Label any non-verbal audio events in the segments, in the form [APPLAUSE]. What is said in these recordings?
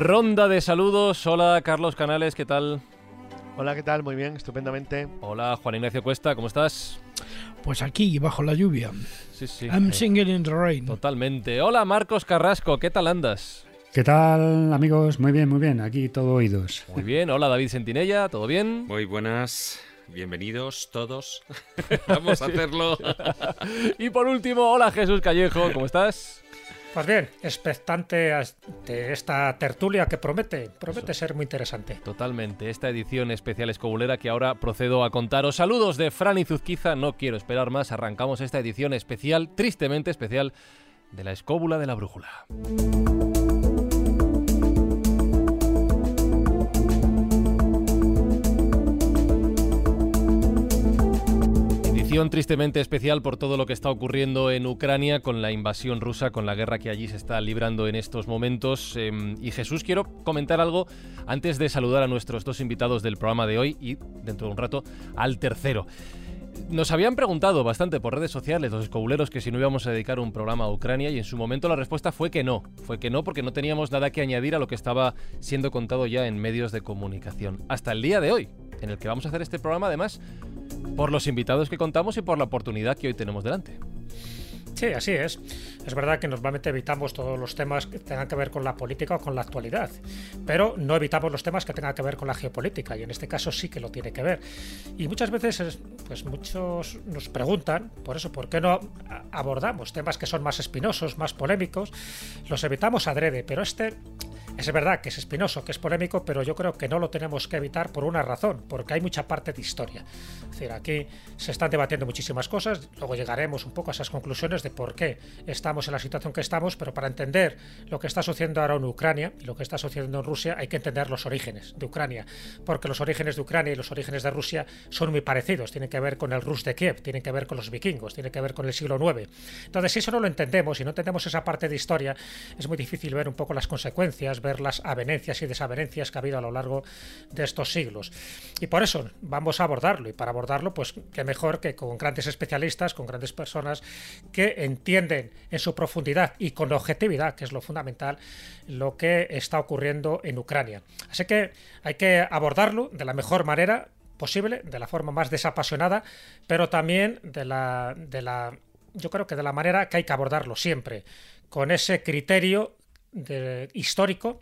Ronda de saludos. Hola Carlos Canales, ¿qué tal? Hola, ¿qué tal? Muy bien, estupendamente. Hola Juan Ignacio Cuesta, ¿cómo estás? Pues aquí, bajo la lluvia. Sí, sí. I'm singing in the rain. Totalmente. Hola Marcos Carrasco, ¿qué tal andas? ¿Qué tal, amigos? Muy bien, muy bien. Aquí todo oídos. Muy bien. Hola David Sentinella, ¿todo bien? Muy buenas, bienvenidos todos. [LAUGHS] Vamos a hacerlo. [LAUGHS] y por último, hola Jesús Callejo, ¿cómo estás? Pues bien, expectante de esta tertulia que promete, promete ser muy interesante. Totalmente, esta edición especial escobulera que ahora procedo a contaros. Saludos de Fran y Zuzquiza, no quiero esperar más, arrancamos esta edición especial, tristemente especial, de la escóbula de la brújula. Tristemente especial por todo lo que está ocurriendo en Ucrania con la invasión rusa, con la guerra que allí se está librando en estos momentos. Eh, y Jesús, quiero comentar algo antes de saludar a nuestros dos invitados del programa de hoy y dentro de un rato al tercero. Nos habían preguntado bastante por redes sociales los escobuleros que si no íbamos a dedicar un programa a Ucrania y en su momento la respuesta fue que no, fue que no porque no teníamos nada que añadir a lo que estaba siendo contado ya en medios de comunicación. Hasta el día de hoy, en el que vamos a hacer este programa además por los invitados que contamos y por la oportunidad que hoy tenemos delante. Sí, así es. Es verdad que normalmente evitamos todos los temas que tengan que ver con la política o con la actualidad, pero no evitamos los temas que tengan que ver con la geopolítica y en este caso sí que lo tiene que ver. Y muchas veces, pues muchos nos preguntan, por eso, ¿por qué no abordamos temas que son más espinosos, más polémicos? Los evitamos adrede, pero este es verdad que es espinoso, que es polémico, pero yo creo que no lo tenemos que evitar por una razón, porque hay mucha parte de historia. Es decir, aquí se están debatiendo muchísimas cosas, luego llegaremos un poco a esas conclusiones de por qué estamos en la situación que estamos, pero para entender lo que está sucediendo ahora en Ucrania y lo que está sucediendo en Rusia hay que entender los orígenes de Ucrania, porque los orígenes de Ucrania y los orígenes de Rusia son muy parecidos, tienen que ver con el Rus de Kiev, tienen que ver con los vikingos, tienen que ver con el siglo IX. Entonces, si eso no lo entendemos y no entendemos esa parte de historia, es muy difícil ver un poco las consecuencias, ver las avenencias y desavenencias que ha habido a lo largo de estos siglos. Y por eso vamos a abordarlo, y para abordarlo, pues qué mejor que con grandes especialistas, con grandes personas que entienden en su profundidad y con objetividad, que es lo fundamental, lo que está ocurriendo en Ucrania. Así que hay que abordarlo de la mejor manera posible, de la forma más desapasionada, pero también de la, de la yo creo que de la manera que hay que abordarlo siempre, con ese criterio histórico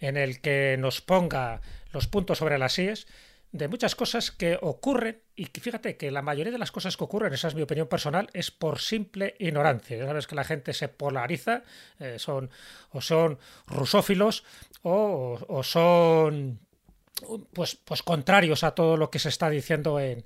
en el que nos ponga los puntos sobre las IES de muchas cosas que ocurren y que fíjate que la mayoría de las cosas que ocurren, esa es mi opinión personal, es por simple ignorancia. Ya sabes que la gente se polariza, eh, son o son rusófilos o, o son pues, pues contrarios a todo lo que se está diciendo en,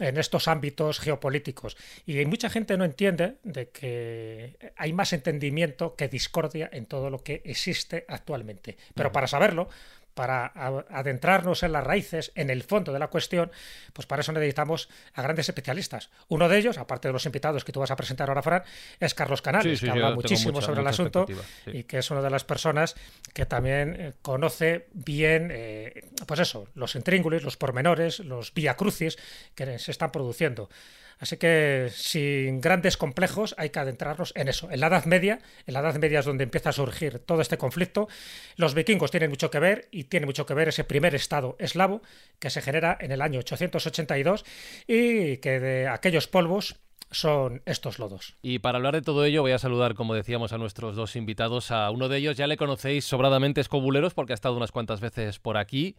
en estos ámbitos geopolíticos. Y mucha gente no entiende de que hay más entendimiento que discordia en todo lo que existe actualmente. Pero para saberlo, para adentrarnos en las raíces, en el fondo de la cuestión, pues para eso necesitamos a grandes especialistas. Uno de ellos, aparte de los invitados que tú vas a presentar ahora, Fran, es Carlos Canales, que habla muchísimo sobre el asunto y que es una de las personas que también eh, conoce bien, eh, pues eso, los intríngulis, los pormenores, los vía crucis que se están produciendo. Así que sin grandes complejos hay que adentrarnos en eso. En la Edad Media, en la Edad Media es donde empieza a surgir todo este conflicto. Los vikingos tienen mucho que ver y tiene mucho que ver ese primer estado eslavo que se genera en el año 882 y que de aquellos polvos son estos lodos. Y para hablar de todo ello voy a saludar, como decíamos, a nuestros dos invitados. A uno de ellos ya le conocéis sobradamente, Escobuleros, porque ha estado unas cuantas veces por aquí.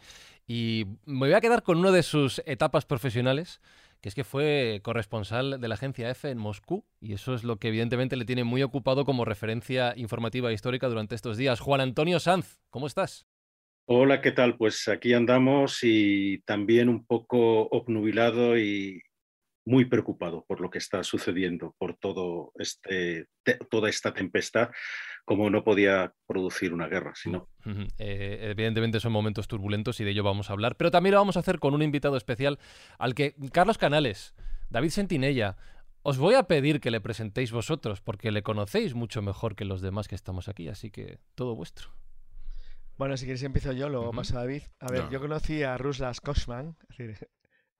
Y me voy a quedar con una de sus etapas profesionales, que es que fue corresponsal de la agencia F en Moscú. Y eso es lo que evidentemente le tiene muy ocupado como referencia informativa e histórica durante estos días. Juan Antonio Sanz, ¿cómo estás? Hola, ¿qué tal? Pues aquí andamos y también un poco obnubilado y, muy preocupado por lo que está sucediendo, por todo este, toda esta tempestad, como no podía producir una guerra, sino. Eh, evidentemente son momentos turbulentos y de ello vamos a hablar, pero también lo vamos a hacer con un invitado especial al que Carlos Canales, David Sentinella, os voy a pedir que le presentéis vosotros, porque le conocéis mucho mejor que los demás que estamos aquí, así que todo vuestro. Bueno, si queréis empiezo yo, luego uh a David. A ver, yo conocí a Ruslas Koshman, es decir,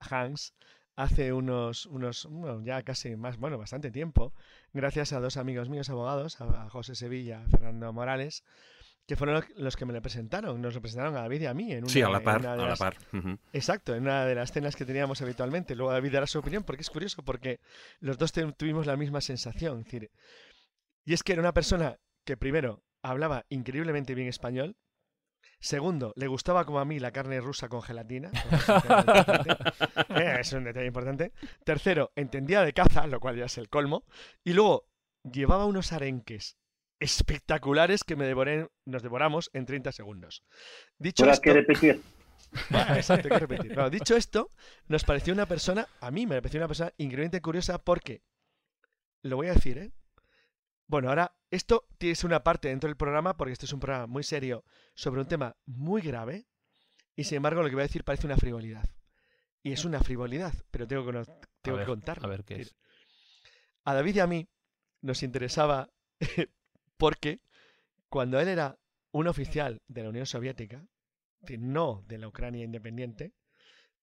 [LAUGHS] Hans, hace unos, unos ya casi más, bueno, bastante tiempo, gracias a dos amigos míos abogados, a, José Sevilla y a Fernando Morales, que fueron los que me le presentaron, nos lo presentaron a David y a mí. En una, sí, a la par, a la par. Exacto, en una de las cenas que teníamos habitualmente. Luego David dará su opinión, porque es curioso, porque los dos tuvimos la misma sensación. decir, y es que era una persona que primero hablaba increíblemente bien español, Segundo, le gustaba como a mí la carne rusa con gelatina. [LAUGHS] Eh, es un detalle importante. Tercero, entendía de caza, lo cual ya es el colmo. Y luego, llevaba unos arenques espectaculares que me devoré, nos devoramos en 30 segundos. Dicho esto... que repetir. [LAUGHS] exacto, hay que repetir. dicho esto, nos pareció una persona, a mí me pareció una persona increíblemente curiosa porque, lo voy a decir, ¿eh? Bueno, ahora esto tiene una parte dentro del programa porque este es un programa muy serio sobre un tema muy grave y sin embargo lo que voy a decir parece una frivolidad. Y es una frivolidad, pero tengo que, tengo que contar. A ver qué es. A David y a mí nos interesaba [LAUGHS] porque cuando él era un oficial de la Unión Soviética, no de la Ucrania independiente,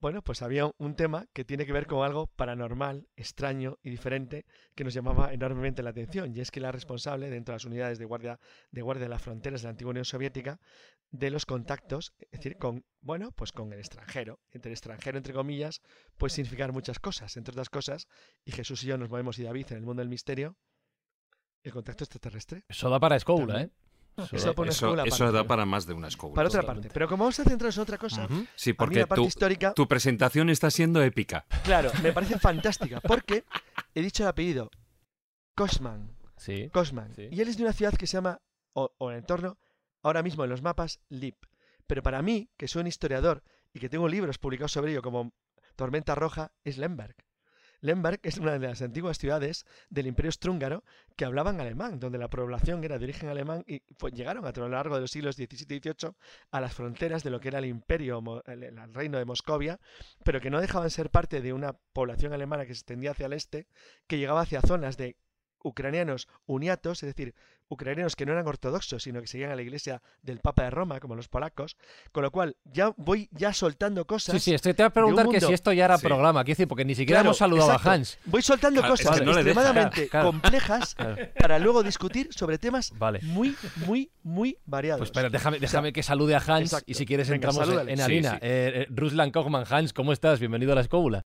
bueno, pues había un tema que tiene que ver con algo paranormal, extraño y diferente que nos llamaba enormemente la atención, y es que era responsable dentro de las unidades de guardia de guardia de las fronteras de la antigua Unión Soviética de los contactos, es decir, con bueno, pues con el extranjero. Entre el extranjero entre comillas, puede significar muchas cosas, entre otras cosas, y Jesús y yo nos movemos y David en el mundo del misterio, el contacto extraterrestre. Eso da para escola, ¿eh? Eso, da para más de una escuela. Para otra parte. Pero como vamos a centrarnos en otra cosa, sí, porque tu, histórica, tu presentación está siendo épica. Claro, me parece fantástica. Porque he dicho el apellido Cosman. Sí. Cosman. Y él es de una ciudad que se llama, o, o en el entorno, ahora mismo en los mapas, Lip. Pero para mí, que soy un historiador y que tengo libros publicados sobre ello como Tormenta Roja, es Lemberg. Lemberg es una de las antiguas ciudades del Imperio Estrúngaro que hablaban alemán, donde la población era de origen alemán y llegaron a lo largo de los siglos XVII y XVIII a las fronteras de lo que era el Imperio, el, reino de Moscovia, pero que no dejaban ser parte de una población alemana que se extendía hacia el este, que llegaba hacia zonas de ucranianos uniatos, es decir, ucranianos que no eran ortodoxos, sino que seguían a la iglesia del Papa de Roma, como los polacos, con lo cual ya voy ya soltando cosas. Sí, sí, estoy, te voy a preguntar que si esto ya era programa, quiero decir, porque ni siquiera hemos saludado a Hans. Voy soltando cosas extremadamente complejas [LAUGHS] para luego discutir sobre temas muy, muy, muy variados. Pues espera, déjame, déjame que salude a Hans y si quieres entramos en, harina. Eh, eh, Ruslan Kochman, Hans, ¿cómo estás? Bienvenido a la escóbula.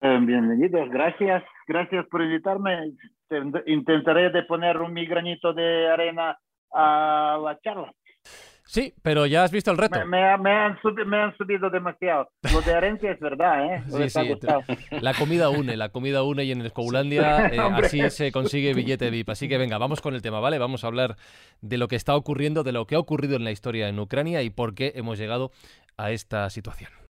Eh, bienvenidos, gracias, gracias por invitarme. Intentaré de poner un mi granito de arena a la charla. Sí, pero ya has visto el reto. Me, han, subido, demasiado. Lo de herencia es verdad, ¿eh? Sí, sí, la comida une, la comida une y en Escobulandia eh, [LAUGHS] así se consigue billete VIP. Así que venga, vamos con el tema, ¿vale? Vamos a hablar de lo que está ocurriendo, de lo que ha ocurrido en la historia en Ucrania y por qué hemos llegado a esta situación.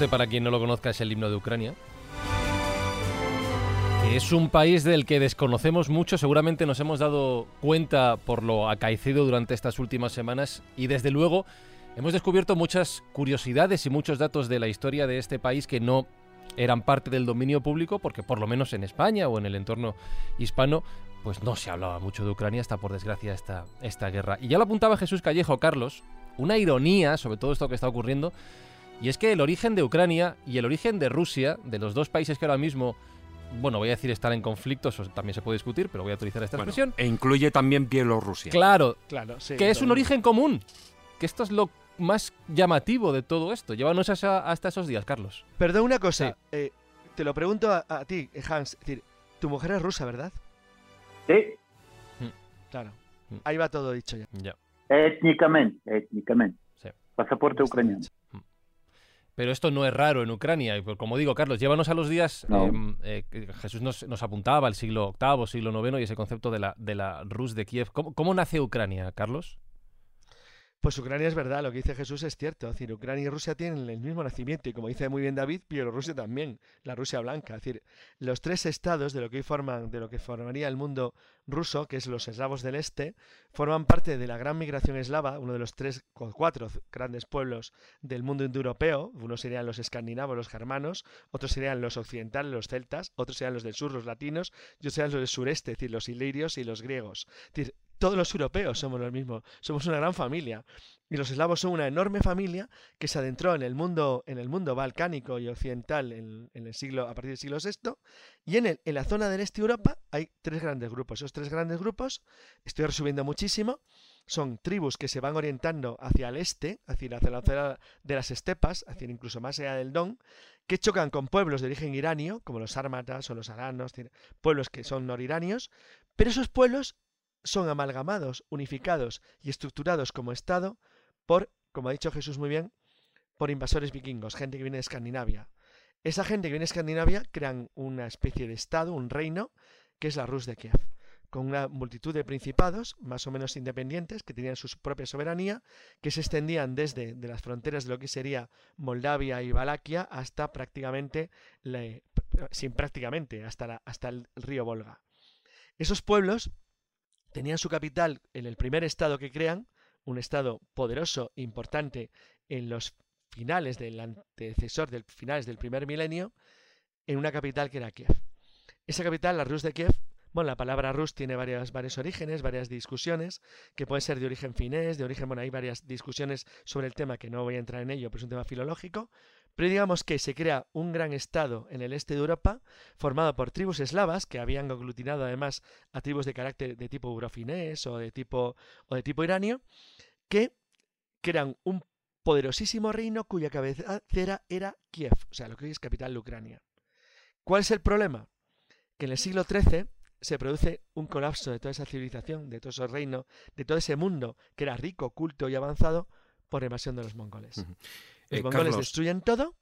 Este, para quien no lo conozca, es el himno de Ucrania. Es un país del que desconocemos mucho, seguramente nos hemos dado cuenta por lo acaecido durante estas últimas semanas y desde luego hemos descubierto muchas curiosidades y muchos datos de la historia de este país que no eran parte del dominio público porque por lo menos en España o en el entorno hispano pues no se hablaba mucho de Ucrania hasta por desgracia esta, esta guerra. Y ya lo apuntaba Jesús Callejo, Carlos, una ironía sobre todo esto que está ocurriendo y es que el origen de Ucrania y el origen de Rusia, de los dos países que ahora mismo bueno, voy a decir estar en conflicto, eso también se puede discutir, pero voy a utilizar esta expresión. E incluye también Bielorrusia. Claro, Claro, sí. que es un origen común. Que esto es lo más llamativo de todo esto. Llévanos hasta, hasta esos días, Carlos. Perdón una cosa, eh, te lo pregunto a, a ti, eh, Hans. Es decir, tu mujer es rusa, ¿verdad? Sí, Claro. Ahí va todo dicho ya. Ya. étnicamente, étnicamente. Sí. Pasaporte ucraniano. Pero esto no es raro en Ucrania. Y pues, como digo, Carlos, llévanos a los días. No. em, eh, Jesús nos, nos apuntaba al siglo VIII, siglo IX y ese concepto de la, de la Rus de Kiev. ¿Cómo, cómo nace Ucrania, Carlos? Pues Ucrania es verdad, lo que dice Jesús es cierto. Es decir, Ucrania y Rusia tienen el mismo nacimiento y como dice muy bien David, Bielorrusia también, la Rusia blanca. Es decir, los tres estados de lo que hoy forman, de lo que formaría el mundo ruso, que es los eslavos del este, forman parte de la gran migración eslava, uno de los tres o cuatro grandes pueblos del mundo indoeuropeo. Unos serían los escandinavos, los germanos, otros serían los occidentales, los celtas, otros serían los del sur, los latinos, y otros serían los del sureste, es decir, los ilirios y los griegos. Es decir, todos los europeos somos los mismos, somos una gran familia. Y los eslavos son una enorme familia que se adentró en el mundo, en el mundo balcánico y occidental en, el siglo, a partir del siglo VI. Y en, el, en la zona del este de Europa hay tres grandes grupos. Esos tres grandes grupos, estoy resumiendo muchísimo, son tribus que se van orientando hacia el este, hacia, hacia la zona de las estepas, hacia incluso más allá del Don, que chocan con pueblos de origen iranio, como los sármatas o los aranos, pueblos que son noriranios, pero esos pueblos son amalgamados, unificados y estructurados como Estado por, como ha dicho Jesús muy bien, por invasores vikingos, gente que viene de Escandinavia. Esa gente que viene de Escandinavia crean una especie de Estado, un reino, que es la Rus de Kiev, con una multitud de principados más o menos independientes que tenían su propia soberanía, que se extendían desde de las fronteras de lo que sería Moldavia y Valaquia hasta prácticamente, la- sin prácticamente, hasta, hasta el río Volga. Esos pueblos tenían su capital en el primer estado que crean, un estado poderoso, importante en los finales del antecesor, del finales del primer milenio, en una capital que era Kiev. Esa capital, la Rus de Kiev, bueno, la palabra Rus tiene varias, varios orígenes, varias discusiones, que pueden ser de origen finés, de origen, bueno, hay varias discusiones sobre el tema que no voy a entrar en ello, pero es un tema filológico, pero digamos que se crea un gran estado en el este de Europa, formado por tribus eslavas, que habían aglutinado además a tribus de carácter de tipo eurofinés o de tipo, o de tipo iranio, que crean un poderosísimo reino cuya cabecera era Kiev, o sea, lo que hoy es capital de Ucrania. ¿Cuál es el problema? Que en el siglo XIII se produce un colapso de toda esa civilización, de todo ese reino, de todo ese mundo que era rico, culto y avanzado por invasión de los mongoles. Los Eh, mongoles Carlos. destruyen todo.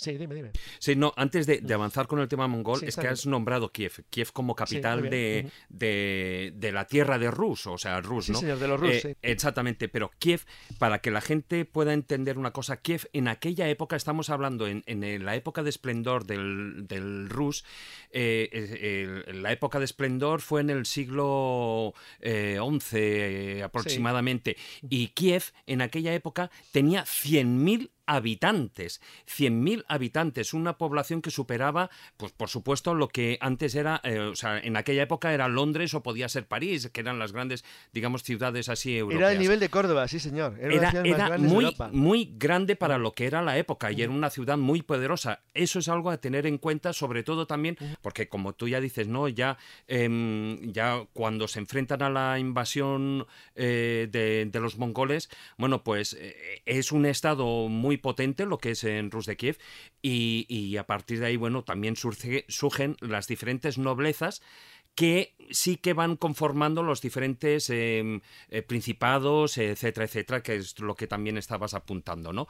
Sí, dime, dime. Sí, no, antes de, de avanzar con el tema mongol, Sí, es que bien. has nombrado Kiev, Kiev como capital de, de, de la tierra de Rus, o sea, Rus, Sí, ¿no? señor, de los Rus, Eh, sí. Exactamente, pero Kiev, para que la gente pueda entender una cosa, Kiev en aquella época, estamos hablando en, en la época de esplendor del, del Rus, eh, eh, la época de esplendor fue en el siglo XI eh, aproximadamente, y Kiev en aquella época tenía 100.000 habitantes, 100.000 habitantes, una población que superaba, pues por supuesto, lo que antes era, eh, o sea, en aquella época era Londres o podía ser París, que eran las grandes, digamos, ciudades así europeas. Era el nivel de Córdoba, sí, señor. Era, Era, muy grande para lo que era la época y era una ciudad muy poderosa. Eso es algo a tener en cuenta, sobre todo también, porque como tú ya dices, ¿no? Ya, em, ya cuando se enfrentan a la invasión eh, de, de los mongoles, bueno, pues eh, es un estado muy potente lo que es en Rus de Kiev y, y a partir de ahí, bueno, también surge- surgen las diferentes noblezas que sí que van conformando los diferentes eh, eh, principados, etcétera, etcétera, que es lo que también estabas apuntando, ¿no?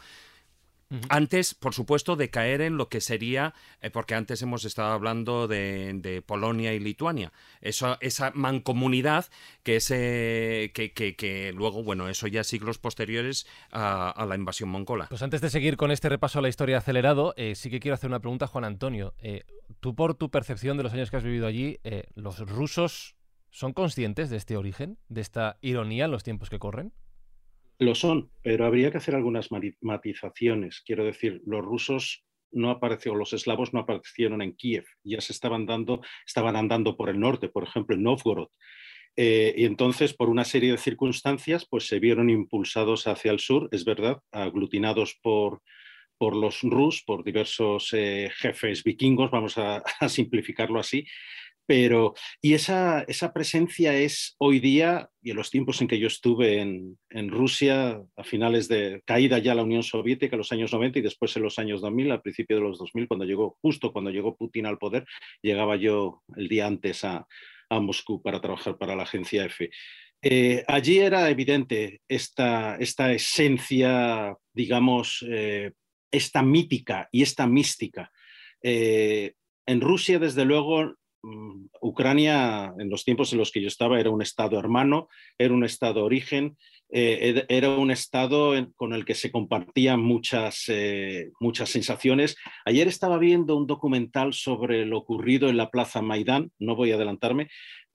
Antes, por supuesto, de caer en lo que sería, eh, porque antes hemos estado hablando de, de Polonia y Lituania, eso, esa mancomunidad que, es, eh, que, que- que luego, bueno, eso ya siglos posteriores a, a la invasión mongola. Pues antes de seguir con este repaso a la historia acelerado, eh, sí que quiero hacer una pregunta a Juan Antonio. Eh, tú, por tu percepción de los años que has vivido allí, ¿los rusos son conscientes de este origen, de esta ironía en los tiempos que corren? Lo son, pero habría que hacer algunas matizaciones. Quiero decir, los rusos no aparecieron, los eslavos no aparecieron en Kiev, ya se estaban dando, estaban andando por el norte, por ejemplo, en Novgorod. Eh, y entonces, por una serie de circunstancias, pues se vieron impulsados hacia el sur, es verdad, aglutinados por, por los Rus, por diversos eh, jefes vikingos, vamos a, [LAUGHS] simplificarlo así. Pero, y esa, esa, presencia es hoy día, y en los tiempos en que yo estuve en, en, Rusia, a finales de caída ya la Unión Soviética, los años 90 y después en los años 2000, al principio de los 2000, cuando llegó, justo cuando llegó Putin al poder, llegaba yo el día antes a, Moscú para trabajar para la agencia EFE. Eh, allí era evidente esta, esta esencia, digamos, eh, esta mítica y esta mística. Eh, en Rusia, desde luego, Ucrania, en los tiempos en los que yo estaba, era un estado hermano, era un estado origen, era un estado con el que se compartían muchas, muchas sensaciones. Ayer estaba viendo un documental sobre lo ocurrido en la Plaza Maidán, no voy a adelantarme,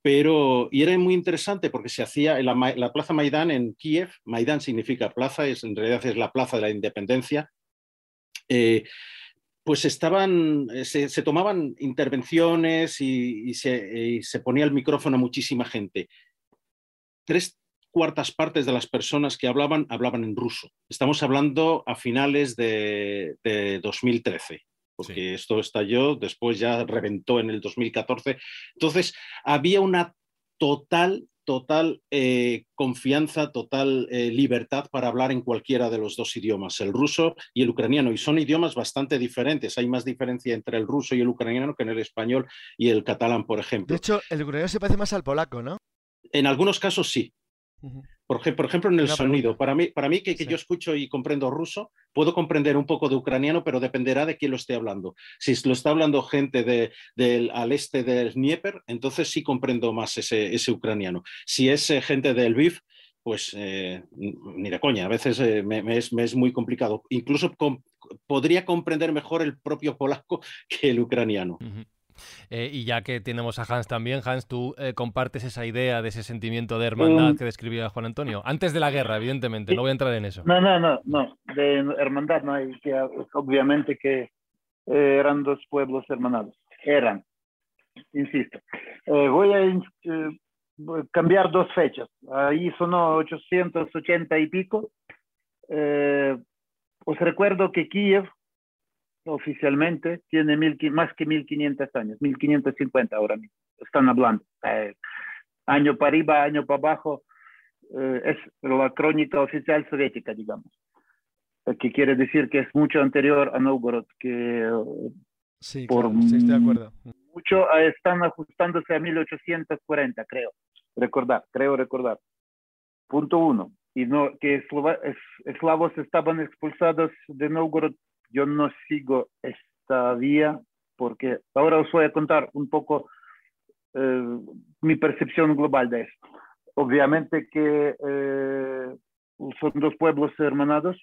pero y era muy interesante porque se hacía en la, Plaza Maidán en Kiev, Maidán significa plaza, es, en realidad es la Plaza de la Independencia, eh, pues estaban, eh, se, tomaban intervenciones y, se, ponía el micrófono a muchísima gente. Tres cuartas partes de las personas que hablaban hablaban en ruso. Estamos hablando a finales de, de 2013 porque esto estalló, después ya reventó en el 2014. Entonces, había una total, total eh, confianza, total eh, libertad para hablar en cualquiera de los dos idiomas, el ruso y el ucraniano. Y son idiomas bastante diferentes. Hay más diferencia entre el ruso y el ucraniano que en el español y el catalán, por ejemplo. De hecho, el ucraniano se parece más al polaco, ¿no? En algunos casos sí. Por, ejemplo, en el sonido. Para mí, para mí que, yo escucho y comprendo ruso, puedo comprender un poco de ucraniano, pero dependerá de quién lo esté hablando. Si lo está hablando gente del, al este del Dnieper, entonces sí comprendo más ese, ese ucraniano. Si es eh, gente del Lviv, pues eh, ni de coña, a veces eh, me, es, muy complicado. Incluso podría comprender mejor el propio polaco [LAUGHS] que el ucraniano. Eh, y ya que tenemos a Hans también, Hans, tú eh, compartes esa idea de ese sentimiento de hermandad mm. que describía Juan Antonio. Antes de la guerra, evidentemente, no voy a entrar en eso. No, no, no, no. De hermandad no hay que, obviamente que eh, eran dos pueblos hermanados. Eran, insisto. voy a cambiar dos fechas. Ahí sonó 880 y pico. os recuerdo que Kiev oficialmente tiene mil, más que 1500 años, 1550 ahora mismo, están hablando. Eh, año para arriba, año para abajo, eh, es la crónica oficial soviética, digamos, eh, que quiere decir que es mucho anterior a Novgorod, que sí, por sí, estoy de acuerdo. mucho están ajustándose a 1840, creo, recordar, creo recordar. Punto uno, y no, que eslavos estaban expulsados de Novgorod yo no sigo esta vía porque ahora os voy a contar un poco eh, mi percepción global de esto. Obviamente que eh, son dos pueblos hermanados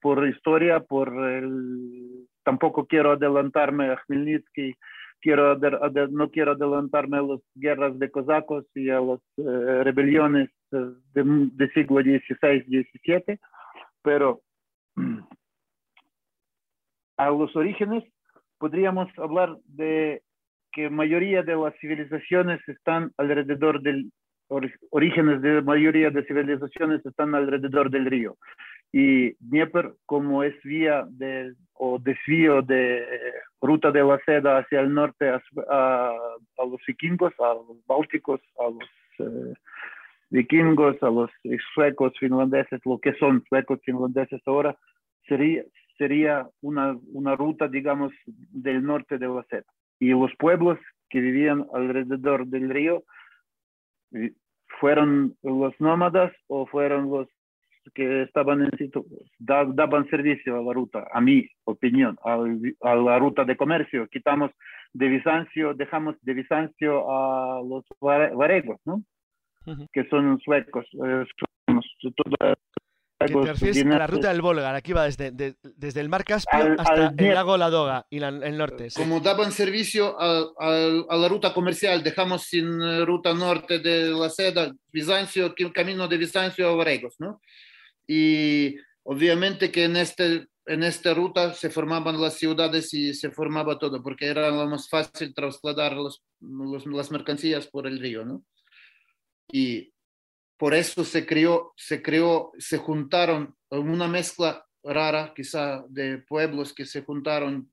por, historia, por el... Tampoco quiero adelantarme a Khmelnytsky, quiero, no quiero adelantarme a las guerras de cosacos y a las eh, rebeliones del de siglo XVI-XVII, pero a los orígenes, podríamos hablar de que mayoría de las civilizaciones están alrededor del orígenes de mayoría de civilizaciones están alrededor del río. Y Dnieper, como es vía de, o desvío de ruta de la seda hacia el norte a, a, los vikingos, a los bálticos, a los eh, vikingos, a los suecos, finlandeses, lo que son suecos, finlandeses ahora, sería, sería una, una ruta, digamos, del norte de la seda. Y los pueblos que vivían alrededor del río fueron los nómadas o fueron los que estaban en situ daban servicio a la ruta, a mi opinión, a, a, la ruta de comercio. Quitamos de Bizancio, dejamos de Bizancio a los varegos, ¿no? Que son suecos. Eh, que te refieres a la ruta del Volga, aquí va desde, desde el mar Caspio hasta el lago Ladoga y el norte. Como daban servicio a, la ruta comercial, dejamos sin eh, ruta norte de la seda, Bizancio, camino de Bizancio a Varegos, ¿no? Y obviamente que en, este, en esta ruta se formaban las ciudades y se formaba todo, porque era lo más fácil trasladar los, las mercancías por el río, ¿no? Y por eso se creó, se creó, se juntaron una mezcla rara, quizá de pueblos que se juntaron,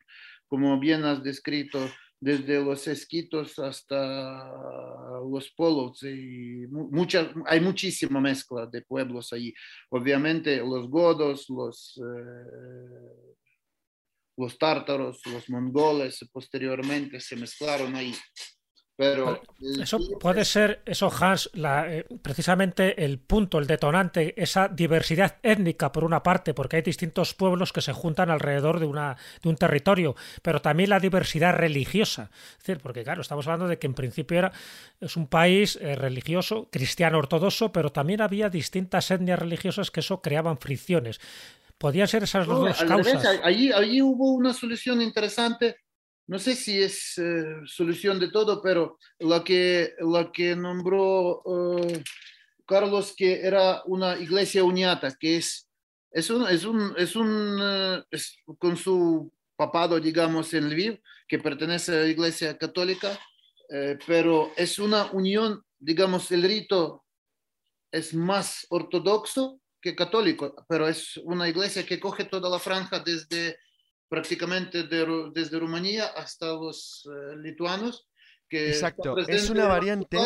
como bien has descrito, desde los esquitos hasta los polos y mucha, hay muchísima mezcla de pueblos ahí. Obviamente los godos, los, eh, los tártaros, los mongoles posteriormente se mezclaron ahí. Pero eso puede ser, eso Hans, eh, precisamente el punto, el detonante, esa diversidad étnica por una parte, porque hay distintos pueblos que se juntan alrededor de, una, de un territorio, pero también la diversidad religiosa. Es decir, porque claro, estamos hablando de que en principio era, es un país eh, religioso, cristiano ortodoxo, pero también había distintas etnias religiosas que eso creaban fricciones. Podían ser esas dos causas. allí, allí hubo una solución interesante no sé si es eh, solución de todo, pero lo que, lo que nombró eh, Carlos, que era una iglesia uniata, que es, es un, es un, es un eh, con su papado, digamos, en Lviv, que pertenece a la iglesia católica, pero es una unión, digamos, el rito es más ortodoxo que católico, pero es una iglesia que coge toda la franja desde prácticamente desde Rumanía hasta los eh, lituanos. Que Exacto, es una variante.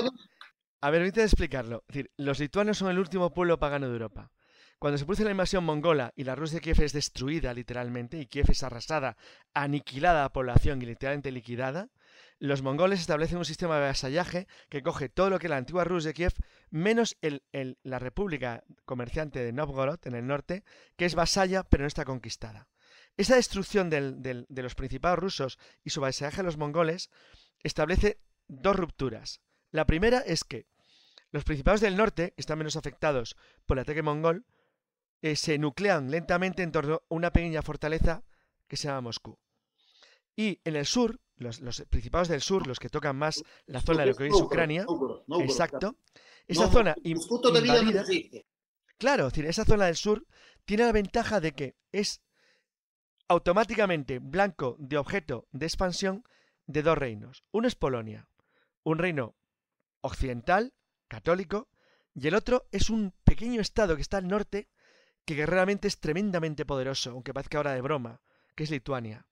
A ver, permíteme explicarlo. decir, los lituanos son el último pueblo pagano de Europa. Cuando se produce la invasión mongola y la Rusia de Kiev es destruida literalmente y Kiev es arrasada, aniquilada a población y literalmente liquidada, los mongoles establecen un sistema de vasallaje que coge todo lo que es la antigua Rusia de Kiev, menos el, la república comerciante de Novgorod en el norte, que es vasalla pero no está conquistada. Esa destrucción de los principados rusos y su vasallaje a los mongoles establece dos rupturas. La primera es que los principados del norte, que están menos afectados por el ataque mongol, eh, se nuclean lentamente en torno a una pequeña fortaleza que se llama Moscú. Y en el sur, los, principados del sur, los que tocan más la zona de lo que hoy es Ucrania, exacto, esa zona invadida, claro, esa zona del sur tiene la ventaja de que es automáticamente blanco de objeto de expansión de dos reinos. Uno es Polonia, un reino occidental, católico, y el otro es un pequeño estado que está al norte, que guerreramente es tremendamente poderoso, aunque parezca ahora de broma, que es Lituania.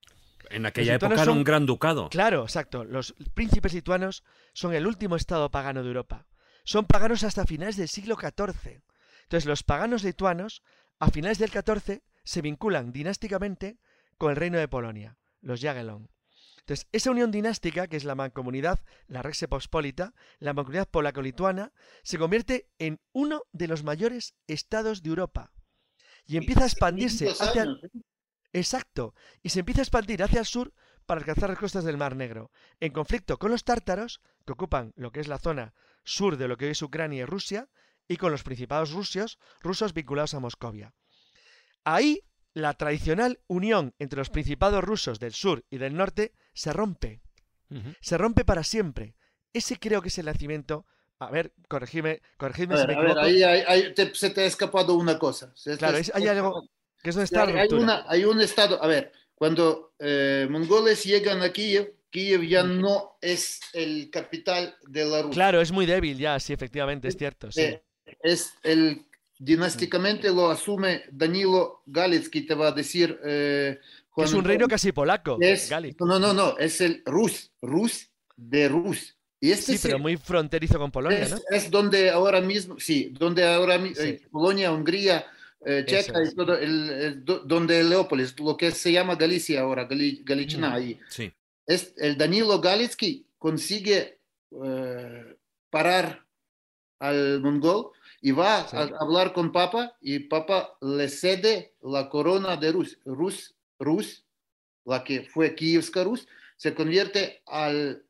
En aquella época era un gran ducado. Claro, exacto. Los príncipes lituanos son el último estado pagano de Europa. Son paganos hasta finales del siglo XIV. Entonces, los paganos lituanos, a finales del XIV, se vinculan dinásticamente con el reino de Polonia, los Jagelon. Entonces, esa unión dinástica, que es la mancomunidad, la Rex Pospolita, la mancomunidad polaco-lituana, se convierte en uno de los mayores estados de Europa. Y empieza a expandirse hacia... ¿eh? Exacto. Y se empieza a expandir hacia el sur para alcanzar las costas del Mar Negro, en conflicto con los tártaros, que ocupan lo que es la zona sur de lo que hoy es Ucrania y Rusia, y con los principados rusos, rusos vinculados a Moscovia. Ahí la tradicional unión entre los principados rusos del sur y del norte se rompe. Se rompe para siempre. Ese creo que es el nacimiento. A ver, corregidme, corregidme si me equivoco. A ver, ahí, se te ha escapado una cosa. claro, hay algo que es donde está hay, hay, un estado. A ver, cuando eh, mongoles llegan a Kiev, Kiev ya no es el capital de la Rusia. Claro, es muy débil ya, sí, efectivamente, es cierto. Sí. Eh, es el dinásticamente lo asume Danilo Galitsky, te va a decir. Eh, es un reino casi polaco. no, no, no, es el Rus, Rus de Rus. Y este sí, pero muy fronterizo con Polonia, es, ¿no? Es donde ahora mismo, sí, donde ahora mismo, eh, Polonia, Hungría, eh, Checa y todo, el, donde Leópolis, lo que se llama Galicia ahora, Gali, Galichina, ahí. Sí. Es, el Danilo Galitsky consigue parar al mongol y va a hablar con Papa y Papa le cede la corona de Rus. Rus, Rus la que fue Kievska Rus, se convierte al,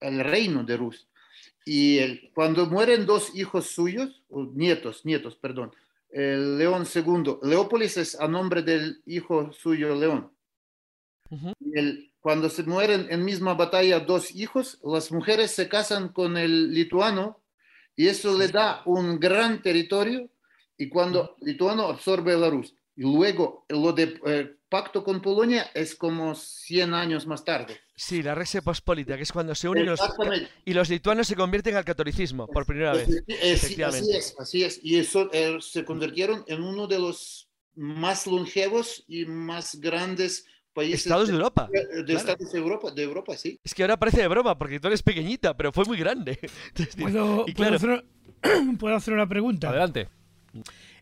al reino de Rus. Y cuando mueren dos hijos suyos, o nietos, nietos, perdón, el León II, Leópolis es a nombre del hijo suyo León. el, cuando se mueren en misma batalla dos hijos, las mujeres se casan con el lituano y eso le da un gran territorio y cuando Lituano absorbe la Rus. Y luego lo de eh, pacto con Polonia es como 100 años más tarde. Sí, la Rex Pospolita, que es cuando se unen los, y los lituanos se convierten al catolicismo por primera vez. así es, así es. Y eso eh, se convirtieron en uno de los más longevos y más grandes países Estados de Europa. de, claro. Estados de Europa, de Europa, sí. Es que ahora parece de broma, porque tú eres pequeñita, pero fue muy grande. [LAUGHS] Entonces, ¿Puedo, y puedo claro, hacer, [CLEARS THROAT] puedo hacer una pregunta? Adelante.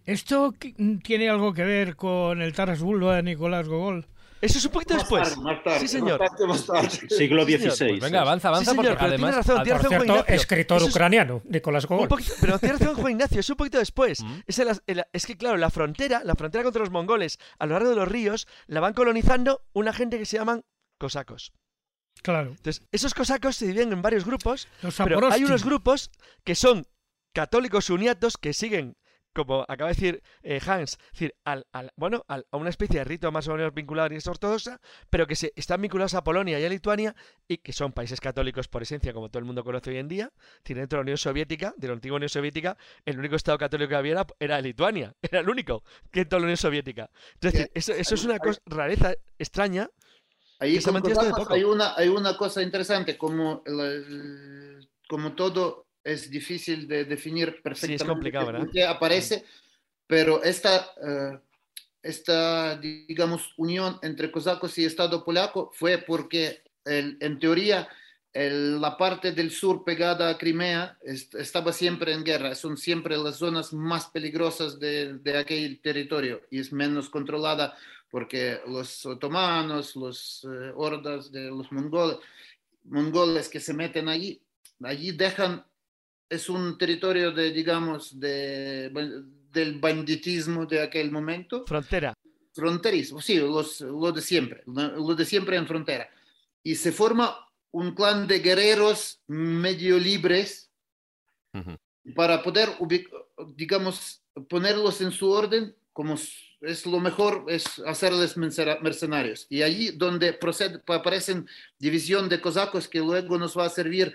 ¿Esto tiene algo que ver con el Taras Bulba de Nicolás Gogol? Eso es un poquito Más después. tarde, más tarde, sí, señor. más tarde, más tarde. Siglo. XVI. Pues venga, avanza, avanza, Sí, señor, porque tiene además... razón, tiene Por razón, Juan cierto, Ignacio. escritor Eso es- ucraniano, Nicolás Gogol. poquito- pero tiene razón Juan Ignacio, es un poquito después. Mm. Es, el- el- es que, claro, la frontera, la frontera contra los mongoles a lo largo de los ríos, la van colonizando una gente que se llaman cosacos. Claro. Entonces, esos cosacos se dividen en varios grupos, Los pero hay unos grupos que son católicos uniatos que siguen, como acaba de decir eh, Hans, decir, al, al- bueno, al- a una especie de rito más o menos vinculado a la Iglesia ortodoxa, pero que se, están vinculados a Polonia y a Lituania y que son países católicos por esencia, como todo el mundo conoce hoy en día. Decir, dentro de la Unión Soviética, de la antigua Unión Soviética, el único estado católico que había era, era Lituania, [LAUGHS] era el único que en toda la Unión Soviética. Entonces, eso, eso es una cosa, rareza extraña. Ahí que se hay una, hay una cosa interesante, como, el- como todo es difícil de definir perfectamente complicado, ¿verdad? qué aparece, pero esta, eh, esta, digamos, unión entre cosacos y Estado polaco fue porque, el- en teoría, el- la parte del sur pegada a Crimea est- estaba siempre en guerra, son siempre las zonas más peligrosas de, de aquel territorio y es menos controlada porque los otomanos, los eh, hordas de los mongoles, mongoles que se meten allí, allí dejan, es un territorio de, digamos, de, del banditismo de aquel momento. Frontera. Fronterizo, sí, los, lo de siempre, lo de siempre en frontera. Y se forma un clan de guerreros medio libres para poder, ubic- digamos, ponerlos en su orden, como es lo mejor, es hacerles mercena- mercenarios. Y allí donde procede, aparecen división de cosacos que luego nos va a servir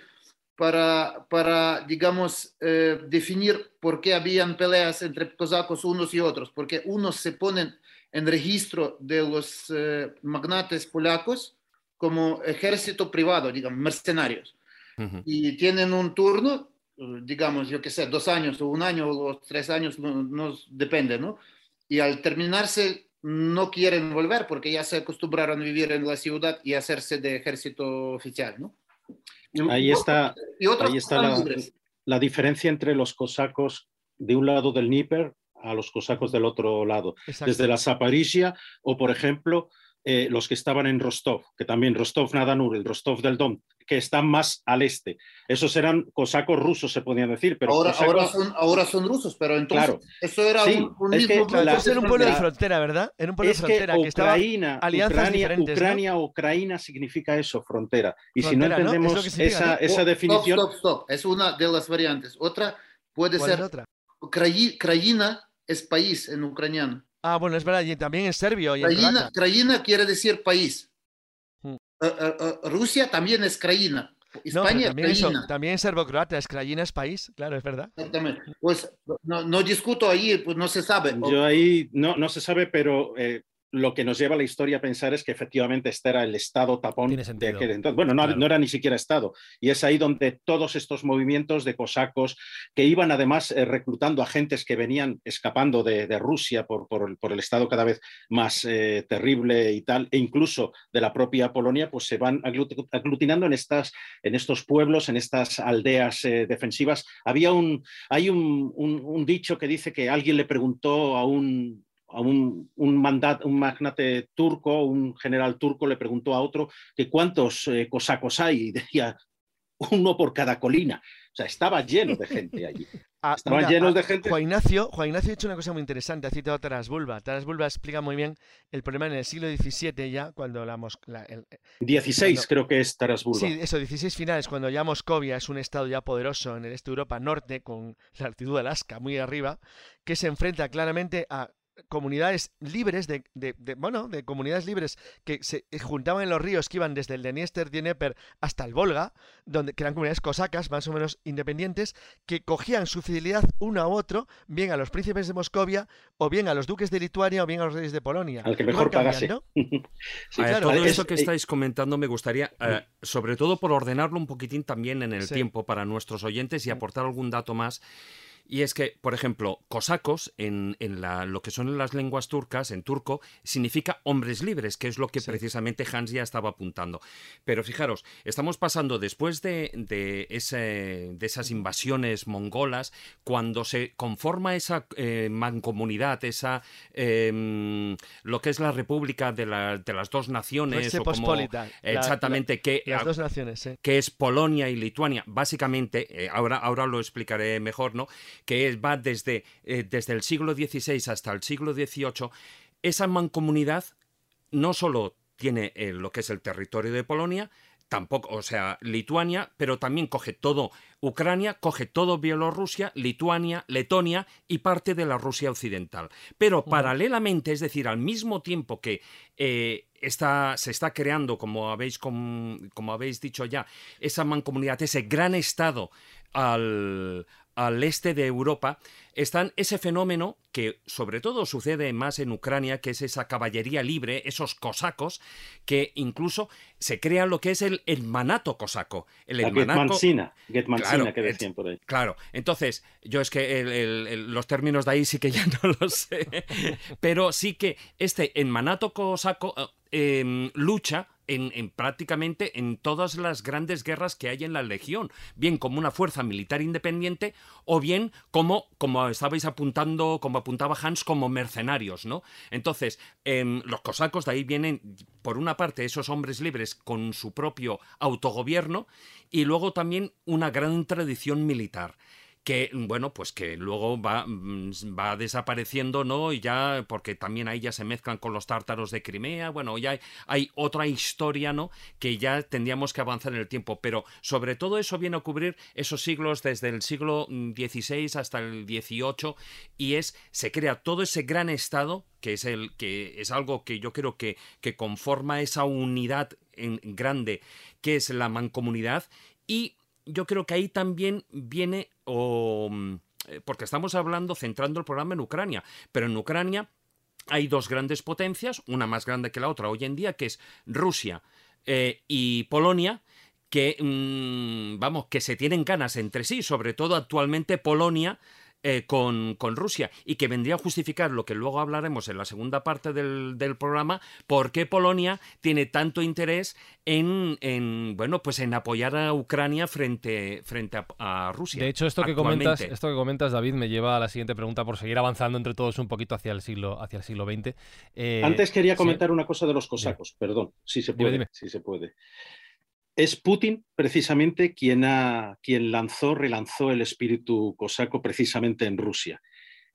para, para digamos, eh, definir por qué habían peleas entre cosacos unos y otros, porque unos se ponen en registro de los eh, magnates polacos como ejército privado, digamos, mercenarios Ujú. y tienen un turno, digamos, yo qué sé, dos años o un año o tres años, no, no depende, ¿no? Y al terminarse no quieren volver porque ya se acostumbraron a vivir en la ciudad y hacerse de ejército oficial, ¿no? Ahí está, y otros ahí está la, diferencia entre los cosacos de un lado del Níper a los cosacos del otro lado. Exacto. Desde la Zaparizhia o, por ejemplo, eh, los que estaban en Rostov, que también Rostov Nadanur, el Rostov del Don, que están más al este. Esos eran cosacos rusos, se podían decir, pero ahora, cosacos- ahora, son, ahora son rusos, pero entonces Claro. eso era Sí, un, un es mismo que la- era un pueblo de frontera, ¿verdad? Era un pueblo es de que frontera que, estaba Ucrania, alianzas Ucrania, diferentes, ¿no? Ucrania, Ucrania significa eso, frontera. Y Frontera, si ¿no? no Es entendemos que significa, esa, ¿no? esa Oh, definición, Stop, stop, stop. Es una de las variantes. Otra puede ¿Cuál es ser otra? Krajina es país en ucraniano. Ah, bueno, es verdad, y también en serbio y en Krajina, quiere decir país. Mm. Eh, eh, eh, Rusia también es Krajina. No, pero España es también, eso, Krajina. también en serbo-croata, es Krajina es país, claro, es verdad. Exactamente. Pues no, no discuto ahí, pues no se sabe. yo ahí no, no se sabe, pero eh, lo que nos lleva a la historia a pensar es que efectivamente este era el estado tapón de aquel entonces. Bueno, no, Claro. no era ni siquiera estado. Y es ahí donde todos estos movimientos de cosacos que iban además eh, reclutando agentes que venían escapando de, de Rusia por, por el, por el estado cada vez más eh, terrible y tal, e incluso de la propia Polonia, pues se van aglut- aglutinando en, estas, en estos pueblos, en estas aldeas eh, defensivas. Había un, hay un, un- un dicho que dice que alguien le preguntó a un a un, un, mandat, un magnate turco, un general turco le preguntó a otro que cuántos eh, cosacos hay y decía uno por cada colina. O sea, estaba lleno de gente allí. [LAUGHS] Ah, Estaban mira, llenos ah, de gente. Juan Ignacio, Juan Ignacio ha dicho una cosa muy interesante, ha citado a Taras Bulba. Taras Bulba explica muy bien el problema en el siglo XVII ya, cuando la, Mos- la- el- 16 cuando- creo que es Taras Bulba. Sí, eso, 16 finales, cuando ya Moscovia es un estado ya poderoso en el este de Europa norte, con la altitud de Alaska muy arriba, que se enfrenta claramente a comunidades libres de, de- de- bueno de comunidades libres que se juntaban en los ríos que iban desde el Dniester, Dnieper hasta el Volga donde que eran comunidades cosacas más o menos independientes que cogían su fidelidad uno a otro bien a los príncipes de Moscovia o bien a los duques de Lituania o bien a los reyes de Polonia Al que mejor pagase. [LAUGHS] Sí, claro, todo es- esto que eh, estáis comentando me gustaría, eh, sobre todo por ordenarlo un poquitín también en el Sí. tiempo para nuestros oyentes y aportar algún dato más. Y es que, por ejemplo, cosacos, en, en la, lo que son las lenguas turcas, en turco, significa hombres libres, que es lo que precisamente Hans ya estaba apuntando. Pero fijaros, estamos pasando después de, de, ese, de esas invasiones mongolas, cuando se conforma esa eh, mancomunidad, esa eh, lo que es la República de, la, de las dos naciones, o como, exactamente, que, las dos naciones, que es Polonia y Lituania, básicamente, eh, ahora, ahora lo explicaré mejor, ¿no? Que va desde, eh, desde el siglo XVI hasta el siglo XVIII, esa mancomunidad no solo tiene eh, lo que es el territorio de Polonia, tampoco, o sea, Lituania, pero también coge todo Ucrania, coge todo Bielorrusia, Lituania, Letonia y parte de la Rusia occidental. Pero paralelamente, es decir, al mismo tiempo que eh, se está creando, como habéis, como habéis dicho ya, esa mancomunidad, ese gran estado al, al este de Europa, están ese fenómeno que sobre todo sucede más en Ucrania, que es esa caballería libre, esos cosacos, que incluso se crea lo que es el, el manato cosaco. El La claro, que decían por ahí. Claro, entonces, yo es que los términos de ahí sí que ya [LAUGHS] no los sé, pero sí que este manato cosaco eh, em, lucha en, prácticamente en todas las grandes guerras que hay en la Legión, bien como una fuerza militar independiente o bien como, como estabais apuntando, como apuntaba Hans, como mercenarios, ¿no? Entonces, em, los cosacos de ahí vienen, por una parte, esos hombres libres con su propio autogobierno y luego también una gran tradición militar que bueno, pues que luego va, mm, va desapareciendo, ¿no? Y ya, porque también ahí ya se mezclan con los tártaros de Crimea, bueno, ya hay, otra historia, ¿no? Que ya tendríamos que avanzar en el tiempo, pero sobre todo eso viene a cubrir esos siglos desde el siglo XVI hasta el XVIII y es, se crea todo ese gran estado que es el que es algo que yo creo que, que conforma esa unidad en grande que es la mancomunidad y yo creo que ahí también viene, o, mm, eh, porque estamos hablando, centrando el programa en Ucrania, pero en Ucrania hay dos grandes potencias, una más grande que la otra hoy en día, que es Rusia eh, y Polonia, que, mm, vamos, que se tienen ganas entre sí, sobre todo actualmente Polonia eh, con, con, Rusia y que vendría a justificar lo que luego hablaremos en la segunda parte del, del programa, por qué Polonia tiene tanto interés en, en, bueno, pues en apoyar a Ucrania frente, frente a, Rusia. De hecho, esto que, comentas, esto que comentas, David, me lleva a la siguiente pregunta por seguir avanzando entre todos un poquito hacia el siglo, hacia el siglo XX. Eh, Antes quería comentar una cosa de los cosacos, perdón, si se puede. Si se puede es Putin precisamente quien, quien lanzó, relanzó el espíritu cosaco precisamente en Rusia.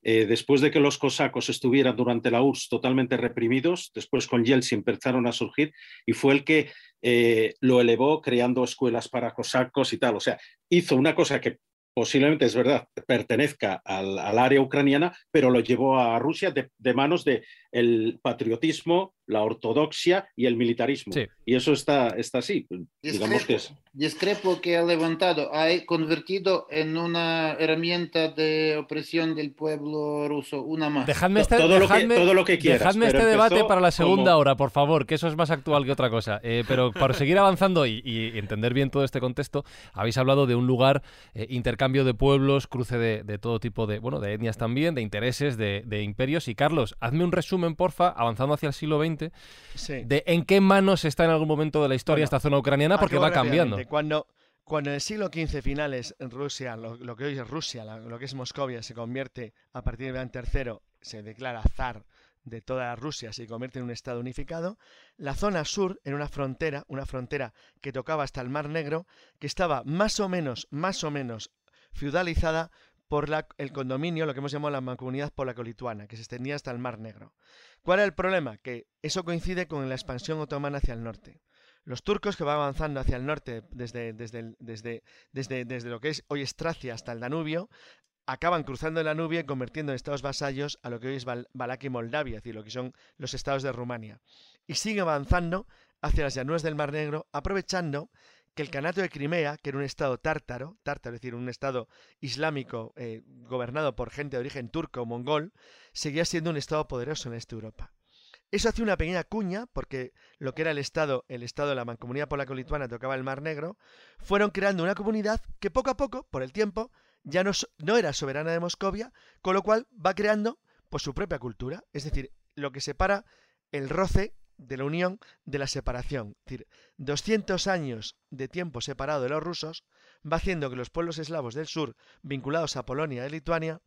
Eh, después de que los cosacos estuvieran durante la URSS totalmente reprimidos, después con Yeltsin empezaron a surgir y fue el que eh, lo elevó creando escuelas para cosacos y tal. O sea, hizo una cosa que posiblemente es verdad, pertenezca al, área ucraniana, pero lo llevó a Rusia de, manos del el patriotismo, la ortodoxia y el militarismo. Y eso está, está así. Digamos que es. Discrepo que ha levantado, ha convertido en una herramienta de opresión del pueblo ruso, una más. Dejadme este, todo, lo que, todo lo que quieras. Dejadme este debate para la segunda hora, por favor, que eso es más actual que otra cosa. Eh, pero para seguir avanzando y, entender bien todo este contexto, habéis hablado de un lugar eh, intercambio de pueblos, cruce de, todo tipo de, bueno, de etnias también, de intereses, de, de imperios. Y Carlos, hazme un resumen, porfa, avanzando hacia el siglo XX de en qué manos está en algún momento de la historia esta zona ucraniana, porque va cambiando. Cuando, cuando en el siglo XV finales Rusia, lo, que hoy es Rusia, lo que es Moscovia, se convierte a partir de Iván III, se declara zar de toda Rusia, se convierte en un estado unificado, la zona sur, en una frontera, una frontera que tocaba hasta el Mar Negro, que estaba más o menos, más o menos feudalizada por el condominio, lo que hemos llamado la mancomunidad polaco-lituana, que se extendía hasta el Mar Negro. ¿Cuál era el problema? Que eso coincide con la expansión otomana hacia el norte. Los turcos que van avanzando hacia el norte desde, desde, desde, desde, desde lo que es hoy Estracia hasta el Danubio, acaban cruzando el Danubio y convirtiendo en estados vasallos a lo que hoy es Valaquia y Moldavia, es decir, lo que son los estados de Rumania. Y siguen avanzando hacia las llanuras del Mar Negro, aprovechando que el Canato de Crimea, que era un estado tártaro, tártaro, es decir, un estado islámico eh, gobernado por gente de origen turco o mongol, seguía siendo un estado poderoso en esta Europa. Eso hace una pequeña cuña, porque lo que era el estado, el estado de la mancomunidad polaco-lituana tocaba el Mar Negro, fueron creando una comunidad que poco a poco, por el tiempo, ya no, era soberana de Moscovia, con lo cual va creando pues, su propia cultura. Es decir, lo que separa el roce de la unión de la separación. Es decir, 200 años de tiempo separado de los rusos va haciendo que los pueblos eslavos del sur, vinculados a Polonia y Lituania,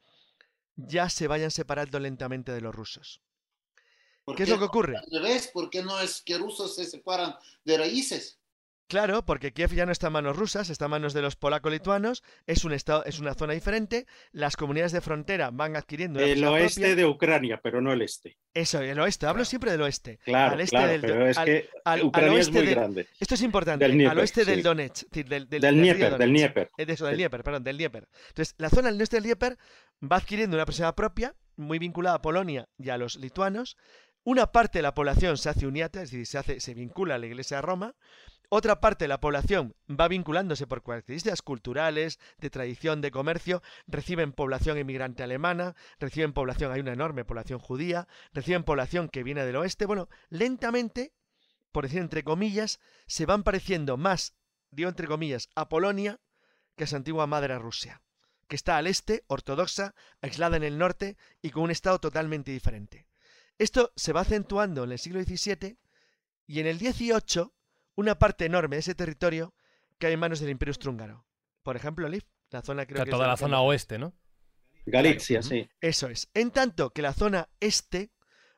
ya se vayan separando lentamente de los rusos. ¿Qué es lo que ocurre? Al revés, ¿por qué no es que rusos se separan de raíces? Claro, porque Kiev ya no está en manos rusas, está en manos de los polaco-lituanos, es un estado, es una zona diferente, las comunidades de frontera van adquiriendo el oeste de Ucrania, pero no el este. Eso, el oeste, hablo siempre del oeste. Claro, al este claro, del, pero es al- que al- Ucrania al es oeste muy del- grande. Esto es importante, Del al Dnieper, oeste del. Donetsk, del, del- Del Dnieper, del Donetsk. Dnieper. Es de eso, del. Dnieper, perdón, del Dnieper. Entonces, la zona del oeste del Dnieper va adquiriendo una personalidad propia, muy vinculada a Polonia y a los lituanos. Una parte de la población se hace uniata, es decir, se, hace, se vincula a la iglesia de Roma. Otra parte de la población va vinculándose por características culturales, de tradición, de comercio, reciben población inmigrante alemana, reciben población, hay una enorme población judía, reciben población que viene del oeste. Bueno, lentamente, por decir entre comillas, se van pareciendo más, digo entre comillas, a Polonia que a su antigua madre Rusia, que está al este, ortodoxa, aislada en el norte y con un estado totalmente diferente. Esto se va acentuando en el siglo XVII y en el XVIII una parte enorme de ese territorio cae en manos del Imperio Austrohúngaro. Por ejemplo, Liv, la zona creo Claro, que es toda la que zona oeste, ¿no? Galicia, Claro. sí. Eso es. En tanto que la zona este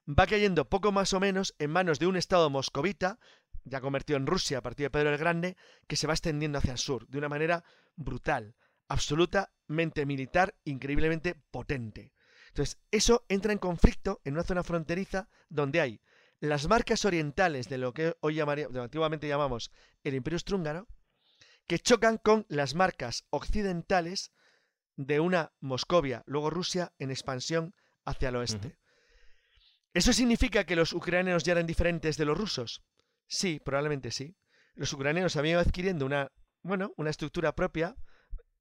va cayendo poco más o menos en manos de un estado moscovita, ya convertido en Rusia a partir de Pedro el Grande, que se va extendiendo hacia el sur de una manera brutal, absolutamente militar, increíblemente potente. Entonces, eso entra en conflicto en una zona fronteriza donde hay las marcas orientales de lo que hoy llamaría, de lo que antiguamente llamamos el Imperio Austrohúngaro, que chocan con las marcas occidentales de una Moscovia, luego Rusia, en expansión hacia el oeste. ¿Eso significa que los ucranianos ya eran diferentes de los rusos? Sí, probablemente sí. Los ucranianos habían ido adquiriendo una, bueno, una estructura propia,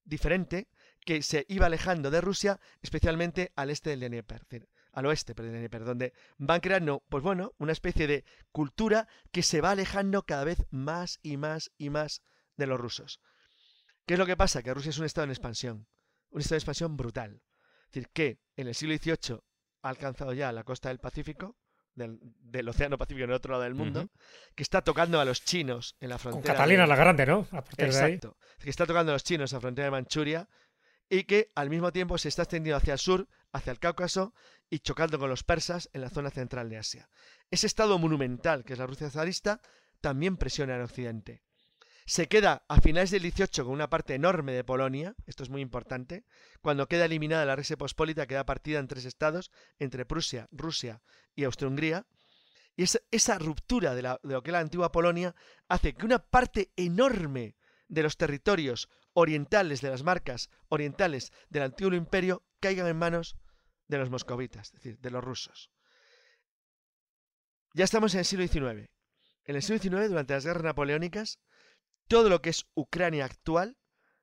diferente, que se iba alejando de Rusia, especialmente al este del Dnieper, es decir, al oeste Dnieper, donde van creando, pues bueno, una especie de cultura que se va alejando cada vez más y más y más de los rusos. ¿Qué es lo que pasa? Que Rusia es un estado en expansión, un estado de expansión brutal. Es decir, que en el siglo XVIII ha alcanzado ya la costa del Pacífico, del, del Océano Pacífico en el otro lado del mundo, que está tocando a los chinos en la Con frontera. Catalina de- la Grande, ¿no? A partir de ahí. Exacto. Que está tocando a los chinos en la frontera de Manchuria y que al mismo tiempo se está extendiendo hacia el sur, hacia el Cáucaso y chocando con los persas en la zona central de Asia. Ese estado monumental que es la Rusia zarista también presiona en Occidente. Se queda a finales del 18 con una parte enorme de Polonia, esto es muy importante, cuando queda eliminada la Res Pospolita queda partida en tres estados, entre Prusia, Rusia y Austria-Hungría, y esa, ruptura de lo que es la antigua Polonia hace que una parte enorme de los territorios orientales, de las marcas orientales del antiguo imperio, caigan en manos de los moscovitas, es decir, de los rusos. Ya estamos en el siglo XIX. En el siglo XIX, durante las guerras napoleónicas, todo lo que es Ucrania actual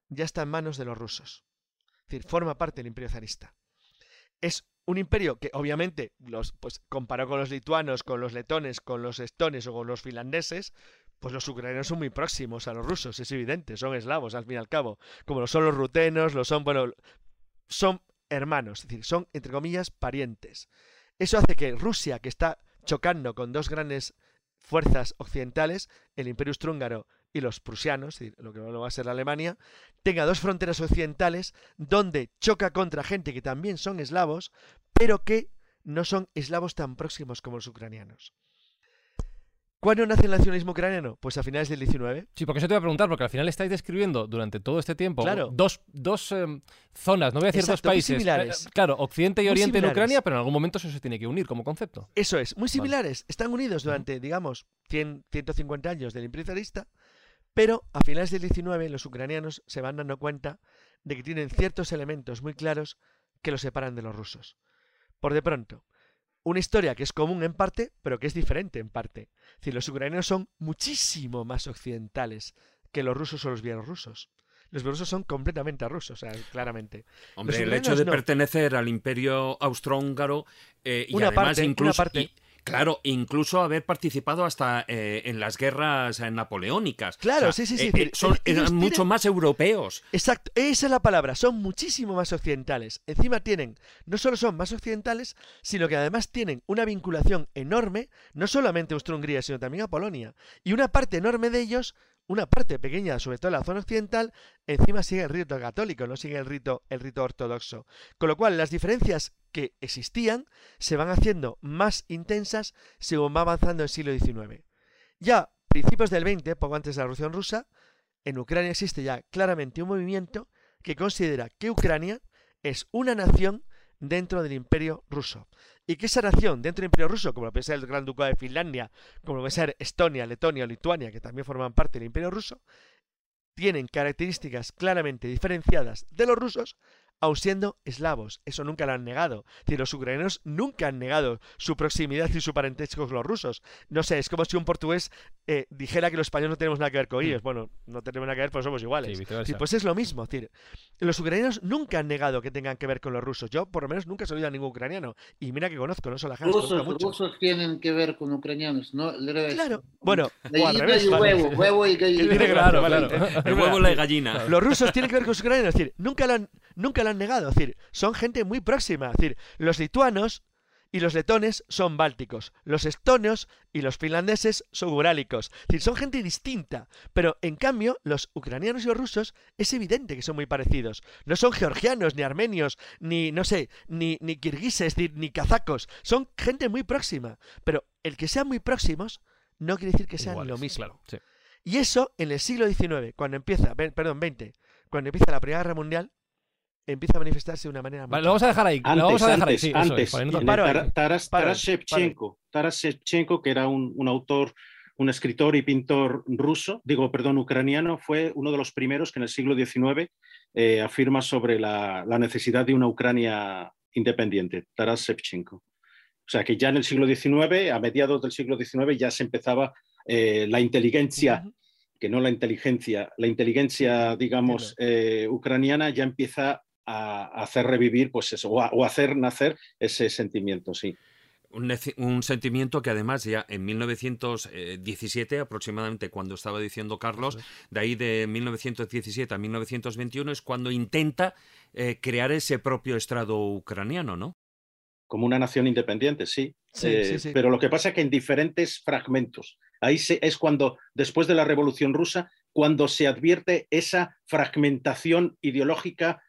ya está en manos de los rusos. Es decir, forma parte del imperio zarista. Es un imperio que obviamente los, pues, comparado con los lituanos, con los letones, con los estones o con los finlandeses, pues los ucranianos son muy próximos a los rusos, es evidente, son eslavos al fin y al cabo, como lo son los rutenos, lo son, bueno, son hermanos, es decir, son entre comillas parientes. Eso hace que Rusia, que está chocando con dos grandes fuerzas occidentales, el Imperio Austrohúngaro y los prusianos, lo que no va a ser la Alemania, tenga dos fronteras occidentales donde choca contra gente que también son eslavos, pero que no son eslavos tan próximos como los ucranianos. ¿Cuándo nace el nacionalismo ucraniano? Pues a finales del 19. Sí, porque eso te iba a preguntar, porque al final estáis describiendo durante todo este tiempo Claro. dos, dos em, zonas, no voy a decir Exacto, dos muy países. similares. eh, claro, Occidente y Muy Oriente en. Ucrania, pero en algún momento eso se tiene que unir como concepto. Eso es, muy similares. Están unidos durante, digamos, 100, 150 años del imperio zarista, pero a finales del 19 los ucranianos se van dando cuenta de que tienen ciertos elementos muy claros que los separan de los rusos. Por de pronto, una historia que es común en parte, pero que es diferente en parte. Es decir, los ucranianos son muchísimo más occidentales que los rusos o los bielorrusos. Los bielorrusos son completamente rusos, o sea, claramente. Hombre, el hecho de no. pertenecer al imperio austrohúngaro eh, y Una además parte, una incluso parte. y- Claro, incluso haber participado hasta eh, en las guerras napoleónicas. Claro, O sea, sí, sí, sí. eh, eh, son, eran mucho más europeos. Exacto, esa es la palabra, son muchísimo más occidentales. Encima tienen, no solo son más occidentales, sino que además tienen una vinculación enorme, no solamente a Austria-Hungría, sino también a Polonia. Y una parte enorme de ellos, una parte pequeña, sobre todo en la zona occidental, encima sigue el rito católico, no sigue el rito, el rito ortodoxo. Con lo cual, las diferencias que existían se van haciendo más intensas según va avanzando el siglo XIX. Ya, principios del XX, poco antes de la Revolución Rusa, en Ucrania existe ya claramente un movimiento que considera que Ucrania es una nación dentro del imperio ruso. Y que esa nación dentro del imperio ruso, como lo puede ser el Gran Ducado de Finlandia, como lo puede ser Estonia, Letonia o Lituania, que también forman parte del imperio ruso, tienen características claramente diferenciadas de los rusos, aun siendo eslavos. Eso nunca lo han negado. Es decir, los ucranianos nunca han negado su proximidad y su parentesco con los rusos. No sé, es como si un portugués eh, dijera que los españoles no tenemos nada que ver con ellos. Bueno, no tenemos nada que ver, pues somos iguales. Sí, decir, pues es lo mismo. Es decir, los ucranianos nunca han negado que tengan que ver con los rusos. Yo, por lo menos, nunca he oído a ningún ucraniano. Y mira que conozco, no solo a Hans, Rusos, muchos. rusos tienen que ver con ucranianos, ¿no? Al revés. Claro, bueno, o al Gallina revés, y vale. huevo, huevo y [LAUGHS] gallina. Claro. El huevo y la gallina. Los rusos tienen que ver con los ucranianos, es decir, nunca lo han, nunca lo han negado, es decir, son gente muy próxima, es decir, los lituanos y los letones son bálticos, los estonios y los finlandeses son urálicos, es decir, son gente distinta, pero en cambio los ucranianos y los rusos es evidente que son muy parecidos, no son georgianos ni armenios ni no sé, ni ni kirguises, es decir, ni kazacos, son gente muy próxima, pero el que sean muy próximos no quiere decir que sean Iguales, lo mismo. claro, sí. Y eso en el siglo XIX, cuando empieza, perdón, 20, cuando empieza la Primera Guerra Mundial, empieza a manifestarse de una manera Vale, lo vamos a dejar ahí. Antes, lo vamos a dejar antes, ahí. Sí, eso es, antes. Paro ahí, Taras, paro Taras. Shevchenko, Taras Shevchenko, que era un, un autor, un escritor y pintor ruso, digo, perdón, ucraniano, fue uno de los primeros que en el siglo XIX eh, afirma sobre la, la necesidad de una Ucrania independiente, Taras Shevchenko. O sea que ya en el siglo XIX, a mediados del siglo XIX, ya se empezaba eh, la inteligencia, que no la inteligencia, la inteligencia, digamos, eh, ucraniana ya empieza a, hacer revivir, pues eso, o a, o a hacer nacer ese sentimiento, sí. Un, sentimiento que además ya en 1917 aproximadamente, cuando estaba diciendo Carlos, de ahí de 1917 a 1921 es cuando intenta eh, crear ese propio estrado ucraniano, ¿no? Como una nación independiente, sí. Sí, Eh, sí, sí. Pero lo que pasa es que en diferentes fragmentos. Ahí se- es cuando, después de la Revolución Rusa, cuando se advierte esa fragmentación ideológica,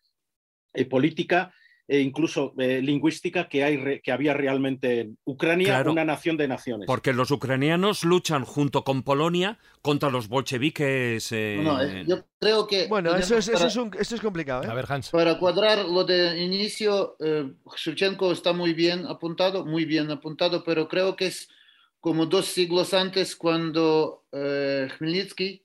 eh, política e incluso eh, lingüística que, hay re- que había realmente en Ucrania, Claro. una nación de naciones. Porque los ucranianos luchan junto con Polonia contra los bolcheviques. eh, No, no, eh, yo creo que... Bueno, eso es, eso para- es, un- eso es complicado, ¿eh? A ver, Hans. Para cuadrar lo de inicio, eh, Shevchenko está muy bien apuntado, muy bien apuntado, pero creo que es como dos siglos antes cuando eh, Khmelnytsky,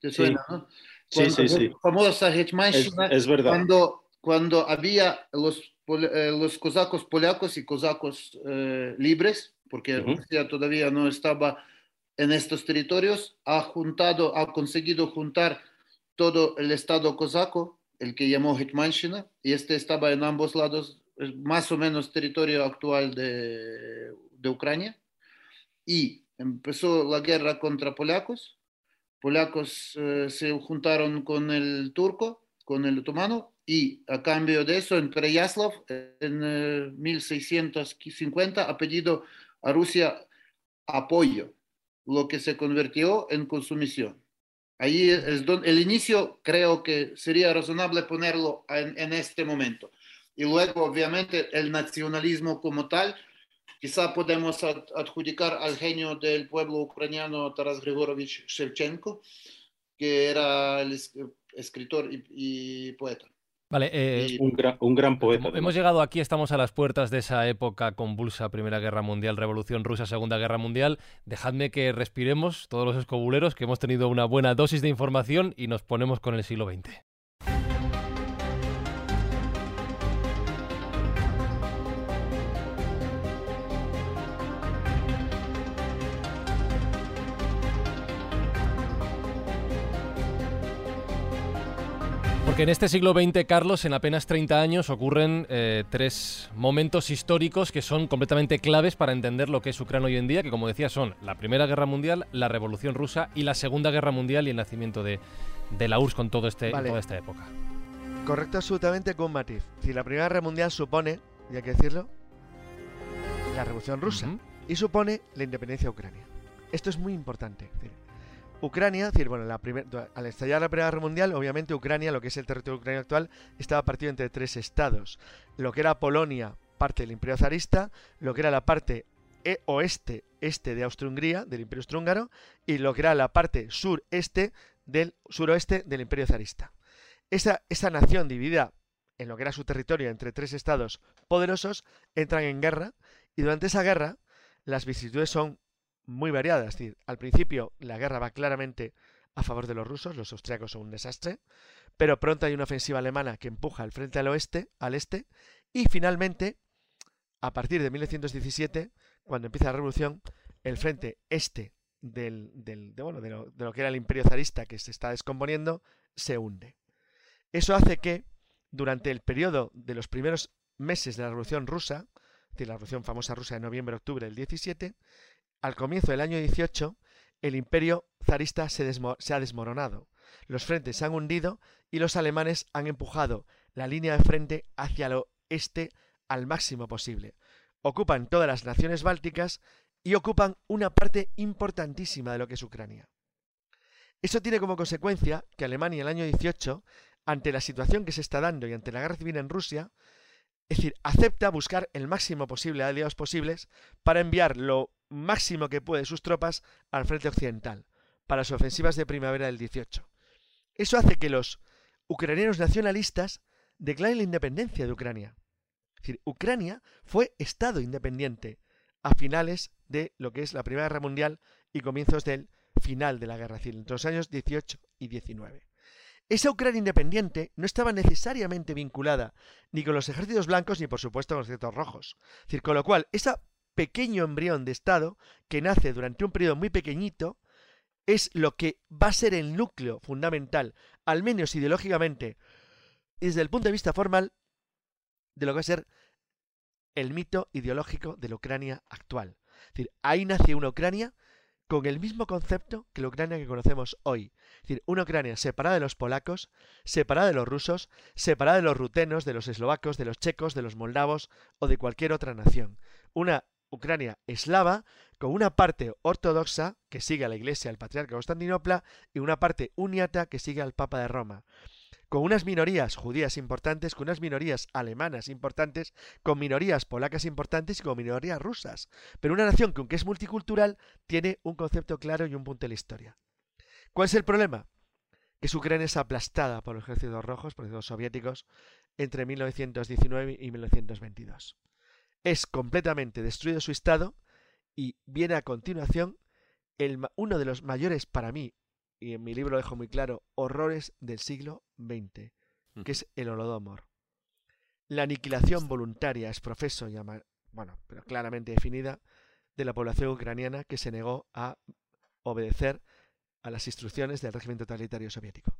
¿te Sí. suena, no? Sí, Cuando- sí, sí. Famosa Es, Hetmanshina, es verdad. cuando, cuando había los, eh, los cosacos polacos y cosacos eh, libres, porque Ujú. Rusia todavía no estaba en estos territorios, ha juntado, ha conseguido juntar todo el estado cosaco, el que llamó Hetmanshina, y este estaba en ambos lados, es más o menos territorio actual de, de Ucrania, y empezó la guerra contra polacos, polacos eh, se juntaron con el turco, con el otomano, y a cambio de eso, en Pereyaslav, en eh, 1650, ha pedido a Rusia apoyo, lo que se convirtió en consumición. Ahí es donde el inicio creo que sería razonable ponerlo en, en este momento. Y luego, obviamente, el nacionalismo como tal, quizá podemos ad- adjudicar al genio del pueblo ucraniano Taras Grigorovich Shevchenko, que era el es- escritor y, y poeta. Vale, eh, Un gran, un gran poeta. Además. hemos llegado aquí, estamos a las puertas de esa época convulsa, Primera Guerra Mundial, Revolución Rusa, Segunda Guerra Mundial. Dejadme que respiremos todos los escobuleros, que hemos tenido una buena dosis de información y nos ponemos con el siglo XX. Porque en este siglo XX, Carlos, en apenas 30 años ocurren eh, tres momentos históricos que son completamente claves para entender lo que es Ucrania hoy en día, que como decía son la Primera Guerra Mundial, la Revolución Rusa y la Segunda Guerra Mundial y el nacimiento de, de la URSS con todo este, Vale. toda esta época. Correcto absolutamente con matiz. Si la Primera Guerra Mundial supone, y hay que decirlo, la Revolución Rusa y supone la independencia de Ucrania. Esto es muy importante. Es decir, Ucrania, es decir, bueno, la al estallar la Primera Guerra Mundial, obviamente Ucrania, lo que es el territorio ucraniano actual, estaba partido entre tres estados. Lo que era Polonia, parte del Imperio zarista, lo que era la parte e- oeste, este de Austria-Hungría, del Imperio Austrohúngaro, y lo que era la parte sureste del suroeste del Imperio zarista. Esa, esa nación dividida en lo que era su territorio entre tres estados poderosos entran en guerra y durante esa guerra las vicisitudes son muy variadas. Es decir, al principio la guerra va claramente a favor de los rusos, los austriacos son un desastre, pero pronto hay una ofensiva alemana que empuja al frente al oeste, al este, y finalmente, a partir de 1917, cuando empieza la revolución, el frente este del, de, bueno, de lo, de lo que era el imperio zarista que se está descomponiendo, se hunde. Eso hace que, durante el periodo de los primeros meses de la Revolución Rusa, decir, la Revolución famosa rusa de noviembre-octubre del 17, al comienzo del año 18, el imperio zarista se, ha desmoronado. Los frentes se han hundido y los alemanes han empujado la línea de frente hacia el oeste al máximo posible. Ocupan todas las naciones bálticas y ocupan una parte importantísima de lo que es Ucrania. Eso tiene como consecuencia que Alemania en el año 18, ante la situación que se está dando y ante la guerra civil en Rusia, es decir, acepta buscar el máximo posible de aliados posibles para enviar lo máximo que puede sus tropas al frente occidental, para sus ofensivas de primavera del 18. Eso hace que los ucranianos nacionalistas declaren la independencia de Ucrania. Es decir, Ucrania fue Estado independiente a finales de lo que es la Primera Guerra Mundial y comienzos del final de la Guerra Civil, entre los años 18 y 19. Esa Ucrania independiente no estaba necesariamente vinculada ni con los ejércitos blancos ni por supuesto con los ejércitos rojos. Decir, con lo cual, ese pequeño embrión de Estado que nace durante un periodo muy pequeñito es lo que va a ser el núcleo fundamental, al menos ideológicamente, y desde el punto de vista formal, de lo que va a ser el mito ideológico de la Ucrania actual. Es decir, ahí nace una Ucrania con el mismo concepto que la Ucrania que conocemos hoy. Es decir, una Ucrania separada de los polacos, separada de los rusos, separada de los rutenos, de los eslovacos, de los checos, de los moldavos o de cualquier otra nación. Una Ucrania eslava con una parte ortodoxa que sigue a la iglesia del patriarca de Constantinopla y una parte uniata que sigue al Papa de Roma con unas minorías judías importantes, con unas minorías alemanas importantes, con minorías polacas importantes y con minorías rusas. Pero una nación que, aunque es multicultural, tiene un concepto claro y un punto de la historia. ¿Cuál es el problema? Que su Ucrania es aplastada por los ejércitos rojos, por los soviéticos, entre 1919 y 1922. Es completamente destruido su Estado y viene a continuación el, uno de los mayores, para mí, y en mi libro lo dejo muy claro, horrores del siglo XX, que es el Holodomor. La aniquilación voluntaria, es profeso, llama, bueno, pero claramente definida, de la población ucraniana que se negó a obedecer a las instrucciones del régimen totalitario soviético.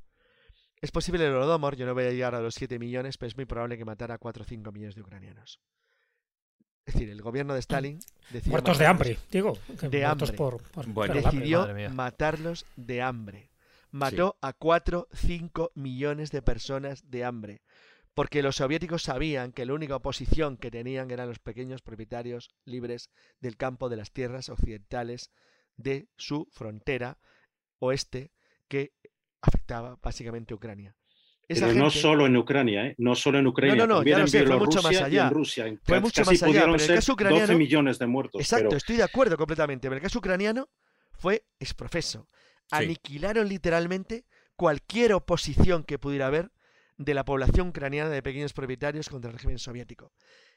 Es posible el Holodomor, yo no voy a llegar a los 7 millones, pero es muy probable que matara a 4 o 5 millones de ucranianos. Es decir, el gobierno de Stalin decidió Muertos de matarlos hambre, digo, De hambre. por- por- Bueno. por el hambre. decidió matarlos de hambre. Mató a 4, 5 millones de personas de hambre. Porque los soviéticos sabían que la única oposición que tenían eran los pequeños propietarios libres del campo de las tierras occidentales de su frontera oeste que afectaba básicamente a Ucrania. Esa Pero no gente- solo en Ucrania, ¿eh? no solo en Ucrania, no, no, también ya lo en sé, fue mucho más y allá. en Rusia. En Fue mucho más allá, pero en el caso 12 ucraniano- millones de muertos. Exacto, pero- estoy de acuerdo completamente. Pero el caso ucraniano fue exprofeso. Aniquilaron literalmente cualquier oposición que pudiera haber de la población ucraniana de pequeños propietarios contra el régimen soviético.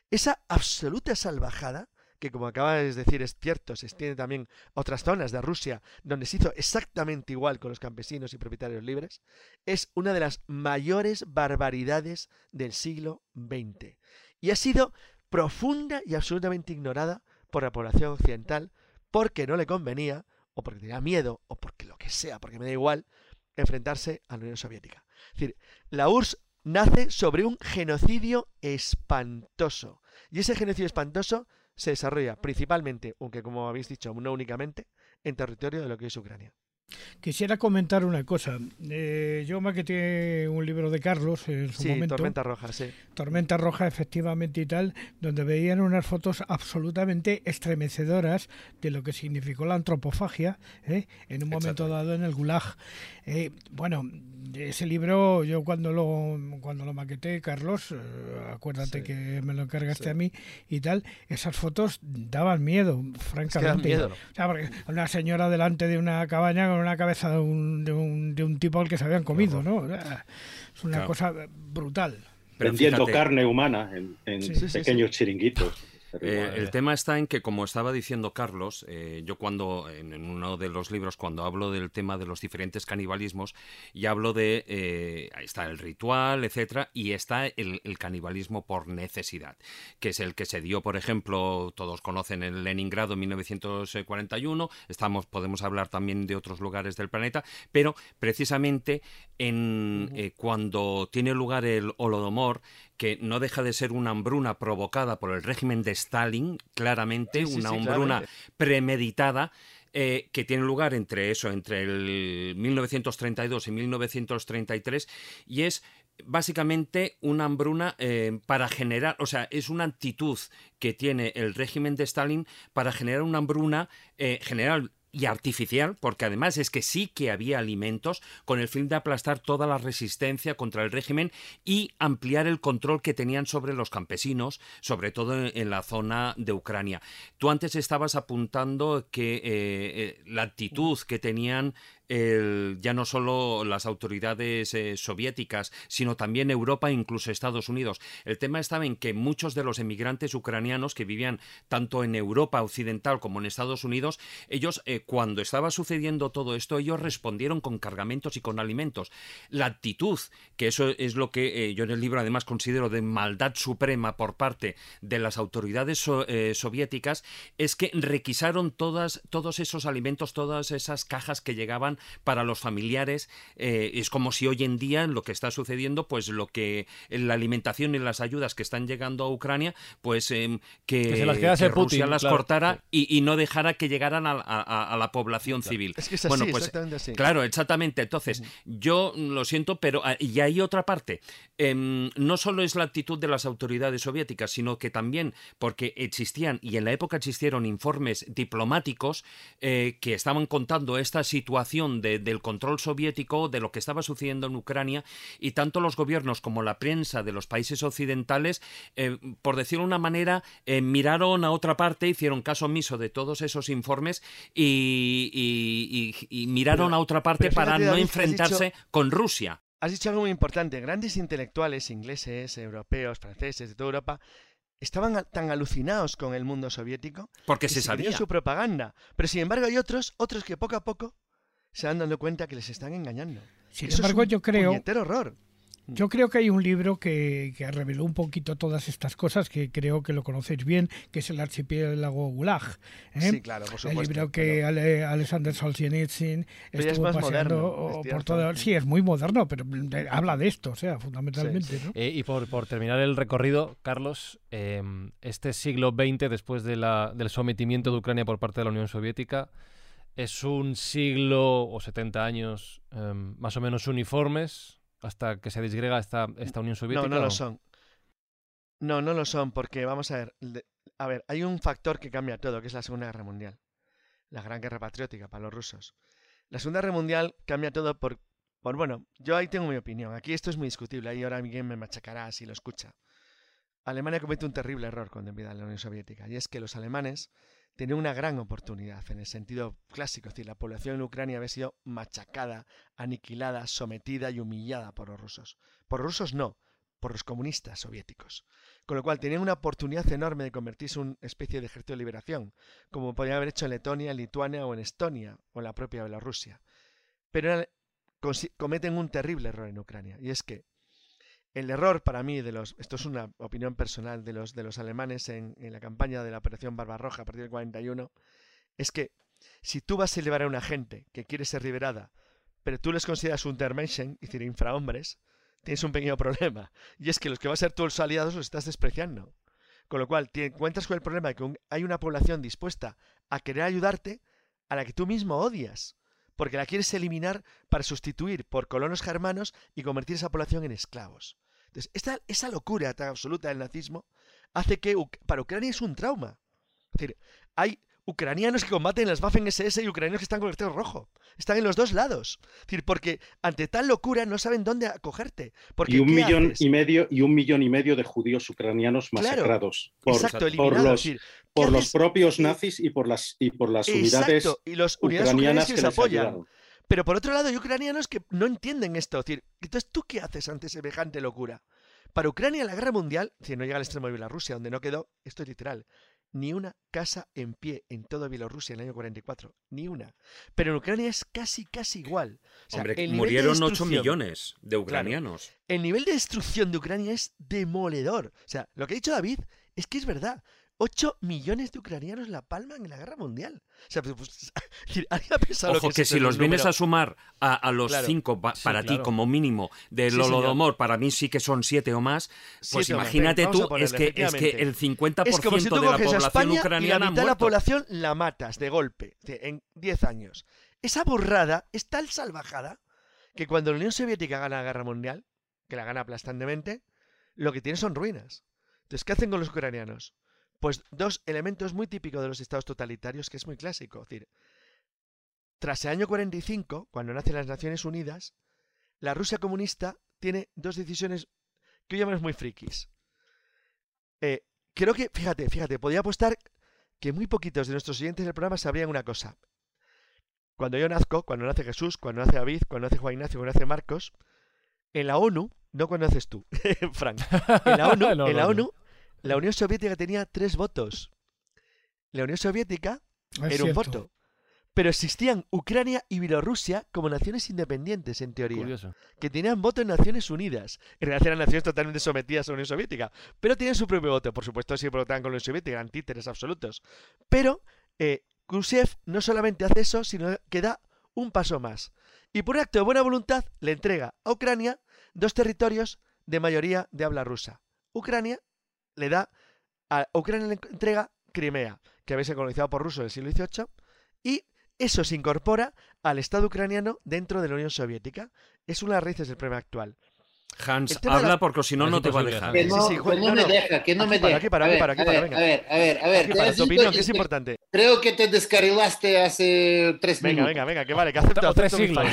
Esa absoluta salvajada, que como acabas de decir es cierto, se extiende también a otras zonas de Rusia, donde se hizo exactamente igual con los campesinos y propietarios libres, es una de las mayores barbaridades del siglo XX. Y ha sido profunda y absolutamente ignorada por la población occidental porque no le convenía, o porque tenía miedo, o porque lo que sea, porque me da igual, enfrentarse a la Unión Soviética. Es decir, la URSS nace sobre un genocidio espantoso. Y ese genocidio espantoso se desarrolla principalmente, aunque como habéis dicho, no únicamente, en territorio de lo que es Ucrania. Quisiera comentar una cosa. Eh, yo maqueté un libro de Carlos en su sí, momento. Tormenta Roja, sí. Tormenta Roja, efectivamente y tal, donde veían unas fotos absolutamente estremecedoras de lo que significó la antropofagia ¿eh? en un momento dado en el Gulag. Eh, bueno, ese libro, yo cuando lo cuando lo maqueté, Carlos, eh, acuérdate Sí. que me lo encargaste Sí. a mí y tal, esas fotos daban miedo, francamente. miedo. O sea, porque una señora delante de una cabaña con una cabeza de un, de un, de un tipo al que se habían comido, ¿no? Es una Claro. cosa brutal. Pero vendiendo fíjate- carne humana en, en Sí, sí, sí, pequeños chiringuitos. Eh, el tema está en que, como estaba diciendo Carlos, eh, yo cuando, en, en uno de los libros, cuando hablo del tema de los diferentes canibalismos, y hablo de, eh, ahí está el ritual, etcétera, y está el, el canibalismo por necesidad, que es el que se dio, por ejemplo, todos conocen el Leningrado en 1941, estamos, podemos hablar también de otros lugares del planeta, pero precisamente en, eh, cuando tiene lugar el Holodomor, que no deja de ser una hambruna provocada por el régimen de Stalin, claramente, Sí, sí, una sí, hambruna claramente. premeditada, eh, que tiene lugar entre eso, entre el 1932 y 1933, y es básicamente una hambruna eh, para generar, o sea, es una actitud que tiene el régimen de Stalin para generar una hambruna eh, general y artificial, porque además es que sí que había alimentos con el fin de aplastar toda la resistencia contra el régimen y ampliar el control que tenían sobre los campesinos, sobre todo en, la zona de Ucrania. Tú antes estabas apuntando que eh, eh, la actitud que tenían ya no solo las autoridades eh, soviéticas, sino también Europa e incluso Estados Unidos. El tema estaba en que muchos de los emigrantes ucranianos que vivían tanto en Europa occidental como en Estados Unidos, ellos eh, cuando estaba sucediendo todo esto, ellos respondieron con cargamentos y con alimentos. La actitud, que eso es lo que eh, yo en el libro además considero de maldad suprema por parte de las autoridades so- soviéticas, es que requisaron todas, todos esos alimentos, todas esas cajas que llegaban para los familiares. Eh, es como si hoy en día lo que está sucediendo, pues lo que la alimentación y las ayudas que están llegando a Ucrania, pues em, que, Que se las que Rusia Putin, las claro. cortara y, y no dejara que llegaran a, a- a la población civil. Es que es así, bueno, pues exactamente así. claro, exactamente. Entonces, yo lo siento, pero ah, y hay otra parte. Em, no solo es la actitud de las autoridades soviéticas, sino que también porque existían y en la época existieron informes diplomáticos eh, que estaban contando esta situación de- del control soviético, de lo que estaba sucediendo en Ucrania, y tanto los gobiernos como la prensa de los países occidentales, eh, por decirlo de una manera, eh, miraron a otra parte, hicieron caso omiso de todos esos informes y, y- y- y miraron Pero- a otra parte para no enfrentarse dicho- con Rusia. Has dicho algo muy importante. Grandes intelectuales ingleses, europeos, franceses, de toda Europa, estaban tan alucinados con el mundo soviético Porque que se sabía. su propaganda. Pero sin embargo hay otros, otros que poco a poco se van dando cuenta que les están engañando. Sin Eso es embargo, un yo creo- horror. Yo creo que hay un libro que, que reveló un poquito todas estas cosas, que creo que lo conocéis bien, que es el archipiélago Gulag. ¿eh? Sí, claro, por El supuesto, libro que Ale- Alexander Solzhenitsyn Pero es más paseando moderno, es por. Sí, es muy moderno, pero de- habla de esto, o sea, fundamentalmente. ¿no? Eh, y por, por terminar el recorrido, Carlos, eh, este siglo XX, después de la- del sometimiento de Ucrania por parte de la Unión Soviética, es un siglo o 70 años eh, más o menos uniformes hasta que se disgrega esta, esta Unión Soviética. No, no lo son. No, no lo son, porque vamos a ver. A ver, hay un factor que cambia todo, que es la Segunda Guerra Mundial. La Gran Guerra Patriótica para los rusos. La Segunda Guerra Mundial cambia todo por, por. Bueno, yo ahí tengo mi opinión. Aquí esto es muy discutible. Ahí ahora alguien me machacará si lo escucha. Alemania comete un terrible error cuando a la Unión Soviética. Y es que los alemanes tenían una gran oportunidad en el sentido clásico. Es decir, la población en Ucrania había sido machacada, aniquilada, sometida y humillada por los rusos. Por los rusos no, por los comunistas soviéticos. Con lo cual tenían una oportunidad enorme de convertirse en una especie de ejército de liberación, como podían haber hecho en Letonia, Lituania o en Estonia o en la propia Bielorrusia. Pero cometen un terrible error en Ucrania, y es que el error para mí de los, esto es una opinión personal de los, de los alemanes en, la campaña de la Operación Barbarroja a partir del 41, es que si tú vas a liberar a una gente que quiere ser liberada, pero tú les consideras Untermenschen, es decir, infrahombres, tienes un pequeño [LAUGHS] problema. Y es que los que van a ser tus aliados los estás despreciando. Con lo cual, te encuentras con el problema de que hay una población dispuesta a querer ayudarte a la que tú mismo odias, porque la quieres eliminar para sustituir por colonos germanos y convertir esa población en esclavos. Entonces, esta, esa locura tan absoluta del nazismo hace que para Ucrania es un trauma. Es decir, hay ucranianos que combaten las Waffen SS y ucranianos que están con el Cruz Rojo. Están en los dos lados. Es decir, porque ante tal locura no saben dónde acogerte. Porque, y un millón y medio y un millón y medio de judíos ucranianos masacrados por, los, por los propios nazis y por las y por las unidades y los ucranianas que, les apoyan. Pero por otro lado, hay ucranianos que no entienden esto. Es decir, entonces, ¿tú qué haces ante semejante locura? Para Ucrania, la guerra mundial, si no llega al extremo de Bielorrusia, donde no quedó, esto es literal, ni una casa en pie en toda Bielorrusia en el año 44. Ni una. Pero en Ucrania es casi, casi igual. Hombre, murieron 8 millones de ucranianos. el nivel de destrucción de Ucrania es demoledor. O sea, lo que ha dicho David es que es verdad. 8 millones de ucranianos la palman en la guerra mundial. O sea, pues, pues [LAUGHS] Ojo que, si los vienes a sumar a, los 5 para ti como mínimo del Holodomor, para mí sí que son 7 o más, pues imagínate tú, es que, es que el 50% es como si tú de la población ucraniana y la mitad de la población la matas de golpe en 10 años. Esa borrada es tal salvajada que cuando la Unión Soviética gana la guerra mundial, que la gana aplastantemente, lo que tiene son ruinas. Entonces, ¿qué hacen con los ucranianos? Pues dos elementos muy típicos de los estados totalitarios que es muy clásico. Es decir, tras el año 45, cuando nacen las Naciones Unidas, la Rusia comunista tiene dos decisiones que hoy llamamos muy frikis. Eh, creo que, fíjate, fíjate, podía apostar que muy poquitos de nuestros oyentes del programa sabrían una cosa. Cuando yo nazco, cuando nace Jesús, cuando nace David, cuando nace Juan Ignacio, cuando nace Marcos, en la ONU, no cuando naces tú, [LAUGHS] Frank, en la [LAUGHS] ONU, en la ONU la Unión Soviética tenía tres votos. La Unión Soviética era un voto. Pero existían Ucrania y Bielorrusia como naciones independientes, en teoría. Que tenían voto en Naciones Unidas. En realidad eran naciones totalmente sometidas a la Unión Soviética. Pero tenían su propio voto. Por supuesto, siempre votaban con la Unión Soviética, eran títeres absolutos. Pero eh, Khrushchev no solamente hace eso, sino que da un paso más. Y por un acto de buena voluntad le entrega a Ucrania dos territorios de mayoría de habla rusa. Ucrania le da a Ucrania le entrega Crimea, que había sido colonizado por rusos en el siglo XVIII, y eso se incorpora al Estado ucraniano dentro de la Unión Soviética. Es una de las raíces del problema actual. Hans, habla porque si no, no te va a dejar. Que no, me deja, que no me deja. Aquí para, aquí para, aquí para, venga. A ver, a ver, a ver. para tu opinión, que es importante. Creo que te descarrilaste hace tres venga, minutos. Venga, venga, que vale, que acepto, acepto tres siglos.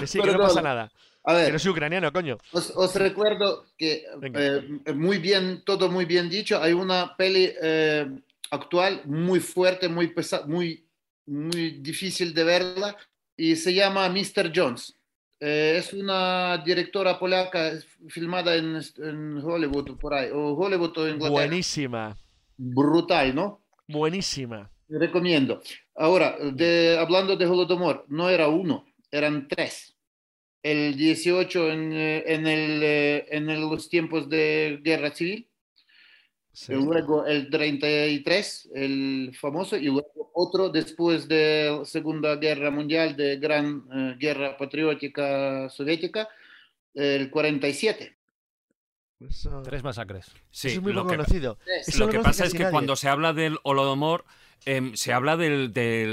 que sí, que no pasa nada. A ver, que no soy ucraniano, coño. Os, recuerdo que eh, muy bien, todo muy bien dicho. Hay una peli eh, actual muy fuerte, muy pesada, muy, muy difícil de verla y se llama Mr. Jones. Eh, es una directora polaca filmada en, en, Hollywood, por ahí, o Hollywood o Inglaterra. Buenísima. Brutal, ¿no? Buenísima. Recomiendo. Ahora, de, hablando de Holodomor, no era uno, eran tres el 18 en, eh, en, el, eh, en los tiempos de guerra civil, luego el 33, el famoso, y luego otro después de la Segunda Guerra Mundial, de Gran eh, Guerra Patriótica Soviética, el 47. Tres masacres. Sí, es muy lo conocido. lo que pasa es que cuando se habla del Holodomor, Em, se habla del,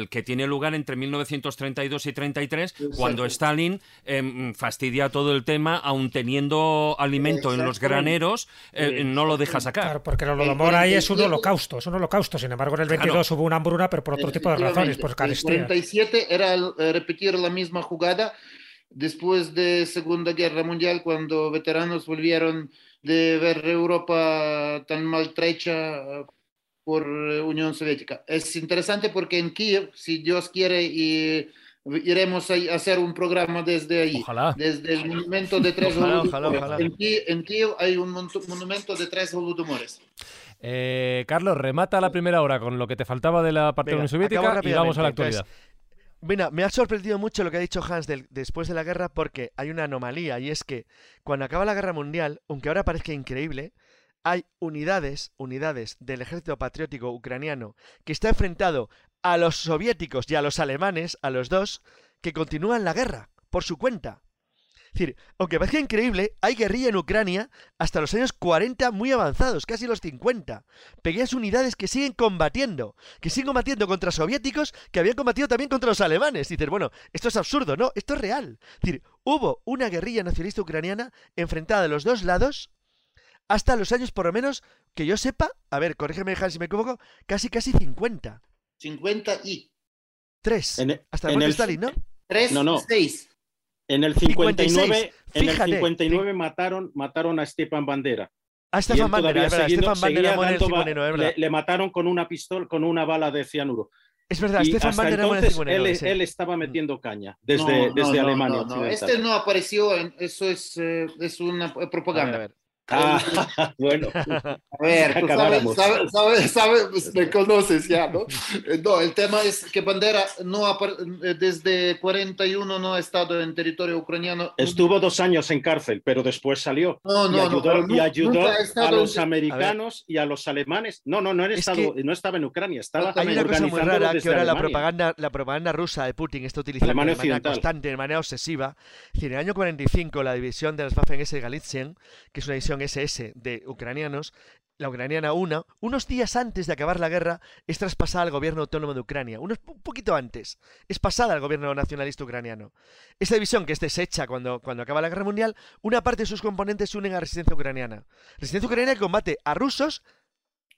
que tiene lugar entre 1932 y 33, cuando Stalin em, fastidia todo el tema, aun teniendo alimento en los graneros, eh, no lo deja sacar. Claro, porque el Holodomor ahí es un holocausto, es un holocausto. Sin embargo, en el 22 hubo una hambruna, pero por otro tipo de razones, por carestía. El 47 era eh, repetir la misma jugada después de Segunda Guerra Mundial, cuando veteranos volvieron de ver Europa tan maltrecha por Unión Soviética. Es interesante porque en Kiev, si Dios quiere, y iremos a hacer un programa desde ahí. Desde el monumento de tres ojalá, En, Kiev, hay un monumento de tres holodomores. Eh, Carlos, remata la primera hora con lo que te faltaba de la parte de la Unión Soviética y vamos a la actualidad. Bueno, me ha sorprendido mucho lo que ha dicho Hans después de la guerra porque hay una anomalía y es que cuando acaba la guerra mundial, aunque ahora parezca increíble, hay unidades, unidades del ejército patriótico ucraniano que está enfrentado a los soviéticos y a los alemanes, a los dos, que continúan la guerra por su cuenta. Es decir, aunque parezca increíble, hay guerrilla en Ucrania hasta los años 40 muy avanzados, casi los 50. Pequeñas unidades que siguen combatiendo, que siguen combatiendo contra soviéticos que habían combatido también contra los alemanes. Dices, bueno, esto es absurdo, no, esto es real. Es decir, hubo una guerrilla nacionalista ucraniana enfrentada de los dos lados hasta los años, por lo menos, que yo sepa, a ver, corrígeme, Hans, si me equivoco, casi, casi 50. 50 y... 3. En, hasta el en el- Stalin, ¿no? 3, No, no. 6. En el 59, en el Fíjate. 59 mataron, mataron a Stepan Bandera. A él Bandera, todavía es verdad, seguido- Stefan Bandera muere en el dando ba- 59, es verdad. le, le mataron con una pistola, con una bala de cianuro. Es verdad, Y Bandera muere en el entonces 59, él, sí. él estaba metiendo caña desde, No, no, desde no, Alemania. no, no, occidental. Este no apareció, en- eso es, eh, es una propaganda. A ver, Ah, [LAUGHS] bueno. A ver, tú sabes, Acabáramos. sabes, sabes, sabes, pues, me conoces ya, ¿no? Eh, No, el tema es que Bandera no apar- eh, desde 41 no ha estado en territorio ucraniano. Estuvo dos años en cárcel, pero después salió. No, no, y no, ayudó, pero y ayudó ha a los en- americanos y a los alemanes. No, no, no, en Es estado- que- no estaba en Ucrania, estaba Hay una cosa muy rara que ahora la propaganda, la propaganda rusa de Putin está utilizando Alemania de manera occidental. constante, de manera obsesiva. Es decir, en el año 45 la división de las Waffen-SS de Galitzien, que es una división SS de ucranianos, la ucraniana 1, unos días antes de acabar la guerra, es traspasada al gobierno autónomo de Ucrania. Unos, un poquito antes. Es pasada al gobierno nacionalista ucraniano. Esa división que es deshecha cuando, cuando acaba la guerra mundial, una parte de sus componentes se unen a la resistencia ucraniana. Resistencia ucraniana que combate a rusos,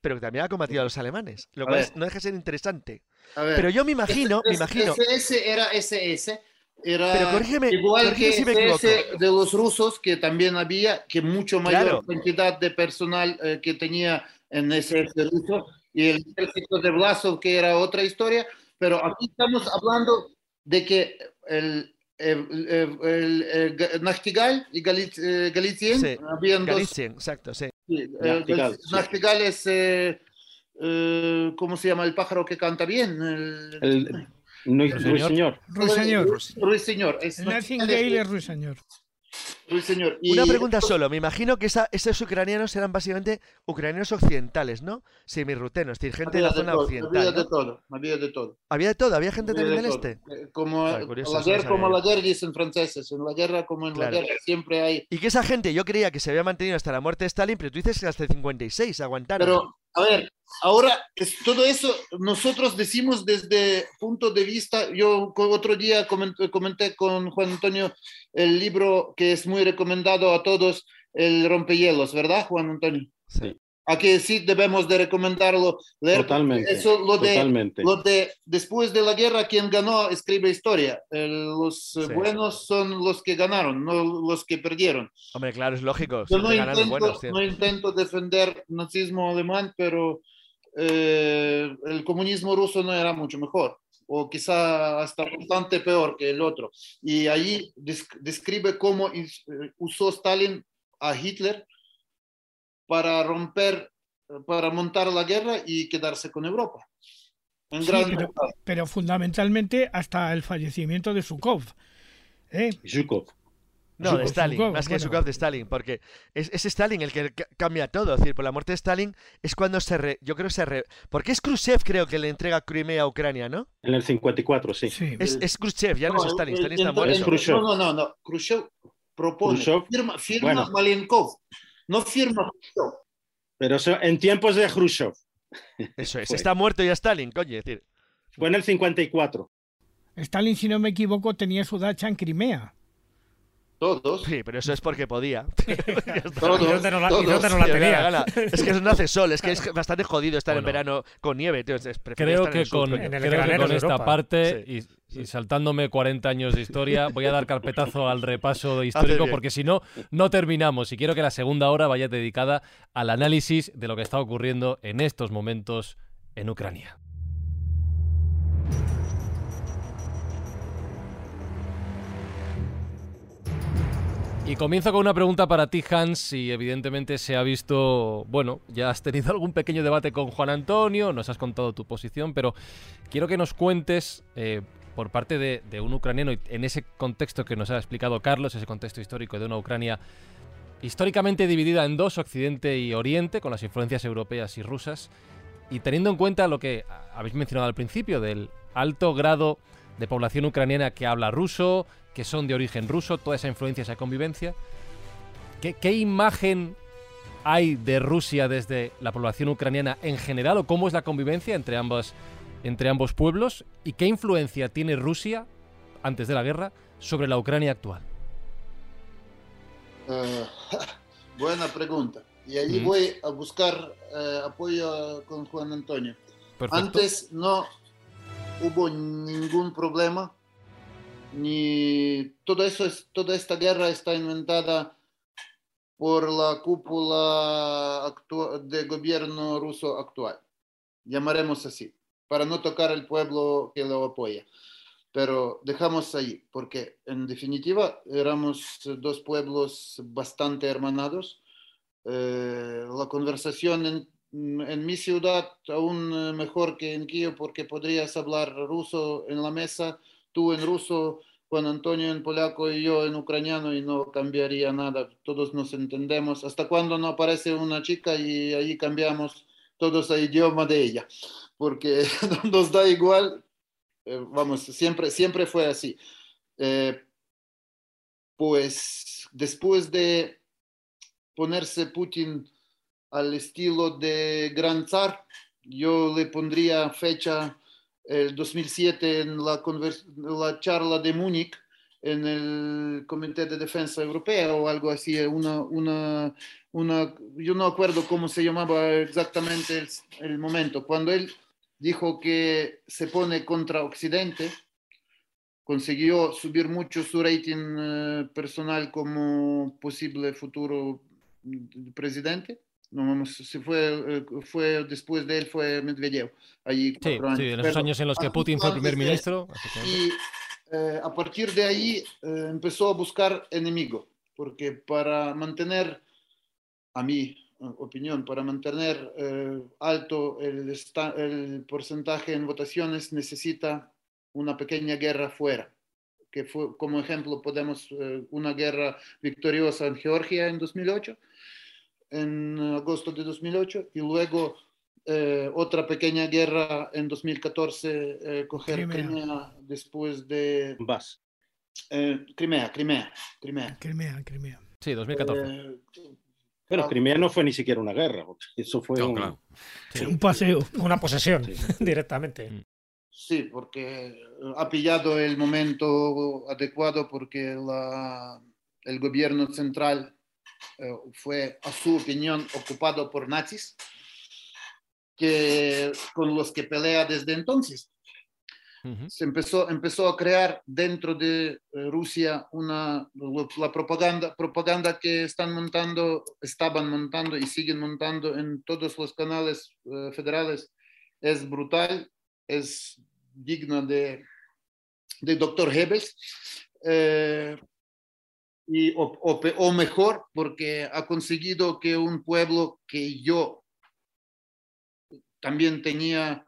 pero que también ha combatido a los alemanes. Lo cual no deja de ser interesante. Pero yo me imagino, me imagino. SS era SS. Era Pero igual corrígeme que si equivoco. de los rusos, que también había, que mucho mayor Claro. cantidad de personal eh, que tenía en SS ruso, y el ejército de Blasov, que era otra historia, pero aquí estamos hablando de que el, el, el- el- el Ga- Nachtigal y Galiz- eh, Galizien Sí, habían dos Galitzien, exacto, sí. Sí, eh, Nachtigal, sí. Es, eh, eh, ¿cómo se llama? El pájaro que canta bien. El, El, no, Ruiseñor. Ruiseñor. Ruiseñor. Nightingale es ruiseñor. Ruiseñor. Y Una pregunta solo. Me imagino que esa- esos ucranianos eran básicamente ucranianos occidentales, ¿no? Semirrutenos, es decir, gente de la zona todo, occidental. Había ¿no? de todo, había de todo. Había de todo, había gente había también de del todo. este. Eh, Como curioso, la no guerra, como la guerra dicen franceses, en la guerra como en Claro. la guerra siempre hay. Y que esa gente, yo creía que se había mantenido hasta la muerte de Stalin, pero tú dices que hasta el 56 aguantaron. Pero, a ver, ahora es- todo eso nosotros decimos desde punto de vista, yo otro día comenté, comenté con Juan Antonio el libro que es muy recomendado a todos, el rompehielos, ¿verdad, Juan Antonio? Sí. A que sí debemos de recomendarlo leer. Totalmente, Eso, lo de, totalmente. lo de después de la guerra, quien ganó escribe historia. El- los eh, Sí. buenos son los que ganaron, no los que perdieron. Hombre, claro, es lógico. Yo no intento, buenos, no intento defender nazismo alemán, pero eh, el comunismo ruso no era mucho mejor, o quizá hasta bastante peor que el otro. Y ahí desc- describe cómo eh, usó Stalin a Hitler para romper, para montar la guerra y quedarse con Europa. En Sí, gran pero, pero fundamentalmente hasta el fallecimiento de Sukov. ¿eh? Zhukov. No, de Zhukov, Stalin, Zhukov, más que bueno. Zhukov de Stalin, porque es, es Stalin el que ca- cambia todo. Es decir, por la muerte de Stalin es cuando se re, yo creo que se re, porque es Khrushchev creo que le entrega Crimea a Ucrania, ¿no? En el 54, sí. Sí. Es, es Khrushchev, ya no, No, es Stalin, el- Stalin está el- muerto. Es Khrushchev. No, no, no, no. Khrushchev propone, Khrushchev, firma, firma bueno. Malenkov, no firma Khrushchev. Pero eso, en tiempos de Khrushchev. Eso es, Fue. está muerto ya Stalin, coño, es decir. Fue en el 54. Stalin, si no me equivoco, tenía su dacha en Crimea. Todos. Sí, pero eso es porque podía. [LAUGHS] Todos, ¿Y no la, y todos. no la tenía? Es que eso no hace sol, es que es [LAUGHS] bastante jodido estar en verano con nieve, tío. Creo que con. En el creo que granero con de esta Europa. parte Sí. Y, saltándome 40 años de historia, voy a dar carpetazo al repaso [LAUGHS] histórico porque si no, no terminamos. Y quiero que la segunda hora vaya dedicada al análisis de lo que está ocurriendo en estos momentos en Ucrania. Y comienzo con una pregunta para ti, Hans, y evidentemente se ha visto, bueno, ya has tenido [LAUGHS] algún pequeño debate con Juan Antonio, nos has contado tu posición, pero quiero que nos cuentes, eh, por parte de, un ucraniano, en ese contexto que nos ha explicado Carlos, ese contexto histórico de una Ucrania históricamente dividida en dos, Occidente y Oriente, con las influencias europeas y rusas, y teniendo en cuenta lo que habéis mencionado al principio, del alto grado de población ucraniana que habla ruso, que son de origen ruso, toda esa influencia, esa convivencia. ¿Qué, qué imagen hay de Rusia desde la población ucraniana en general o cómo es la convivencia entre ambas entre ambos pueblos y qué influencia tiene Rusia antes de la guerra sobre la Ucrania actual? Uh, [LAUGHS] buena pregunta. Y allí mm. voy a buscar uh, apoyo con Juan Antonio. Perfecto. Antes no hubo ningún problema, ni todo eso es, toda esta guerra está inventada por la cúpula de gobierno ruso actual, llamaremos así, para no tocar el pueblo que lo apoya. Pero dejamos ahí, porque en definitiva éramos dos pueblos bastante hermanados. Eh, la conversación en, mi ciudad aún mejor que en Kiev, porque podrías hablar ruso en la mesa, tú en ruso, Juan Antonio en polaco y yo en ucraniano y no cambiaría nada. Todos nos entendemos. Hasta cuando no aparece una chica y ahí cambiamos todos el idioma de ella, porque [LAUGHS] nos da igual. Eh, vamos, siempre, siempre fue así. Eh, pues después de ponerse Putin al estilo de Gran Zar, yo le pondría fecha el 2007 en la, la charla de Múnich en el Comité de Defensa Europea o algo así, una, una, una, yo no acuerdo cómo se llamaba exactamente el, el, momento, cuando él dijo que se pone contra Occidente, consiguió subir mucho su rating uh, personal como posible futuro presidente no vamos, si fue, eh, fue después de él fue Medvedev. Allí sí, sí, en esos años en los que Putin fue primer ministro. Y eh, a partir de ahí eh, empezó a buscar enemigo, porque para mantener, a mi opinión, para mantener eh, alto el, el porcentaje en votaciones necesita una pequeña guerra fuera que fue como ejemplo podemos una guerra victoriosa en Georgia en 2008 en agosto de 2008 y luego eh, otra pequeña guerra en 2014, eh, coger Crimea. Crimea. después de... Vas. Eh, Crimea, Crimea, Crimea. Crimea, Crimea. Sí, 2014. Pero ah, Crimea no fue ni siquiera una guerra, eso fue no, un, claro. sí, un, paseo. Una posesión sí. [LAUGHS] directamente. Mm. Sí, porque ha pillado el momento adecuado porque la, el gobierno central eh, fue, a su opinión, ocupado por nazis, que, con los que pelea desde entonces. Se empezó, empezó a crear dentro de eh, Rusia una, la propaganda, propaganda que están montando, estaban montando y siguen montando en todos los canales uh, federales. Es brutal, es digna de, de Dr. Hebels. Eh, y, o, o, o, mejor porque ha conseguido que un pueblo que yo también tenía,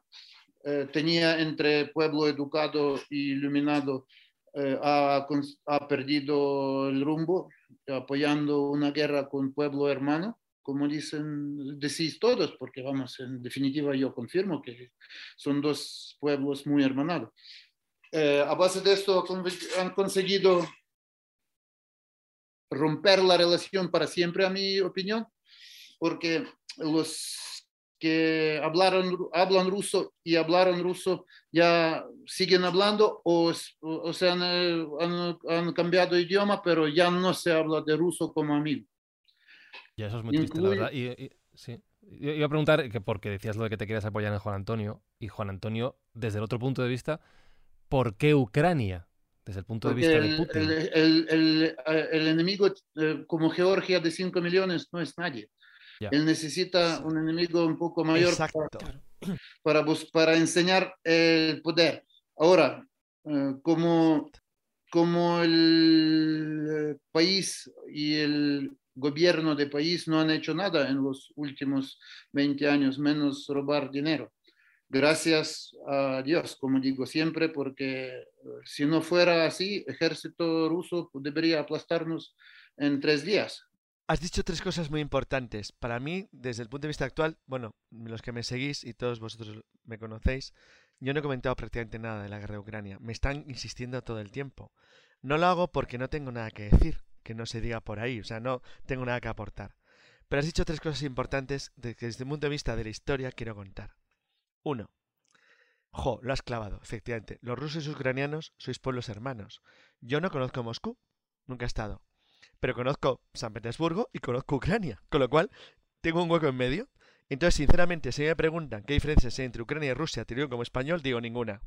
eh, tenía entre pueblo educado y iluminado, eh, ha, ha, perdido el rumbo, apoyando una guerra con pueblo hermano, como dicen, decís todos, porque vamos, en definitiva yo confirmo que son dos pueblos muy hermanados. Eh, a base de esto han conseguido romper la relación para siempre, a mi opinión, porque los que hablaron, hablan ruso y hablaron ruso ya siguen hablando o, o se han, han, han, cambiado idioma, pero ya no se habla de ruso como amigo. Y eso es muy triste, la verdad. Y, y, sí. Yo iba a preguntar, que porque decías lo de que te quieres apoyar en Juan Antonio, y Juan Antonio, desde el otro punto de vista, ¿por qué Ucrania? desde el punto de vista el, de Putin. El, el, el, enemigo eh, como Georgia de 5 millones no es nadie. Yeah. Él necesita un enemigo un poco mayor para, [CLEARS THROAT] para, para, enseñar el poder. Ahora, eh, como, como el eh, país y el gobierno de país no han hecho nada en los últimos 20 años, menos robar dinero gracias a Dios, como digo siempre, porque si no fuera así, ejército ruso debería aplastarnos en tres días. Has dicho tres cosas muy importantes. Para mí, desde el punto de vista actual, bueno, los que me seguís y todos vosotros me conocéis, yo no he comentado prácticamente nada de la guerra de Ucrania. Me están insistiendo todo el tiempo. No lo hago porque no tengo nada que decir, que no se diga por ahí, o sea, no tengo nada que aportar. Pero has dicho tres cosas importantes que desde el punto de vista de la historia quiero contar. Uno. Jo, lo has clavado, efectivamente. Los rusos y ucranianos sois pueblos hermanos. Yo no conozco Moscú, nunca he estado. Pero conozco San Petersburgo y conozco Ucrania, con lo cual tengo un hueco en medio. Entonces, sinceramente, si me preguntan qué diferencias hay entre Ucrania y Rusia, te digo como español, digo ninguna.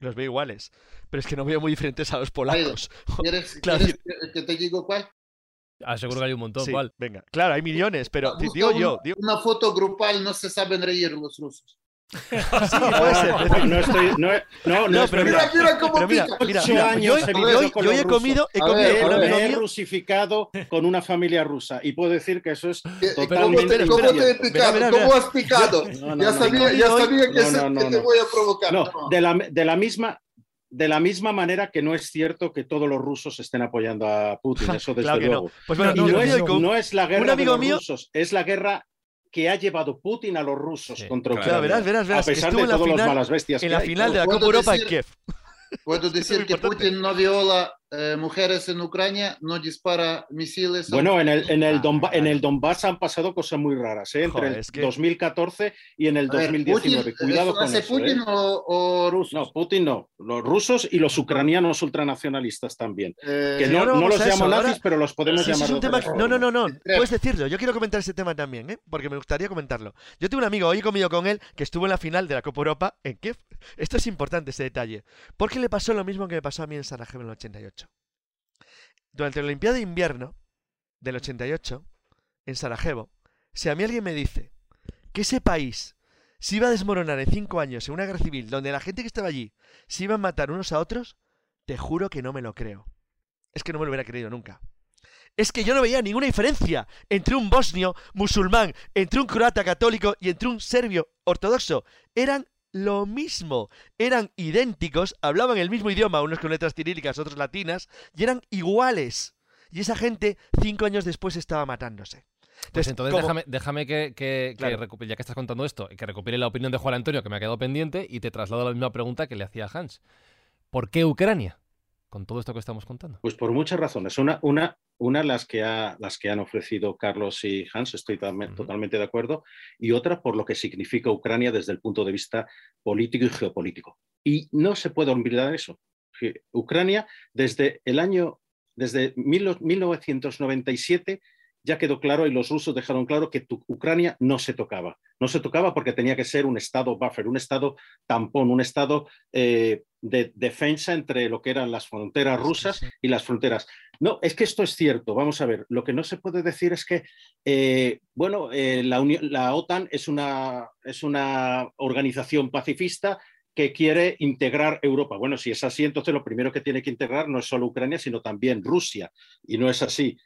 Los veo iguales. Pero es que no veo muy diferentes a los polacos. ¿Quieres, [LAUGHS] Claro, quieres que- te digo cuál? Ah, seguro que hay un montón. Sí, ¿Cuál? Venga, claro, hay millones, pero Busca digo una, yo, digo, una foto grupal, no se saben reír los rusos. [LAUGHS] sí, puede ser. No, no estoy. No, no, no, es pero mira, mira cómo pero mira, pica. mira, Ocho mira, años yo, he yo comido, he ver, comido ver, amigo me he rusificado con una familia rusa y puedo decir que eso es ¿Qué- ¿Cómo totalmente te, cómo te he picado? ¿Cómo has picado? No, no, ya no, sabía, no. ya sabía que, No, se- no, no, que te voy a provocar. No, No. de la, de la misma de la misma manera que no es cierto que todos los rusos estén apoyando a Putin, [LAUGHS] eso desde Claro que no. luego. Pues bueno, Y no, no, es, no es la guerra de los mío- rusos, es la guerra que ha llevado Putin a los rusos Sí, contra. Ucrania. Claro, verás, verás, verás, a pesar de en la todos los final- malas bestias en que la hay. final de la ¿Puedo Copa Europa en decir- Kiev. Puedo [LAUGHS] decir que. Putin no viola eh, mujeres en Ucrania, no dispara misiles. Bueno, en el, en, el Ah, Donba- en el Donbass han pasado cosas muy raras, ¿eh? entre Joder, el es que- 2014 y en el A ver, 2019. Putin, Cuidado ¿eso con hace eso. Putin ¿eh? o, o rusos? No, Putin no. Los rusos y los ucranianos ultranacionalistas también. Eh, Que no, los llamo ahora- nazis, pero los podemos Sí, ese llamar es un tema. No, no, no, no. Puedes decirlo. Yo quiero comentar ese tema también, ¿eh? Porque me gustaría comentarlo. Yo tengo un amigo, hoy he comido con él, que estuvo en la final de la Copa Europa en Kiev. Esto es importante, este detalle. Porque le pasó lo mismo que me pasó a mí en Sarajevo en el 88. Durante la Olimpiada de Invierno del 88, en Sarajevo, si a mí alguien me dice que ese país se iba a desmoronar en cinco años en una guerra civil donde la gente que estaba allí se iban a matar unos a otros, te juro que no me lo creo. Es que no me lo hubiera creído nunca. Es que yo no veía ninguna diferencia entre un bosnio musulmán, entre un croata católico y entre un serbio ortodoxo. Eran lo mismo. Eran idénticos, hablaban el mismo idioma, unos con letras cirílicas, otros latinas, y eran iguales. Y esa gente, cinco años después, estaba matándose. Pues entonces déjame, déjame que, que- Claro. ya que estás contando esto, que recopile la opinión de Juan Antonio, que me ha quedado pendiente, y te traslado la misma pregunta que le hacía a Hans. ¿Por qué Ucrania? Con todo esto que estamos contando. Pues por muchas razones. Una, una, una las, que ha, las que han ofrecido Carlos y Hans, estoy tam- totalmente de acuerdo, y otra por lo que significa Ucrania desde el punto de vista político y geopolítico. Y no se puede olvidar eso. Ucrania, desde el año, desde mil- 1997, ya quedó claro y los rusos dejaron claro que tu- Ucrania no se tocaba. No se tocaba porque tenía que ser un estado buffer, un estado tampón, un estado eh, de defensa entre lo que eran las fronteras rusas sí. y las fronteras. No, es que esto es cierto. Vamos a ver, lo que no se puede decir es que, eh, bueno, eh, la, Unión- la OTAN es una, es una organización pacifista que quiere integrar Europa. Bueno, si es así, entonces lo primero que tiene que integrar no es solo Ucrania, sino también Rusia. Y no es así.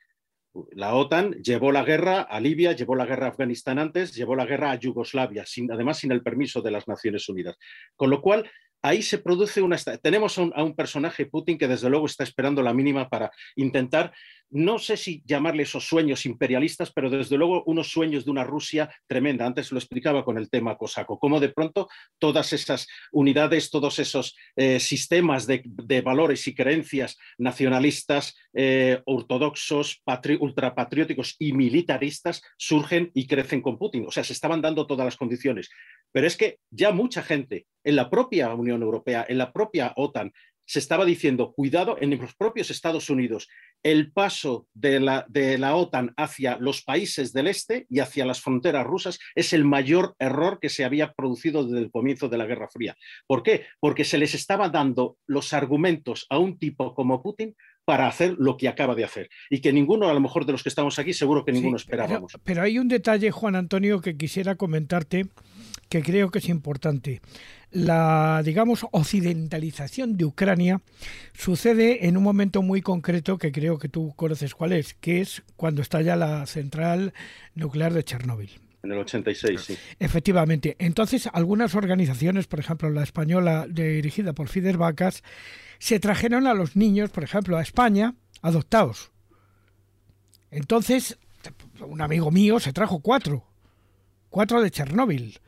La OTAN llevó la guerra a Libia, llevó la guerra a Afganistán antes, llevó la guerra a Yugoslavia, sin, además sin el permiso de las Naciones Unidas. Con lo cual, ahí se produce una... Tenemos un, a un personaje, Putin, que desde luego está esperando la mínima para intentar, no sé si llamarle esos sueños imperialistas, pero desde luego unos sueños de una Rusia tremenda. Antes lo explicaba con el tema cosaco, cómo de pronto todas esas unidades, todos esos eh, sistemas de, valores y creencias nacionalistas, eh, ortodoxos, patri ultrapatrióticos y militaristas surgen y crecen con Putin. O sea, se estaban dando todas las condiciones. Pero es que ya mucha gente en la propia Unión Europea, en la propia OTAN, se estaba diciendo, cuidado, en los propios Estados Unidos, el paso de la, de la, OTAN hacia los países del este y hacia las fronteras rusas es el mayor error que se había producido desde el comienzo de la Guerra Fría. ¿Por qué? Porque se les estaba dando los argumentos a un tipo como Putin para hacer lo que acaba de hacer. Y que ninguno, a lo mejor de los que estamos aquí, seguro que ninguno sí, esperábamos. Pero, pero hay un detalle, Juan Antonio, que quisiera comentarte que creo que es importante. La, digamos, occidentalización de Ucrania sucede en un momento muy concreto que creo que tú conoces cuál es, que es cuando estalla la central nuclear de Chernóbil. En el 86, sí. Efectivamente. Entonces, algunas organizaciones, por ejemplo, la española dirigida por Fidel Vacas, se trajeron a los niños, por ejemplo, a España, adoptados. Entonces, un amigo mío se trajo cuatro, cuatro de Chernóbil.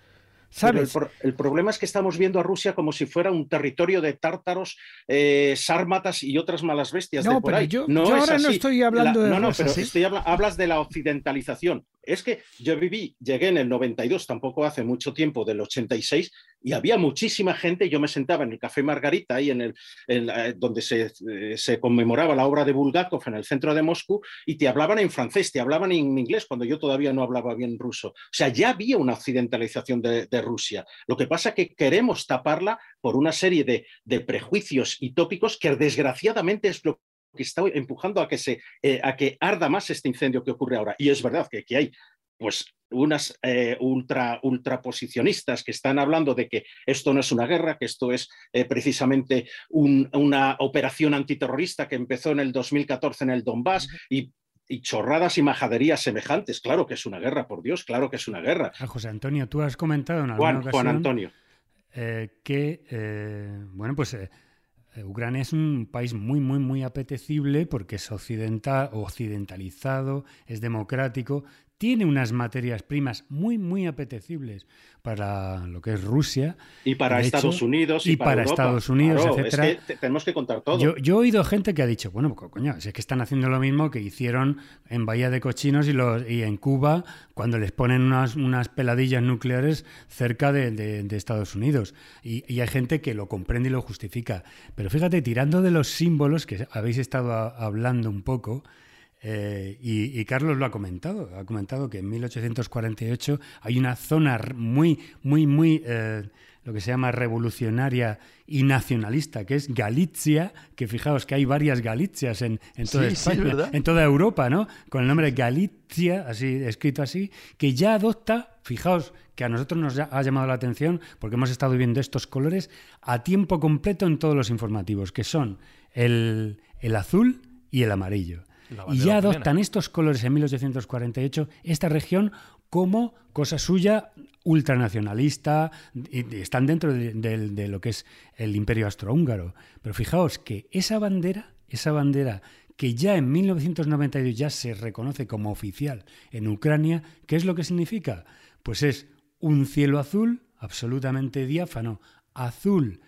¿sabes? El, el, problema es que estamos viendo a Rusia como si fuera un territorio de tártaros, eh, sármatas y otras malas bestias no, de por pero ahí. Yo, no yo ahora así. no estoy hablando La, de No, no, Rusia, pero ¿sí? estoy habla, hablas de la occidentalización. Es que yo viví, llegué en el 92, tampoco hace mucho tiempo, del 86, y había muchísima gente. Yo me sentaba en el Café Margarita, ahí en el, la, donde se, eh, se, conmemoraba la obra de Bulgakov en el centro de Moscú, y te hablaban en francés, te hablaban en inglés, cuando yo todavía no hablaba bien ruso. O sea, ya había una occidentalización de, Rusia. Lo que pasa es que queremos taparla por una serie de, de prejuicios y tópicos que desgraciadamente es lo que está empujando a que, se, eh, a que arda más este incendio que ocurre ahora. Y es verdad que, que hay pues unas eh, ultra, ultraposicionistas que están hablando de que esto no es una guerra, que esto es eh, precisamente un, una operación antiterrorista que empezó en el 2014 en el Donbass uh -huh. y y chorradas y majaderías semejantes. Claro que es una guerra, por Dios, claro que es una guerra. Ah, José Antonio, tú has comentado en alguna Juan, ocasión Juan Antonio. Eh, que, bueno, pues Ucrania es un país muy, muy, muy apetecible porque es occidental, occidentalizado, es democrático, tiene unas materias primas muy, muy apetecibles para lo que es Rusia. Y para Estados hecho, Unidos. Y, Y, para. Estados Unidos, Claro, etcétera. Es que tenemos que contar todo. Yo, yo, he oído gente que ha dicho, bueno, coño, es que están haciendo lo mismo que hicieron en Bahía de Cochinos y, los, y en Cuba cuando les ponen unas, unas peladillas nucleares cerca de, de, de Estados Unidos. Y, y, hay gente que lo comprende y lo justifica. Pero fíjate, tirando de los símbolos que habéis estado a, hablando un poco, eh, y, y, Carlos lo ha comentado, ha comentado que en 1848 hay una zona muy, muy, muy, eh, lo que se llama revolucionaria y nacionalista, que es Galicia, que fijaos que hay varias Galicias en, en toda Sí, en toda Europa, ¿no? Con el nombre Galicia, así escrito así, que ya adopta, fijaos que a nosotros nos ha llamado la atención porque hemos estado viendo estos colores a tiempo completo en todos los informativos, que son el, el azul y el amarillo. Y ya adoptan estos colores en 1848 esta región como cosa suya ultranacionalista y están dentro de, de, de, lo que es el imperio austrohúngaro. Pero fijaos que esa bandera, esa bandera que ya en 1992 ya se reconoce como oficial en Ucrania, ¿qué es lo que significa? Pues es un cielo azul absolutamente diáfano, azul,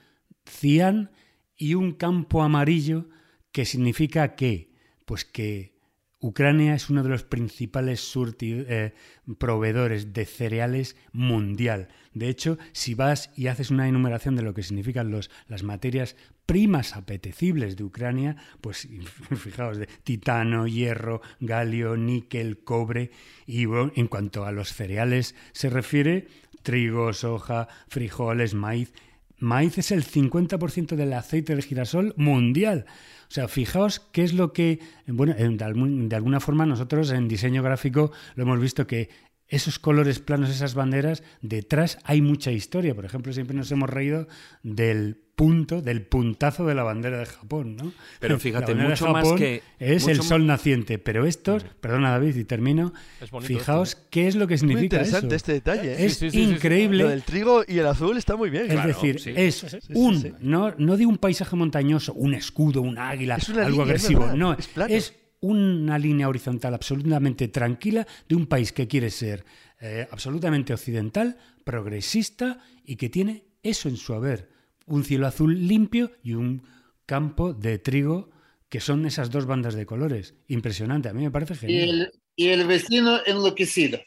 cian y un campo amarillo que significa que pues que Ucrania es uno de los principales eh, proveedores de cereales mundial. De hecho, si vas y haces una enumeración de lo que significan los, las materias primas apetecibles de Ucrania, pues [LAUGHS] fijaos, de titano, hierro, galio, níquel, cobre, y en cuanto a los cereales se refiere, trigo, soja, frijoles, maíz, Maíz es el 50% del aceite de girasol mundial. O sea, fijaos qué es lo que, bueno, de alguna forma nosotros en diseño gráfico lo hemos visto que esos colores planos, esas banderas, detrás hay mucha historia. Por ejemplo, siempre nos hemos reído del punto, del puntazo de la bandera de Japón, ¿no? Pero [LAUGHS] fíjate, mucho de Japón más que... Es el sol naciente, pero estos, perdona David, y termino, fijaos esto, ¿eh? qué es lo que significa Muy interesante eso. este detalle. ¿eh? Es sí, sí, sí, increíble. Lo del trigo y el azul está muy bien. Es claro. decir, es un, no, no de un paisaje montañoso, un escudo, un águila, Es algo línea, es agresivo, no, es es una línea horizontal absolutamente tranquila de un país que quiere ser eh, absolutamente occidental, progresista y que tiene eso en su haber, un cielo azul limpio y un campo de trigo que son esas dos bandas de colores. Impresionante, a mí me parece Y genial. el, y el vecino enloquecido.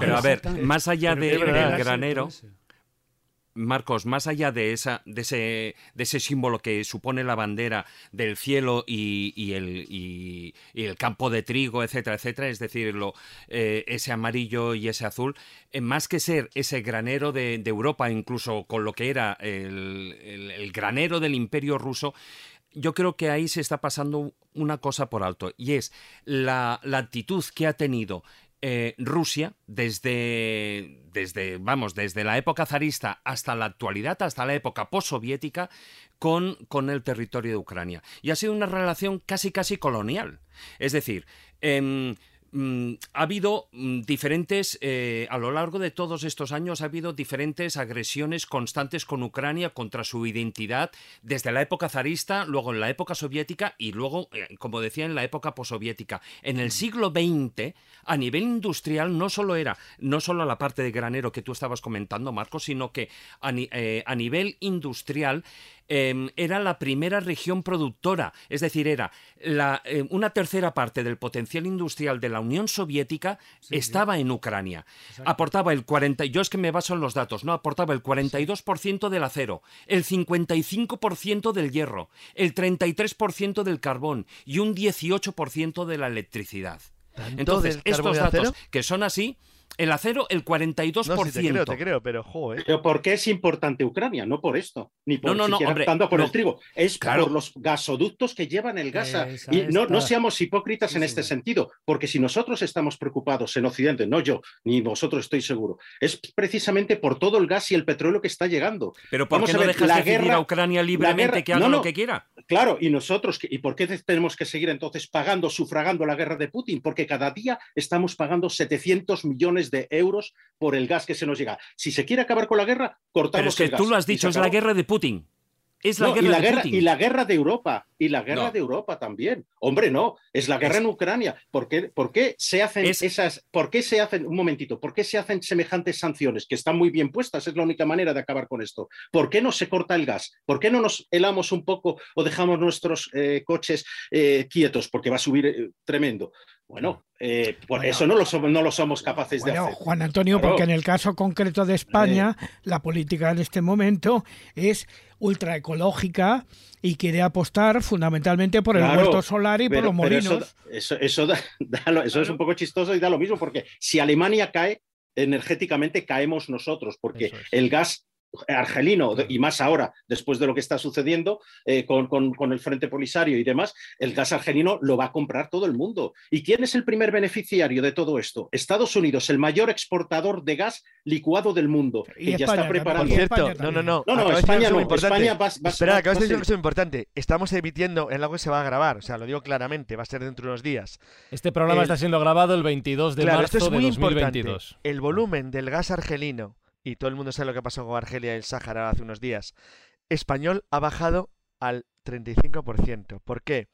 Pero a ver, más allá de- del granero. Marcos, más allá de, esa, de, ese, de ese símbolo que supone la bandera del cielo y, el, y, el campo de trigo, etcétera, etcétera, es decir, lo, eh, ese amarillo y ese azul, eh, más que ser ese granero de, de Europa, incluso con lo que era el, el- el granero del imperio ruso, yo creo que ahí se está pasando una cosa por alto, y es la, la actitud que ha tenido eh, Rusia desde, desde, vamos, desde la época zarista hasta la actualidad, hasta la época postsoviética, con, con el territorio de Ucrania. Y ha sido una relación casi, casi colonial. Es decir, em, mm, ha habido mm, diferentes, eh, a lo largo de todos estos años, ha habido diferentes agresiones constantes con Ucrania contra su identidad, desde la época zarista, luego en la época soviética y luego, eh, como decía, en la época possoviética. En el siglo XX, a nivel industrial, no solo era, no solo la parte de granero que tú estabas comentando, Marcos, sino que a, ni- eh, a nivel industrial, em, era la primera región productora, es decir, era la, eh, una tercera parte del potencial industrial de la Unión Soviética estaba en Ucrania. Aportaba el 40, yo es que me baso en los datos, no aportaba el 42% del acero, el 55% del hierro, el 33% del carbón y un 18% de la electricidad. ¿Tanto Entonces, estos datos que son así, el acero el 42%. No, sí, te creo, te creo, pero joder. Pero ¿por qué es importante Ucrania? No por esto, ni por No, no, no, siquiera hombre, tanto por no. el trigo. Es Claro. por los gasoductos que llevan el gas. a- Esa y no, no seamos hipócritas en este sentido, porque si nosotros estamos preocupados en Occidente, no yo, ni vosotros estoy seguro, es precisamente por todo el gas y el petróleo que está llegando. Pero ¿por Vamos qué a no ver, dejas la guerra- a Ucrania libremente guerra- que haga no, lo que quiera? Claro, y nosotros, ¿y por qué tenemos que seguir entonces pagando, sufragando la guerra de Putin? Porque cada día estamos pagando 700 millones de euros por el gas que se nos llega. Si se quiere acabar con la guerra, cortamos Pero es que el gas. tú lo has dicho, es la guerra de Putin. Es la No, guerra y, la de guerra, Putin. y la guerra de Europa, y la guerra No. de Europa también. Hombre, no, es la guerra Es- en Ucrania. ¿Por qué, por qué se hacen Es- esas, por qué se hacen, un momentito, por qué se hacen semejantes sanciones que están muy bien puestas? Es la única manera de acabar con esto. ¿Por qué no se corta el gas? ¿Por qué no nos helamos un poco o dejamos nuestros eh, coches eh, quietos? Porque va a subir eh, tremendo. Bueno, eh, por Bueno. eso no lo, somos, no lo somos capaces de hacer. Juan Antonio, porque en el caso concreto de España, la política en este momento es ultraecológica y quiere apostar fundamentalmente por el Claro, huerto solar y por pero- los pero eso molinos. Eso, eso, da- [LAUGHS] da lo- eso es un poco chistoso y da lo mismo, porque si Alemania cae, energéticamente caemos nosotros, porque es. el gas argelino, y más ahora, después de lo que está sucediendo eh, con, con- con el Frente Polisario y demás, el gas argelino lo va a comprar todo el mundo. ¿Y quién es el primer beneficiario de todo esto? Estados Unidos, el mayor exportador de gas licuado del mundo, Y que ya está. Por cierto, España no, no, no. No, no, España algo no, muy importante. España va- va- Espera, acabas va de decir cosa importante. Estamos emitiendo en algo que se va a grabar, o sea, lo digo claramente, va a ser dentro de unos días. Este programa El- está siendo grabado el 22 de claro, marzo esto es muy de importante. 2022. El volumen del gas argelino, y todo el mundo sabe lo que pasó con Argelia y el Sáhara hace unos días, español ha bajado al 35%. ¿Por qué?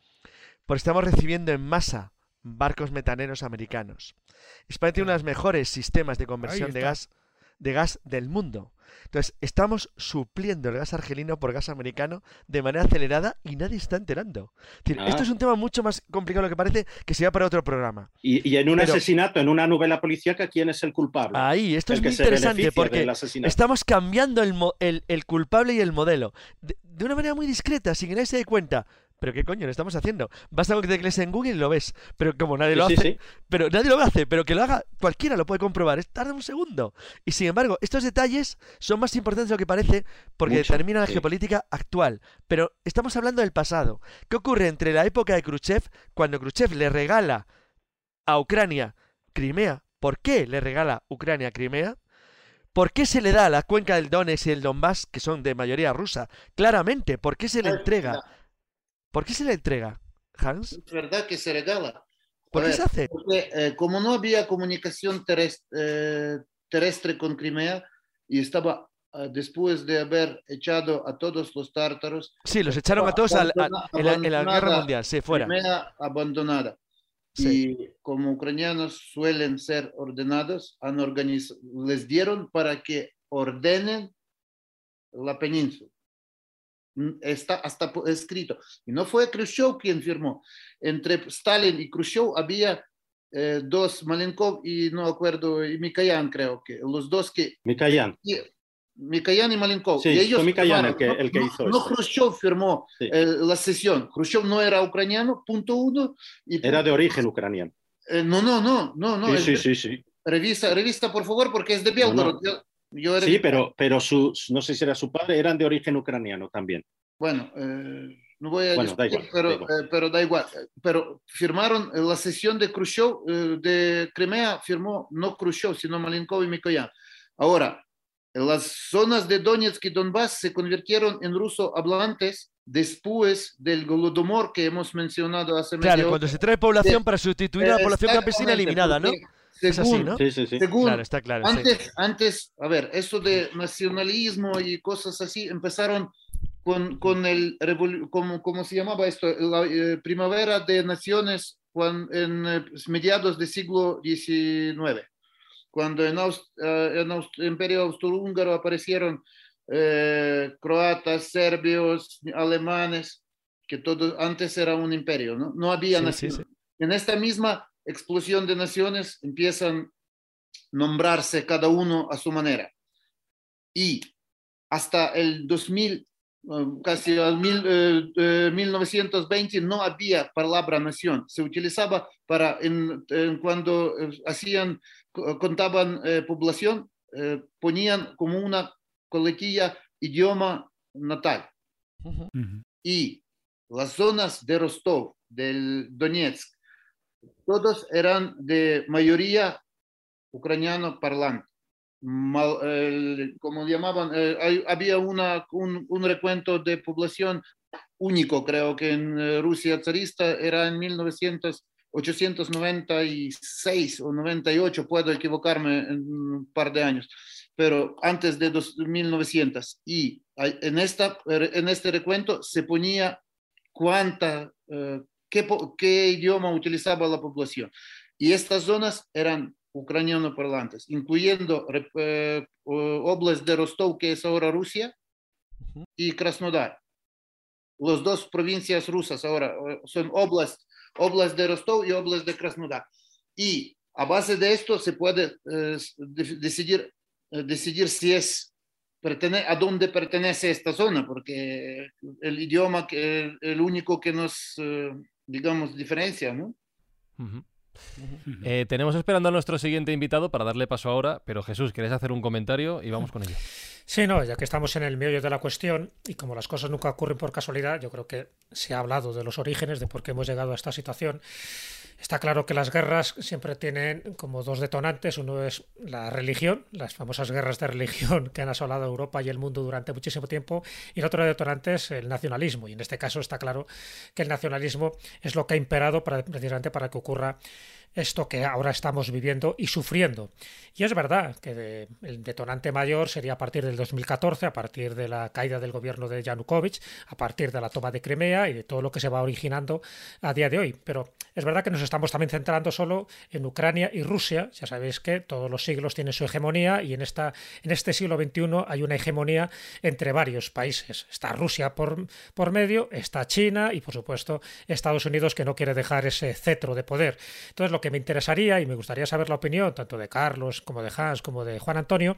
Porque estamos recibiendo en masa barcos metaneros americanos. España tiene uno de los mejores sistemas de conversión de gas, de gas del mundo. Entonces, estamos supliendo el gas argelino por gas americano de manera acelerada y nadie está enterando. Es decir, Ah. Esto es un tema mucho más complicado de lo que parece, que se va para otro programa. Y, y en un Pero- asesinato, en una novela policíaca, ¿quién es el culpable? Ahí, esto El es que muy interesante porque estamos cambiando el, el- el culpable y el modelo de, de una manera muy discreta, sin que nadie se dé cuenta. Pero qué coño, lo estamos haciendo. Basta con que teclees en Google y lo ves. Pero como nadie Sí, lo sí, hace, sí. pero nadie lo hace, pero que lo haga cualquiera lo puede comprobar. Es tarda un segundo. Y sin embargo, estos detalles son más importantes de lo que parece porque Mucho, determinan la sí. geopolítica actual. Pero estamos hablando del pasado. ¿Qué ocurre entre la época de Khrushchev, cuando Khrushchev le regala a Ucrania Crimea? ¿Por qué le regala Ucrania Crimea? ¿Por qué se le da a la cuenca del Donetsk y el Donbass, que son de mayoría rusa? Claramente, ¿por qué se le entrega? ¿Por qué se le entrega, Hans? Es verdad que se regala. ¿Por A qué se hace? Porque eh, como no había comunicación terrestre, eh, terrestre con Crimea y estaba eh, después de haber echado a todos los tártaros, Sí, los echaron a todos abandona- en, la, guerra mundial, sí, fuera. Crimea abandonada. Sí. Y como ucranianos suelen ser ordenados, han organiz- les dieron para que ordenen la península. Mm, Está hasta escrito. Y no fue Khrushchev quien firmó. Entre Stalin y Khrushchev había eh, dos, Malenkov y no acuerdo, y Mikoyan creo que, los dos que... Mikoyan. y- Mikoyan y Malenkov. Sí, y ellos fue Mikoyan el que- el que no, hizo no. Khrushchev firmó Sí. eh, la sesión. Khrushchev no era ucraniano, punto uno. Y Era de origen ucraniano. eh, no, no, no, no, no. Sí, sí, sí, sí. Revisa, revisa, por favor, porque es de No, Belgorod. no. Yo, yo he Sí, pero, pero su, no sé si era su padre, eran de origen ucraniano también. Bueno, eh, no voy a Bueno, da discutir, igual, pero, da igual. eh, pero da igual. Pero firmaron eh, la sesión de Khrushchev, eh, de Crimea, firmó no Khrushchev, sino Malenkov y Mikoyan. Ahora, las zonas de Donetsk y Donbass se convirtieron en ruso hablantes después del Golodomor que hemos mencionado hace Claro, media cuando hora. se trae población De- para sustituir a la población campesina eliminada, ¿no? Porque Es así, según- ¿no? según- Claro, está claro. sí. antes, antes, a ver, eso de nacionalismo y cosas así empezaron con, con el, ¿cómo, ¿cómo se llamaba esto? La eh, primavera de naciones cuan- en eh, mediados del siglo XIX, cuando en, Aus- eh, en Aus- Imperio Austrohúngaro aparecieron eh, croatas, serbios, alemanes, que todo antes era un imperio, ¿no? No había Sí, sí, nación. En esta misma explosión de naciones empiezan a nombrarse cada uno a su manera. Y hasta el 2000, eh, casi al mil, eh, eh, 1920, no había palabra nación. Se utilizaba para en, en cuando eh, hacían, co- contaban eh, población, eh, ponían como una coletilla idioma natal. Y las zonas de Rostov, del Donetsk, todos eran de mayoría ucraniano parlante. Mal- el- como llamaban, eh, había una, un, un recuento de población único, creo que en eh, Rusia zarista era en 1900, 896 o 98, puedo equivocarme en un par de años, pero antes de dos- 1900. Y en, esta, en este recuento se ponía cuánta, eh, qué, qué idioma utilizaba la población. Y estas zonas eran ucraniano parlantes, incluyendo eh, o- oblast de Rostov, que es ahora Rusia, y Krasnodar. Los dos provincias rusas ahora eh, son oblast, oblast de Rostov y oblast de Krasnodar. Y a base de esto se puede eh, de- decidir, eh, decidir si es a dónde pertenece esta zona, porque el idioma que el único que nos, eh, digamos, diferencia, ¿no? Eh, tenemos esperando a nuestro siguiente invitado para darle paso ahora, pero Jesús, ¿querés hacer un comentario? Y vamos con ello. Sí, no, ya que estamos en el meollo de la cuestión y como las cosas nunca ocurren por casualidad, yo creo que se ha hablado de los orígenes, de por qué hemos llegado a esta situación. Está claro que las guerras siempre tienen como dos detonantes. Uno es la religión, las famosas guerras de religión [LAUGHS] que han asolado Europa y el mundo durante muchísimo tiempo. Y el otro detonante es el nacionalismo. Y en este caso está claro que el nacionalismo es lo que ha imperado precisamente para que ocurra esto que ahora estamos viviendo y sufriendo. Y es verdad que el detonante mayor sería a partir del 2014, a partir de la caída del gobierno de Yanukovych, a partir de la toma de Crimea y de todo lo que se va originando a día de hoy. Pero es verdad que nos estamos también centrando solo en Ucrania y Rusia. Ya sabéis que todos los siglos tienen su hegemonía y en, esta, en este siglo XXI hay una hegemonía entre varios países. Está Rusia por, por medio, está China y por supuesto Estados Unidos que no quiere dejar ese cetro de poder. Entonces lo que me interesaría y me gustaría saber la opinión tanto de Carlos como de Hans como de Juan Antonio,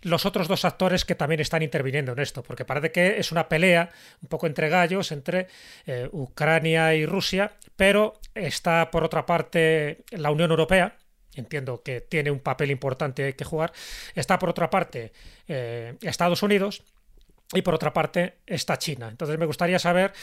los otros dos actores que también están interviniendo en esto, porque parece que es una pelea un poco entre gallos entre eh, Ucrania y Rusia, pero está por otra parte la Unión Europea, entiendo que tiene un papel importante que jugar, está por otra parte eh, Estados Unidos y por otra parte está China. Entonces me gustaría saber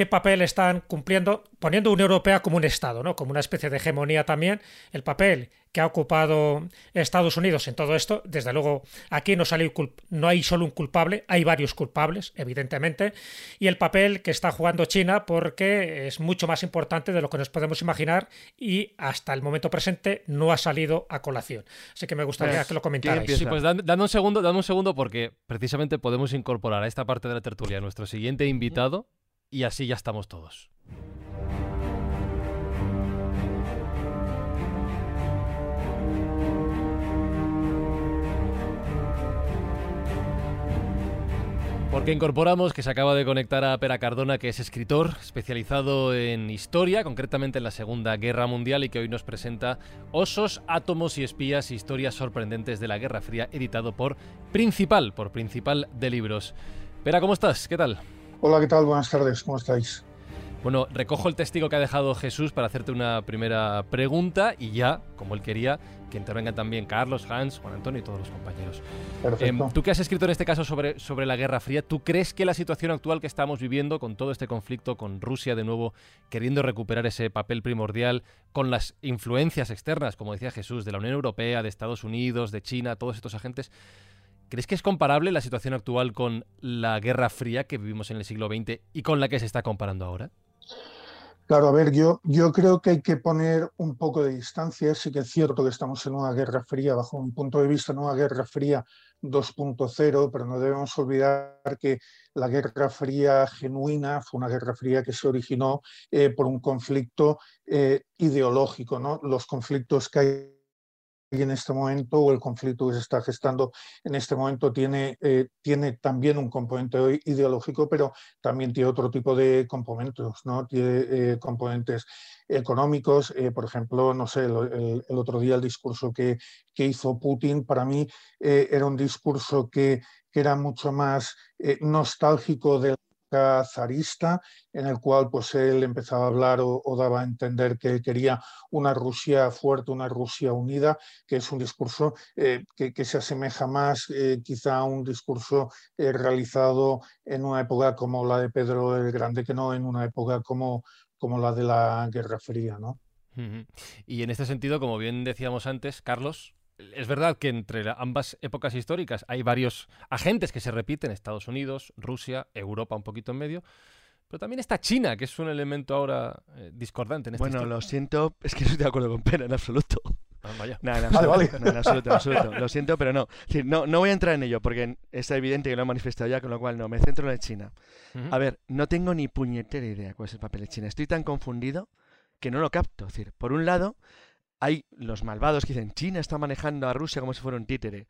qué papel están cumpliendo, poniendo Unión Europea como un Estado, ¿no? como una especie de hegemonía también, el papel que ha ocupado Estados Unidos en todo esto. Desde luego, aquí no, sale no hay solo un culpable, hay varios culpables, evidentemente, y el papel que está jugando China porque es mucho más importante de lo que nos podemos imaginar y hasta el momento presente no ha salido a colación. Así que me gustaría Pues, que lo comentarais. Sí, pues dan- dame un segundo, dame un segundo porque precisamente podemos incorporar a esta parte de la tertulia a nuestro siguiente invitado y así ya estamos todos. Porque incorporamos que se acaba de conectar a Pera Cardona, que es escritor especializado en historia, concretamente en la Segunda Guerra Mundial, y que hoy nos presenta Osos, Átomos y Espías, historias sorprendentes de la Guerra Fría, editado por Principal, por Principal de Libros. Pera, ¿cómo estás? ¿Qué tal? Hola, ¿qué tal? Buenas tardes, ¿cómo estáis? Bueno, recojo el testigo que ha dejado Jesús para hacerte una primera pregunta y ya, como él quería, que intervengan también Carlos, Hans, Juan Antonio y todos los compañeros. Perfecto. Em, tú que has escrito en este caso sobre, sobre la Guerra Fría, ¿tú crees que la situación actual que estamos viviendo con todo este conflicto, con Rusia de nuevo queriendo recuperar ese papel primordial, con las influencias externas, como decía Jesús, de la Unión Europea, de Estados Unidos, de China, todos estos agentes, ¿Crees que es comparable la situación actual con la Guerra Fría que vivimos en el siglo XX y con la que se está comparando ahora? Claro, a ver, yo, yo creo que hay que poner un poco de distancia. Sí que es cierto que estamos en una guerra fría, bajo un punto de vista, una guerra fría 2.0, pero no debemos olvidar que la guerra fría genuina fue una guerra fría que se originó eh, por un conflicto eh, ideológico. ¿no? Los conflictos que hay en este momento o el conflicto que se está gestando en este momento tiene, eh, tiene también un componente ideológico, pero también tiene otro tipo de componentes, ¿no? Tiene eh, componentes económicos, eh, por ejemplo, no sé, el, el, otro día el discurso que, que hizo Putin para mí era un discurso que, que era mucho más nostálgico de zarista, en el cual pues él empezaba a hablar o, daba a entender que quería una Rusia fuerte, una Rusia unida, que es un discurso eh, que, se asemeja más eh, quizá a un discurso eh, realizado en una época como la de Pedro el Grande, que no en una época como, como la de la Guerra Fría. ¿no? Y en este sentido, como bien decíamos antes, Carlos, es verdad que entre ambas épocas históricas hay varios agentes que se repiten, Estados Unidos, Rusia, Europa un poquito en medio, pero también está China, que es un elemento ahora eh, discordante en esta Bueno, lo siento, [LAUGHS] es que no estoy de acuerdo con Pena en absoluto. Ah, vaya. No, en [LAUGHS] absoluto, en absoluto, en absoluto. Lo siento, pero no. no. No voy a entrar en ello porque es evidente que lo he manifestado ya, con lo cual no. Me centro en la de China. A ver, no tengo ni puñetera idea cuál es el papel de China. Estoy tan confundido que no lo capto. Es decir, por un lado, hay los malvados que dicen China está manejando a Rusia como si fuera un títere.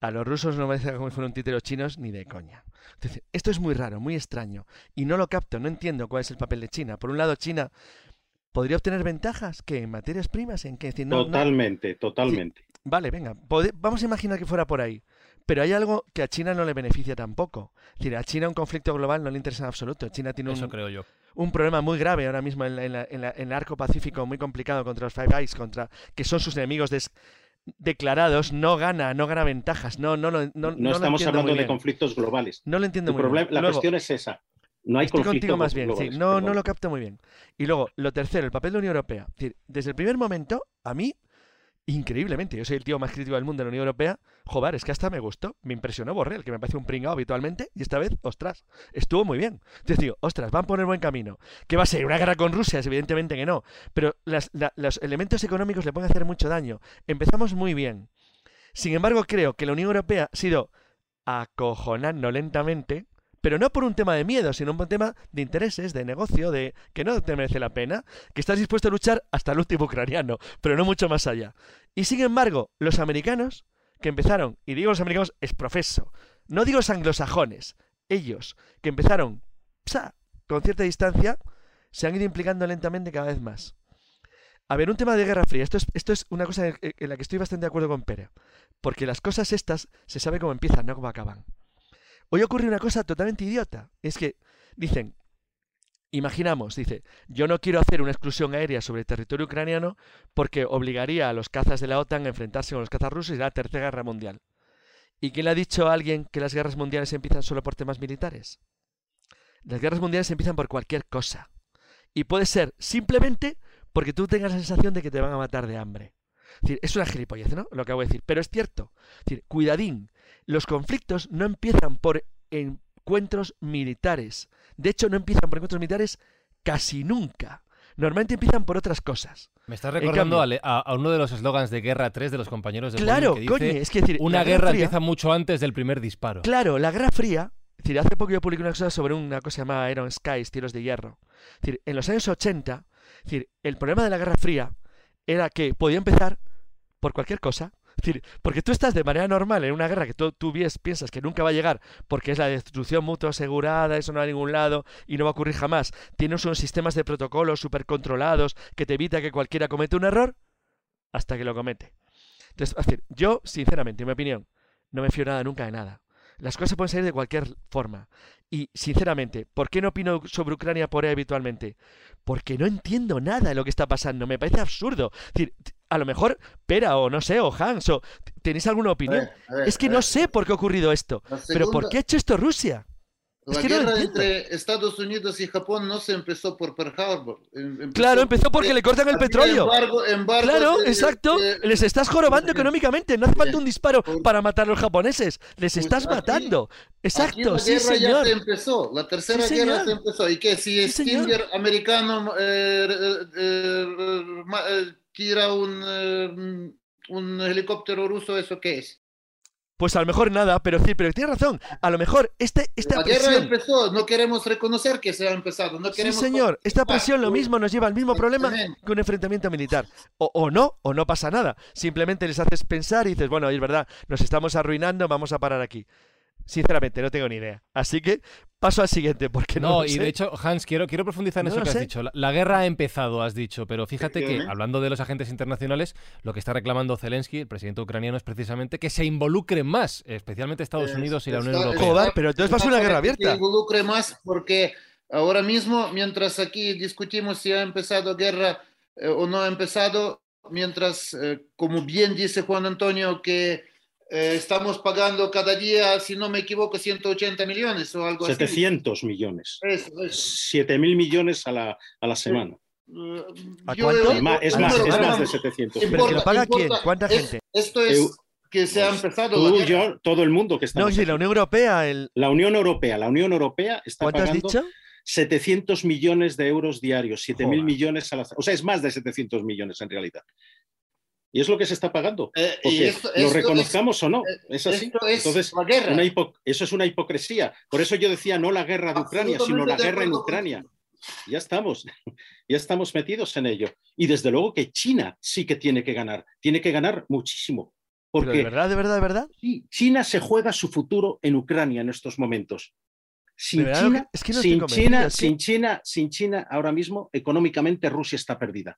A los rusos no me parece como si fueran un títere los chinos ni de coña. Entonces, esto es muy raro, muy extraño. Y no lo capto, no entiendo cuál es el papel de China. Por un lado, China podría obtener ventajas que en materias primas, en que totalmente, totalmente. vale, venga, vamos a imaginar que fuera por ahí. Pero hay algo que a China no le beneficia tampoco. Es decir, a China un conflicto global no le interesa en absoluto. China tiene Eso creo yo un problema muy grave ahora mismo en, el arco pacífico, muy complicado contra los Five Eyes, contra, que son sus enemigos declarados, no gana, no gana ventajas. No, no, no, no, no estamos hablando de conflictos globales. No lo entiendo muy bien. La cuestión es esa. No hay estoy contigo más bien, sí. No, no lo capto muy bien. Y luego, lo tercero, el papel de la Unión Europea. desde el primer momento, a mí increíblemente. Yo soy el tío más crítico del mundo de la Unión Europea. Joder, es que hasta me gustó. Me impresionó Borrell, que me parece un pringao habitualmente. Y esta vez, ostras, estuvo muy bien. Entonces digo, ostras, van por el buen camino. ¿Qué va a ser? ¿Una guerra con Rusia? Evidentemente que no. Pero los elementos económicos le pueden hacer mucho daño. Empezamos muy bien. Sin embargo, creo que la Unión Europea ha sido acojonando lentamente pero no por un tema de miedo, sino por un tema de intereses, de negocio, de que no te merece la pena, que estás dispuesto a luchar hasta el último ucraniano, pero no mucho más allá. Y sin embargo, los americanos, que empezaron, y digo los americanos es profeso, no digo los anglosajones, ellos, que empezaron con cierta distancia, se han ido implicando lentamente cada vez más. A ver, un tema de Guerra Fría. Esto es, esto es una cosa en la que estoy bastante de acuerdo con Pere. Porque las cosas estas se sabe cómo empiezan, no cómo acaban. Hoy ocurre una cosa totalmente idiota. Es que dicen, imaginamos, dice, yo no quiero hacer una exclusión aérea sobre el territorio ucraniano porque obligaría a los cazas de la OTAN a enfrentarse con los cazas rusos y la Tercera Guerra Mundial. ¿Y quién le ha dicho a alguien que las guerras mundiales empiezan solo por temas militares? Las guerras mundiales empiezan por cualquier cosa. Y puede ser simplemente porque tú tengas la sensación de que te van a matar de hambre. Es, una gilipollez, ¿no? Lo que hago decir. Pero es cierto. Cuidadín los conflictos no empiezan por encuentros militares. De hecho, no empiezan por encuentros militares casi nunca. Normalmente empiezan por otras cosas. Me estás recordando a, uno de los eslogans de Guerra 3 de los compañeros de Claro, que coño, es que decir, una guerra, empieza mucho antes del primer disparo. Claro, la Guerra Fría, es decir, hace poco yo publiqué una cosa sobre una cosa llamada Iron Skies, tiros de hierro. Es decir, en los años 80, es decir, el problema de la Guerra Fría era que podía empezar por cualquier cosa, decir, porque tú estás de manera normal en una guerra que tú, tú piensas que nunca va a llegar porque es la destrucción mutua asegurada, eso no va a ningún lado y no va a ocurrir jamás. Tienes unos sistemas de protocolos súper controlados que te evita que cualquiera cometa un error hasta que lo comete. Entonces, es decir, yo, sinceramente, en mi opinión, no me fío nada nunca de nada. Las cosas pueden salir de cualquier forma. Y, sinceramente, ¿por qué no opino sobre Ucrania por ahí habitualmente? Porque no entiendo nada de lo que está pasando. Me parece absurdo. Es decir, a lo mejor Pera o no sé, o Hans, o ¿tenéis alguna opinión? es que no sé por qué ha ocurrido esto. pero ¿por qué ha hecho esto Rusia? La Es que no guerra entiendo. entre Estados Unidos y Japón no se empezó por Pearl Harbor. em- Claro, empezó porque le cortan el petróleo. embargo- embargo Claro, exacto. de- Les estás jorobando económicamente. No hace falta un disparo para matar a los japoneses. Les estás aquí- matando. Aquí Exacto, la sí, guerra ya señor. se empezó, la tercera Sí, guerra se empezó. ¿Y qué? Si Sí. Stinger americano eh, eh, eh, tira un, un helicóptero ruso, ¿eso qué es? Pues a lo mejor nada, pero sí, pero tienes razón. A lo mejor este, esta La guerra empezó, no queremos reconocer que se ha empezado. No Sí, queremos señor, esta presión lo mismo nos lleva al mismo problema que un enfrentamiento militar. O, o no, o no pasa nada. Simplemente les haces pensar y dices, bueno, es verdad, nos estamos arruinando, vamos a parar aquí. Sinceramente, no tengo ni idea. Así que paso al siguiente, porque no, No, lo y sé. de hecho, Hans, quiero, quiero profundizar en No eso que has sé. dicho. La, la guerra ha empezado, has dicho, pero fíjate que, hablando de los agentes internacionales, lo que está reclamando Zelensky, el presidente ucraniano, es precisamente que se involucren más, especialmente Estados Unidos y la Unión Europea. Joder, pero entonces va a ser una guerra abierta. Que involucre más porque ahora mismo, mientras aquí discutimos si ha empezado guerra eh, o no ha empezado, mientras, eh, como bien dice Juan Antonio, que eh, estamos pagando cada día, si no me equivoco, 180 millones o algo 700 millones. así. Eso, eso. 7 mil millones a la, a la semana. Eh, ¿A yo Es más, es más, es más pero de 700. ¿Pero que lo paga quién? importa. ¿Cuánta Es- gente? Esto es Eu- que se ha Pues empezado la Tú, yo, todo el mundo que está. No, sí, la Unión Europea, el... La Unión Europea, la Unión Europea está ¿cuánto has pagando dicho? 700 millones de euros diarios, 7 mil Joder. millones a la... O sea, es más de 700 millones en realidad. Y es lo que se está pagando. Eh, y Porque esto- lo esto reconozcamos o no. eh, Es así. esto es Entonces, la guerra. una hipo- eso es una hipocresía. Por eso yo decía no la guerra de Ucrania, sino la guerra en Ucrania. Ya estamos, [LAUGHS] ya estamos metidos en ello. Y desde luego que China sí que tiene que ganar, tiene que ganar muchísimo. Pero Porque de verdad, de verdad, de verdad. sí, China se juega su futuro en Ucrania en estos momentos. Sin verdad, China, es que no estoy sin China, es que- sin China, sin China, ahora mismo económicamente Rusia está perdida.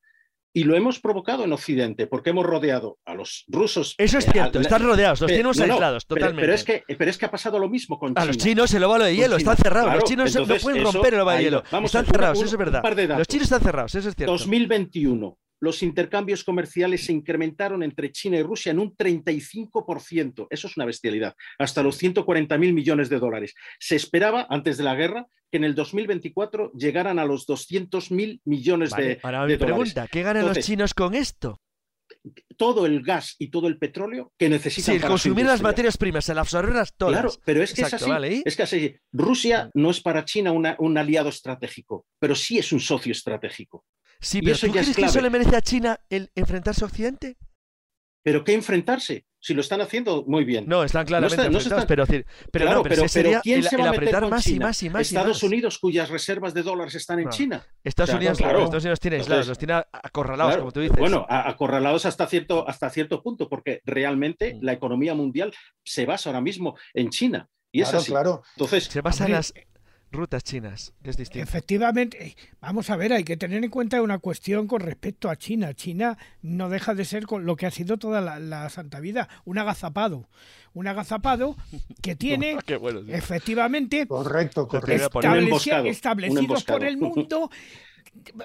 Y lo hemos provocado en Occidente porque hemos rodeado a los rusos. Eso es eh, cierto, a- están rodeados, los tenemos no, aislados pero- totalmente. Pero, es que, pero es que ha pasado lo mismo con A China. los chinos el óvalo de hielo, están cerrados. Claro, los chinos no pueden romper el óvalo de hielo. va. Vamos están a- cerrados, un- eso es verdad. Los chinos están cerrados, eso es cierto. 2021, los intercambios comerciales se incrementaron entre China y Rusia en un 35%. Eso es una bestialidad. Hasta los 140 mil millones de dólares. Se esperaba, antes de la guerra, que en el 2024 llegaran a los 200 mil millones Vale, de, ahora de mi dólares. pregunta, ¿qué ganan los chinos con esto? Todo el gas y todo el petróleo que Si necesitan para su consumir las materias primas, el absorberlas todas. Claro, pero es que Exacto, es así. vale, ¿y? Es que así. Rusia no es para China una- un aliado estratégico, pero sí es un socio estratégico. Sí, pero eso ¿tú ya es crees que eso le merece a China el enfrentarse a Occidente? Pero ¿qué enfrentarse? Si lo están haciendo muy bien. No, están claramente está- no están- pero, decir, pero Claro, no, pero, sería ¿quién el, se el va a meter apretar más y más y más y Estados más. Unidos, cuyas reservas de dólares están en. China. Estados O sea, Unidos, claro. Estados Unidos tiene aislados, los tiene acorralados, Claro, como tú dices. Bueno, acorralados hasta cierto, hasta cierto punto, porque realmente Mm. la economía mundial se basa ahora mismo en China. Y es Claro, así. claro. Entonces, se basa en las rutas chinas, que es distinto. Efectivamente, eh, vamos a ver, hay que tener en cuenta una cuestión con respecto a China. China no deja de ser con lo que ha sido toda la, la santa vida, un agazapado. Un agazapado que tiene [LAUGHS] Qué bueno, sí. efectivamente Correcto, correcto. estableci- un establecidos por el mundo [LAUGHS]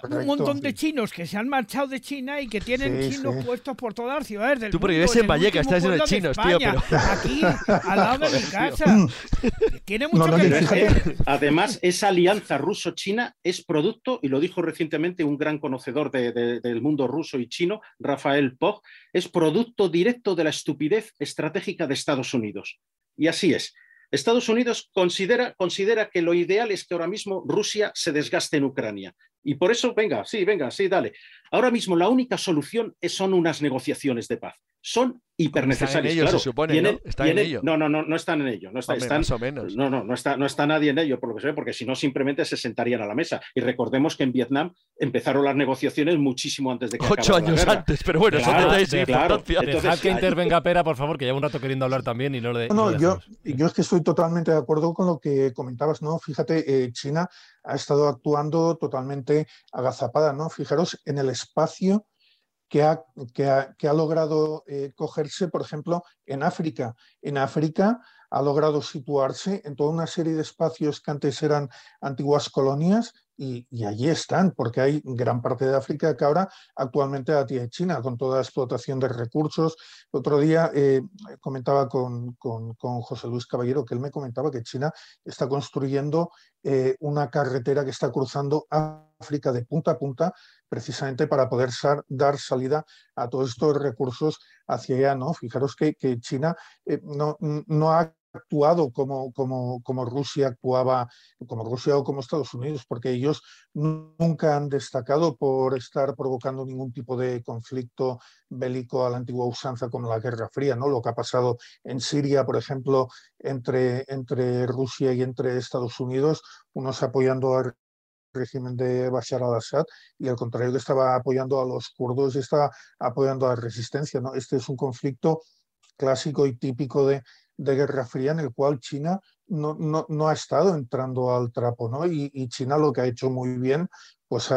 un montón de sí. chinos que se han marchado de China y que tienen Sí, chinos sí. puestos por todas las ciudades del Tú porque vives en Vallecas, estás lleno de pueblo chinos, tío, España, pero- Aquí, al lado de mi casa. Tiene mucho No, no, que ver. Además, esa alianza ruso-china es producto, y lo dijo recientemente un gran conocedor de- de- del mundo ruso y chino, Rafael Pog, es producto directo de la estupidez estratégica de Estados Unidos. Y así es. Estados Unidos considera, considera que lo ideal es que ahora mismo Rusia se desgaste en Ucrania. Y por eso, venga, sí, venga, sí, dale. Ahora mismo la única solución son unas negociaciones de paz. Son hipernecesarias. ello, se claro. supone, Tienen- ¿no? Están en ello. No, no, no, no están en ello. No, está- Hombre, están, más o menos. no, no, no está, no está nadie en ello, por lo que se ve, porque si no, simplemente se sentarían a la mesa. Y recordemos que en Vietnam empezaron las negociaciones muchísimo antes de que Ocho la años antes, pero bueno, Claro, detalles sin claro. importancia. Entonces, Dejad que intervenga Pera, por favor, que lleva un rato queriendo hablar también y no le. No, no no, le yo, yo es que estoy totalmente de acuerdo con lo que comentabas, ¿no? Fíjate, eh, China ha estado actuando totalmente agazapada, ¿no? Fijaros en el espacio que ha, que ha, que ha logrado eh, cogerse, por ejemplo, en África. En África ha logrado situarse en toda una serie de espacios que antes eran antiguas colonias y, allí están, porque hay gran parte de África que ahora actualmente la tiene China, con toda la explotación de recursos. Otro día eh, comentaba con, con, José Luis Caballero que él me comentaba que China está construyendo eh, una carretera que está cruzando África de punta a punta precisamente para poder dar salida a todos estos recursos hacia allá. ¿no? Fijaros que, China eh, no, ha actuado como, Rusia actuaba, como Rusia o como Estados Unidos, porque ellos nunca han destacado por estar provocando ningún tipo de conflicto bélico a la antigua usanza como la Guerra Fría, ¿no? Lo que ha pasado en Siria, por ejemplo, entre, entre Rusia y entre Estados Unidos, unos apoyando al régimen de Bashar al-Assad y al contrario que estaba apoyando a los kurdos estaba apoyando a la resistencia. ¿no? Este es un conflicto clásico y típico de, Guerra Fría en el cual China no, no, no ha estado entrando al trapo, ¿no? Y, China lo que ha hecho muy bien, pues se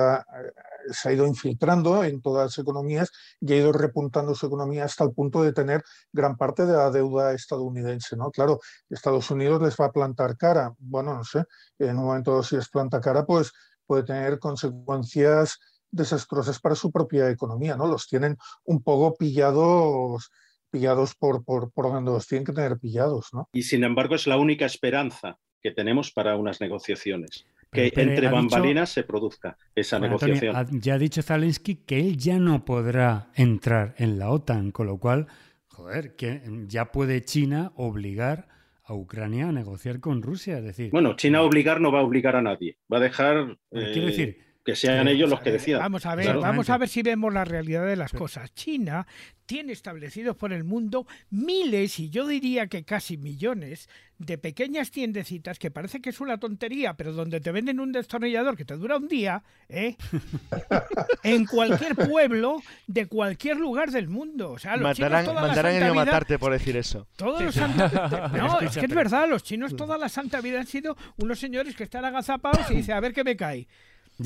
ha ido infiltrando en todas las economías y ha ido repuntando su economía hasta el punto de tener gran parte de la deuda estadounidense, ¿no? Claro, Estados Unidos les va a plantar cara, bueno, no sé, en un momento si les planta cara, pues puede tener consecuencias desastrosas para su propia economía, ¿no? Los tienen un poco pillados pillados por, por, por donde los tienen que tener pillados. ¿no? Y sin embargo es la única esperanza que tenemos para unas negociaciones. Que entre bambalinas se produzca esa negociación. ya ha dicho Zelensky que él ya no podrá entrar en la OTAN, con lo cual, joder, que ya puede China obligar a Ucrania a negociar con Rusia. Es decir, bueno, China obligar no va a obligar a nadie. Va a dejar. quiero decir, eh, que sean ellos los que decidan. Vamos a ver, vamos a ver si vemos la realidad de las cosas. China tiene establecidos por el mundo miles, y yo diría que casi millones, de pequeñas tiendecitas que parece que es una tontería, pero donde te venden un destornillador que te dura un día, ¿eh? [LAUGHS] en cualquier pueblo de cualquier lugar del mundo. O sea, los mandarán, chinos mandarán a matarte por decir eso. Todos los [LAUGHS] No, es que es verdad, los chinos toda la santa vida han sido unos señores que están agazapados y dicen, a ver qué me cae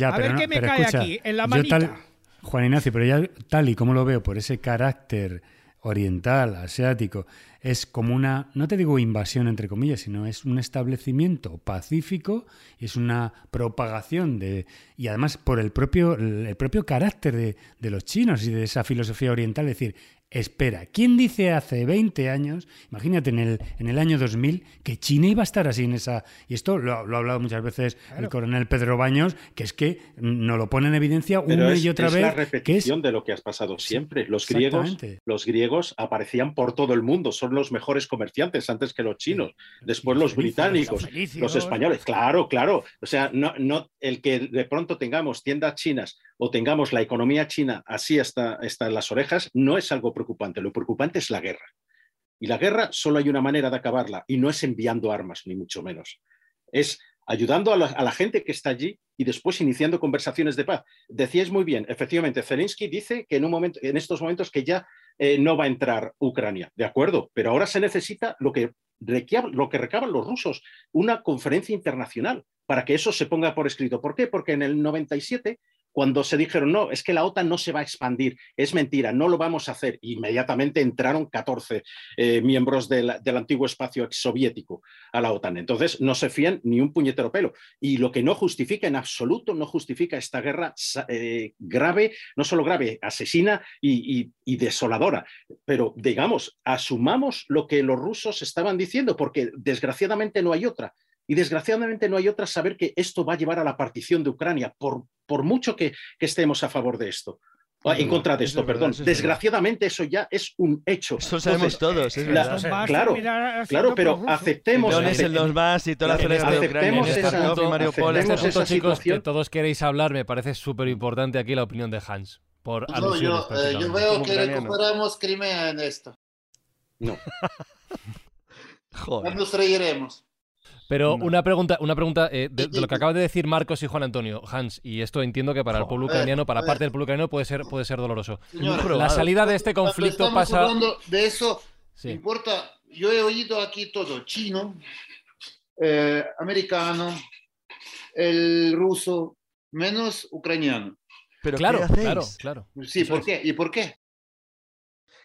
a ver qué me cae aquí, en la manita. Juan Ignacio, pero ya tal y como lo veo, por ese carácter oriental, asiático, es como una, no te digo invasión entre comillas, sino es un establecimiento pacífico y es una propagación de, y además por el propio, el propio carácter de, de los chinos y de esa filosofía oriental, es decir, espera. ¿Quién dice hace 20 años, imagínate en el, en el año 2000, que China iba a estar así en esa... Y esto lo, ha hablado muchas veces el coronel Pedro Baños, que es que nos lo pone en evidencia una y otra es vez. la repetición de lo que has pasado siempre. Los griegos, los griegos aparecían por todo el mundo, son los mejores comerciantes antes que los chinos. Después los británicos, los españoles. Claro, claro. O sea, no, no, el que de pronto tengamos tiendas chinas o tengamos la economía china así hasta, hasta las orejas, no es algo preocupante. Lo preocupante es la guerra. Y la guerra solo hay una manera de acabarla, y no es enviando armas, ni mucho menos. Es ayudando a la, gente que está allí y después iniciando conversaciones de paz. Decíais muy bien, efectivamente, Zelensky dice que en, un momento, en estos momentos que ya eh, no va a entrar Ucrania, de acuerdo, pero ahora se necesita lo que, lo que recaban los rusos, una conferencia internacional para que eso se ponga por escrito. ¿Por qué? Porque en el 97 cuando se dijeron, no, es que la OTAN no se va a expandir, es mentira, no lo vamos a hacer. Inmediatamente entraron 14 eh, miembros del, antiguo espacio exsoviético a la OTAN. Entonces, no se fían ni un puñetero pelo. Y lo que no justifica en absoluto, no justifica esta guerra eh, grave, no solo grave, asesina y, y desoladora. Pero, digamos, asumamos lo que los rusos estaban diciendo, porque desgraciadamente no hay otra. Y desgraciadamente no hay otra saber que esto va a llevar a la partición de Ucrania, por, por mucho que, estemos a favor de esto. en contra de esto, perdón. Desgraciadamente eso ya es un hecho. Eso sabemos todos, es verdad. claro, claro, pero aceptemos. más y toda la aceptemos esa, este punto, chicos, que todos queréis hablar, me parece súper importante aquí la opinión de Hans. Por no, yo, eh, yo, veo que recuperamos Crimea en esto. No. [LAUGHS] Joder. Nos reiremos. Pero una pregunta, una pregunta eh, de, lo que acaban de decir Marcos y Juan Antonio, Hans, y esto entiendo que para el pueblo ucraniano, para parte del pueblo ucraniano puede ser, puede ser doloroso. la salida de este conflicto pasa. Hablando de eso, importa. Yo he oído aquí todo, chino, eh, americano, el ruso, menos ucraniano. Pero claro, claro, claro. Sí, ¿por qué? ¿Y por qué?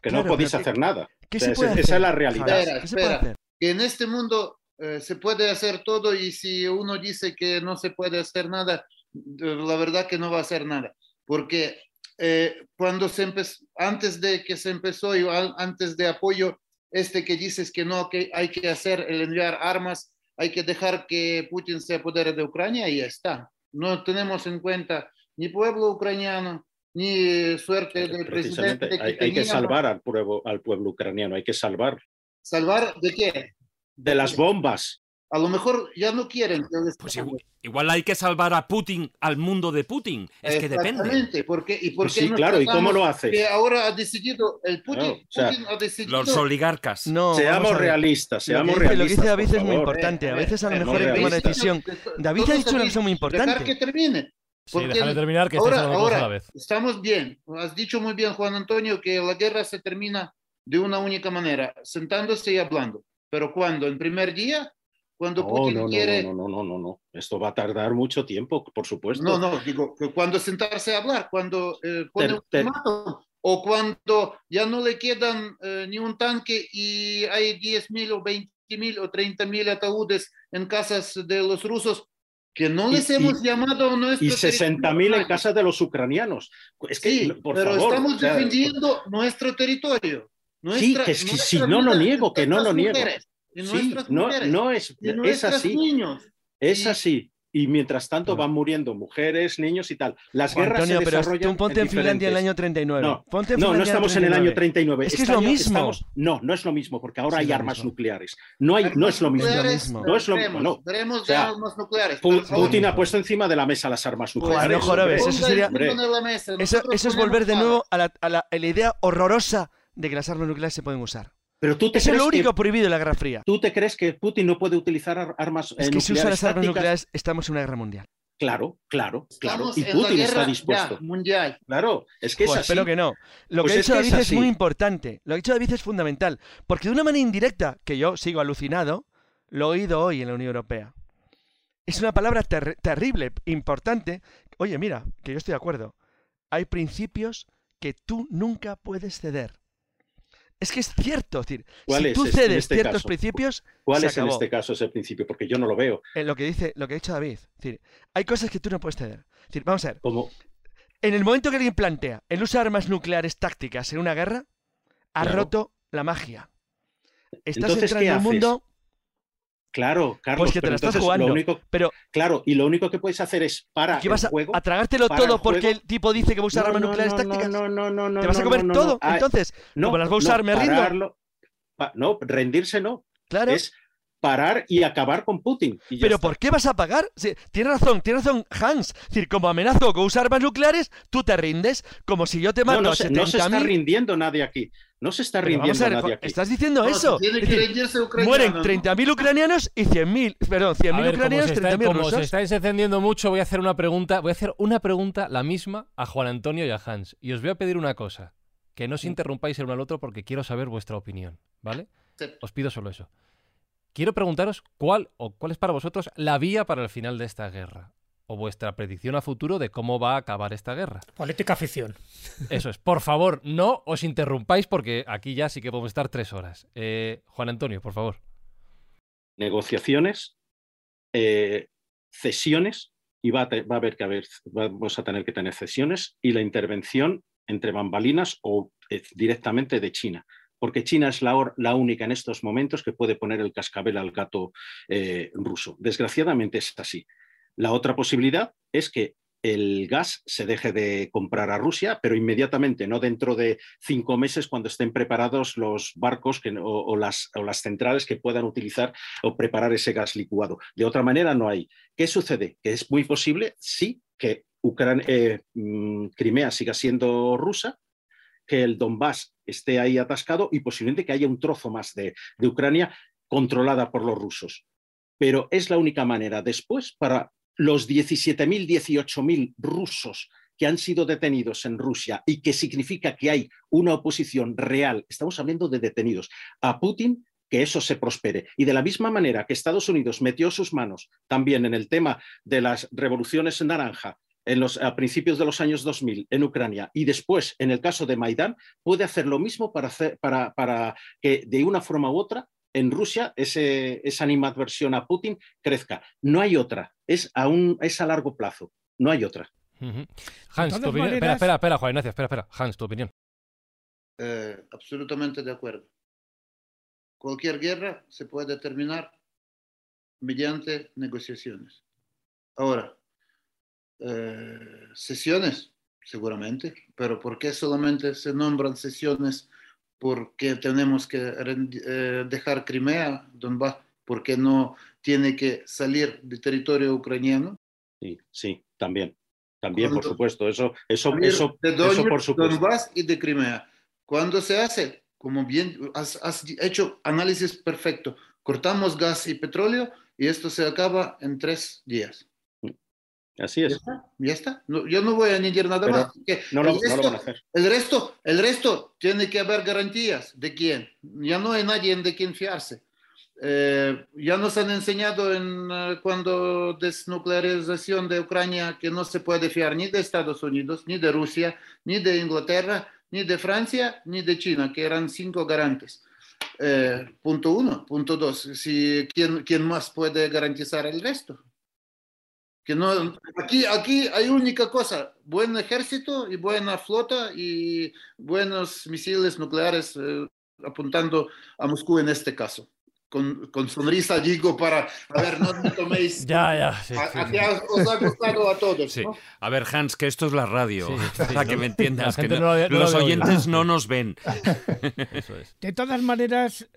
Que no podéis hacer nada. ¿Qué se puede esa, es la realidad. Espera, espera. que en este mundo eh, se puede hacer todo y si uno dice que no se puede hacer nada, la verdad que no va a hacer nada, porque eh, cuando se empezó, antes de que se empezó y antes de apoyo, este que dices que no, que hay que hacer el enviar armas, hay que dejar que Putin se apodere de Ucrania y ya está. No tenemos en cuenta ni pueblo ucraniano, ni suerte del presidente. Que hay, que salvar al pueblo, al pueblo ucraniano, hay que salvar. ¿Salvar de qué? De las bombas. A lo mejor ya no quieren. Pues igual, hay que salvar a Putin, al mundo de Putin. Es que depende. Exactamente. Porque, ¿Y por qué sí, claro. ¿Y cómo lo hace? Que ahora ha decidido el Putin. Putin ha decidido... Los oligarcas. No, seamos realistas. Seamos lo que, realistas. Lo que dice David es muy importante. A veces a lo mejor hay una decisión. David ha dicho una cosa muy importante. Dejar que termine. Sí, déjame terminar, que ahora, ahora a la vez. Estamos bien. Has dicho muy bien, Juan Antonio, que la guerra se termina de una única manera, sentándose y hablando. Pero cuando, en primer día, cuando no, Putin no, no, quiere... No, no, no, no, no. Esto va a tardar mucho tiempo, por supuesto. No, no, digo, cuando sentarse a hablar, cuando eh, pone un o cuando ya no le quedan eh, ni un tanque y hay 10.000 o 20.000 o 30.000 ataúdes en casas de los rusos, que no les Y- hemos y- llamado a nuestro Y 60.000 en casa de los ucranianos. Es que, Sí, por pero favor, estamos o sea, defendiendo nuestro territorio. Sí, nuestra- que es que nuestra sí, no lo niego, que no lo niego. mujeres, Sí, no, mujeres, no es, es así. niños. Es así. Y mientras tanto van muriendo mujeres, niños y tal. Las Juan guerras Antonio, se pero desarrollan tú ponte en, Finlandia en el año diferentes- 39. No, Ponte en no, no estamos en el año 39. Es que es Este lo año mismo. estamos- no, no es lo mismo, porque ahora Sí, hay armas mismo. nucleares. No, hay, no es lo mismo. Nucleares, No es lo mismo. No. veremos O sea, de armas nucleares. Putin ha puesto encima de la mesa las armas Pues, nucleares. no, Jorobes, eso sería- en Eso, eso es volver de nuevo a la, a la- a la idea horrorosa de que las armas nucleares se pueden usar. Pero tú te es lo crees que- único prohibido en la Guerra Fría. ¿Tú te crees que Putin no puede utilizar ar- armas Es eh, que si usan nucleares las armas nucleares, estamos en una guerra mundial. Claro, claro, claro. Estamos Y en la Putin está ya, dispuesto. mundial. Claro, es que Joder, es así. espero que no. Lo Pues que ha es dicho es David es, así. muy importante. Lo que ha dicho David es fundamental. Porque de una manera indirecta, que yo sigo alucinado, lo he oído hoy en la Unión Europea. Es una palabra ter- terrible, importante. Oye, mira, que yo estoy de acuerdo. Hay principios que tú nunca puedes ceder. Es que es cierto, es decir, ¿Cuál si es tú en cedes este ciertos caso? principios, ¿Cuál se es en este caso ese principio? Porque yo no lo veo. Eh, lo que dice, lo que ha dicho David. Es decir, hay cosas que tú no puedes ceder. Es decir, vamos a ver. Como, En el momento que alguien plantea el uso de armas nucleares tácticas en una guerra, ha Claro. roto la magia. Estás Entonces, entrando ¿qué en un mundo Claro, Carlos, pues que te pero la estás entonces jugando. Lo único, pero claro, y lo único que puedes hacer es para ¿qué vas el juego. a tragártelo todo el porque el tipo dice que va a usar No, armas no, nucleares no, tácticas? No, no, no, no. ¿Te vas a comer todo? Entonces, no, como las va a usar, me rindo. pa- no, rendirse no. Claro. Es parar y acabar con Putin. y Pero está. ¿por qué vas a pagar? Sí, tiene razón, tiene razón Hans. Es decir, como amenazo con usar armas nucleares, tú te rindes como si yo te mato No, no, a se, no se está 70.000. rindiendo nadie aquí. No se está Pero rindiendo ver, nadie aquí. estás diciendo No, eso. Es decir, mueren ¿no? 30.000 ucranianos y 100.000, perdón, 100.000 A ver, como ucranianos, se, está- 30.000 como se rusos. estáis encendiendo mucho, voy a hacer una pregunta. Voy a hacer una pregunta, la misma, a Juan Antonio y a Hans. Y os voy a pedir una cosa: que no os interrumpáis el uno al otro porque quiero saber vuestra opinión, ¿vale? Sí. Os pido solo eso. Quiero preguntaros cuál o cuál es para vosotros la vía para el final de esta guerra. O vuestra predicción a futuro de cómo va a acabar esta guerra. Política ficción. [LAUGHS] Eso es. Por favor, no os interrumpáis porque aquí ya sí que podemos estar tres horas. Eh, Juan Antonio, por favor. negociaciones, eh, cesiones, y va a, te- va a haber que haber, vamos a tener que tener cesiones, y la intervención entre bambalinas o eh, directamente de China. Porque China es la, única en estos momentos que puede poner el cascabel al gato eh, ruso. Desgraciadamente es así. La otra posibilidad es que el gas se deje de comprar a Rusia, pero inmediatamente, no dentro de cinco meses cuando estén preparados los barcos que, o, las, centrales que puedan utilizar o preparar ese gas licuado. De otra manera no hay. ¿Qué sucede? Que es muy posible, sí, que eh, mm, Crimea siga siendo rusa, que el Donbass esté ahí atascado y posiblemente que haya un trozo más de, Ucrania controlada por los rusos. Pero es la única manera después para los 17.000, 18.000 rusos que han sido detenidos en Rusia y que significa que hay una oposición real, estamos hablando de detenidos, a Putin, que eso se prospere. Y de la misma manera que Estados Unidos metió sus manos también en el tema de las revoluciones naranja en los, a principios de los años 2000 en Ucrania y después en el caso de Maidán, puede hacer lo mismo para, hacer, para, para que de una forma u otra en Rusia ese, esa animadversión a Putin crezca. No hay otra, es a, un, es a largo plazo, no hay otra. Hans, tu opinión. Espera, espera, espera, Juan Ignacio, espera, espera. Hans, tu opinión. Eh, absolutamente de acuerdo. Cualquier guerra se puede terminar mediante negociaciones. Ahora, eh, sesiones, seguramente, pero ¿por qué solamente se nombran sesiones? porque tenemos que eh, dejar Crimea, Donbass? ¿Por qué no tiene que salir del territorio ucraniano? Sí, sí, también. También, por supuesto. Eso, eso, eso, de eso por supuesto. Donbass y de Crimea. Cuando se hace, como bien has, has hecho análisis perfecto, cortamos gas y petróleo y esto se acaba en tres días. Así es. Ya está. yo no voy a añadir nada más. No lo, el, resto, no lo van a hacer. el resto, el resto tiene que haber garantías. ¿De quién? Ya no hay nadie de quien fiarse. Eh, ya nos han enseñado en uh, cuando desnuclearización de Ucrania que no se puede fiar ni de Estados Unidos, ni de Rusia, ni de Inglaterra, ni de Francia, ni de China, que eran cinco garantes. Eh, punto uno. Punto dos. Si, ¿quién, ¿Quién más puede garantizar el resto? Que no, aquí, aquí hay única cosa, buen ejército y buena flota y buenos misiles nucleares eh, apuntando a Moscú en este caso. Con, con, sonrisa digo para, a ver, no me toméis. [LAUGHS] ya, ya. Sí, a, sí, os ha gustado a todos. ¿no? A ver, Hans, que esto es la radio, [LAUGHS] para que me entiendas. Que no, no, los oyentes no nos ven. [LAUGHS] Eso es. De todas maneras,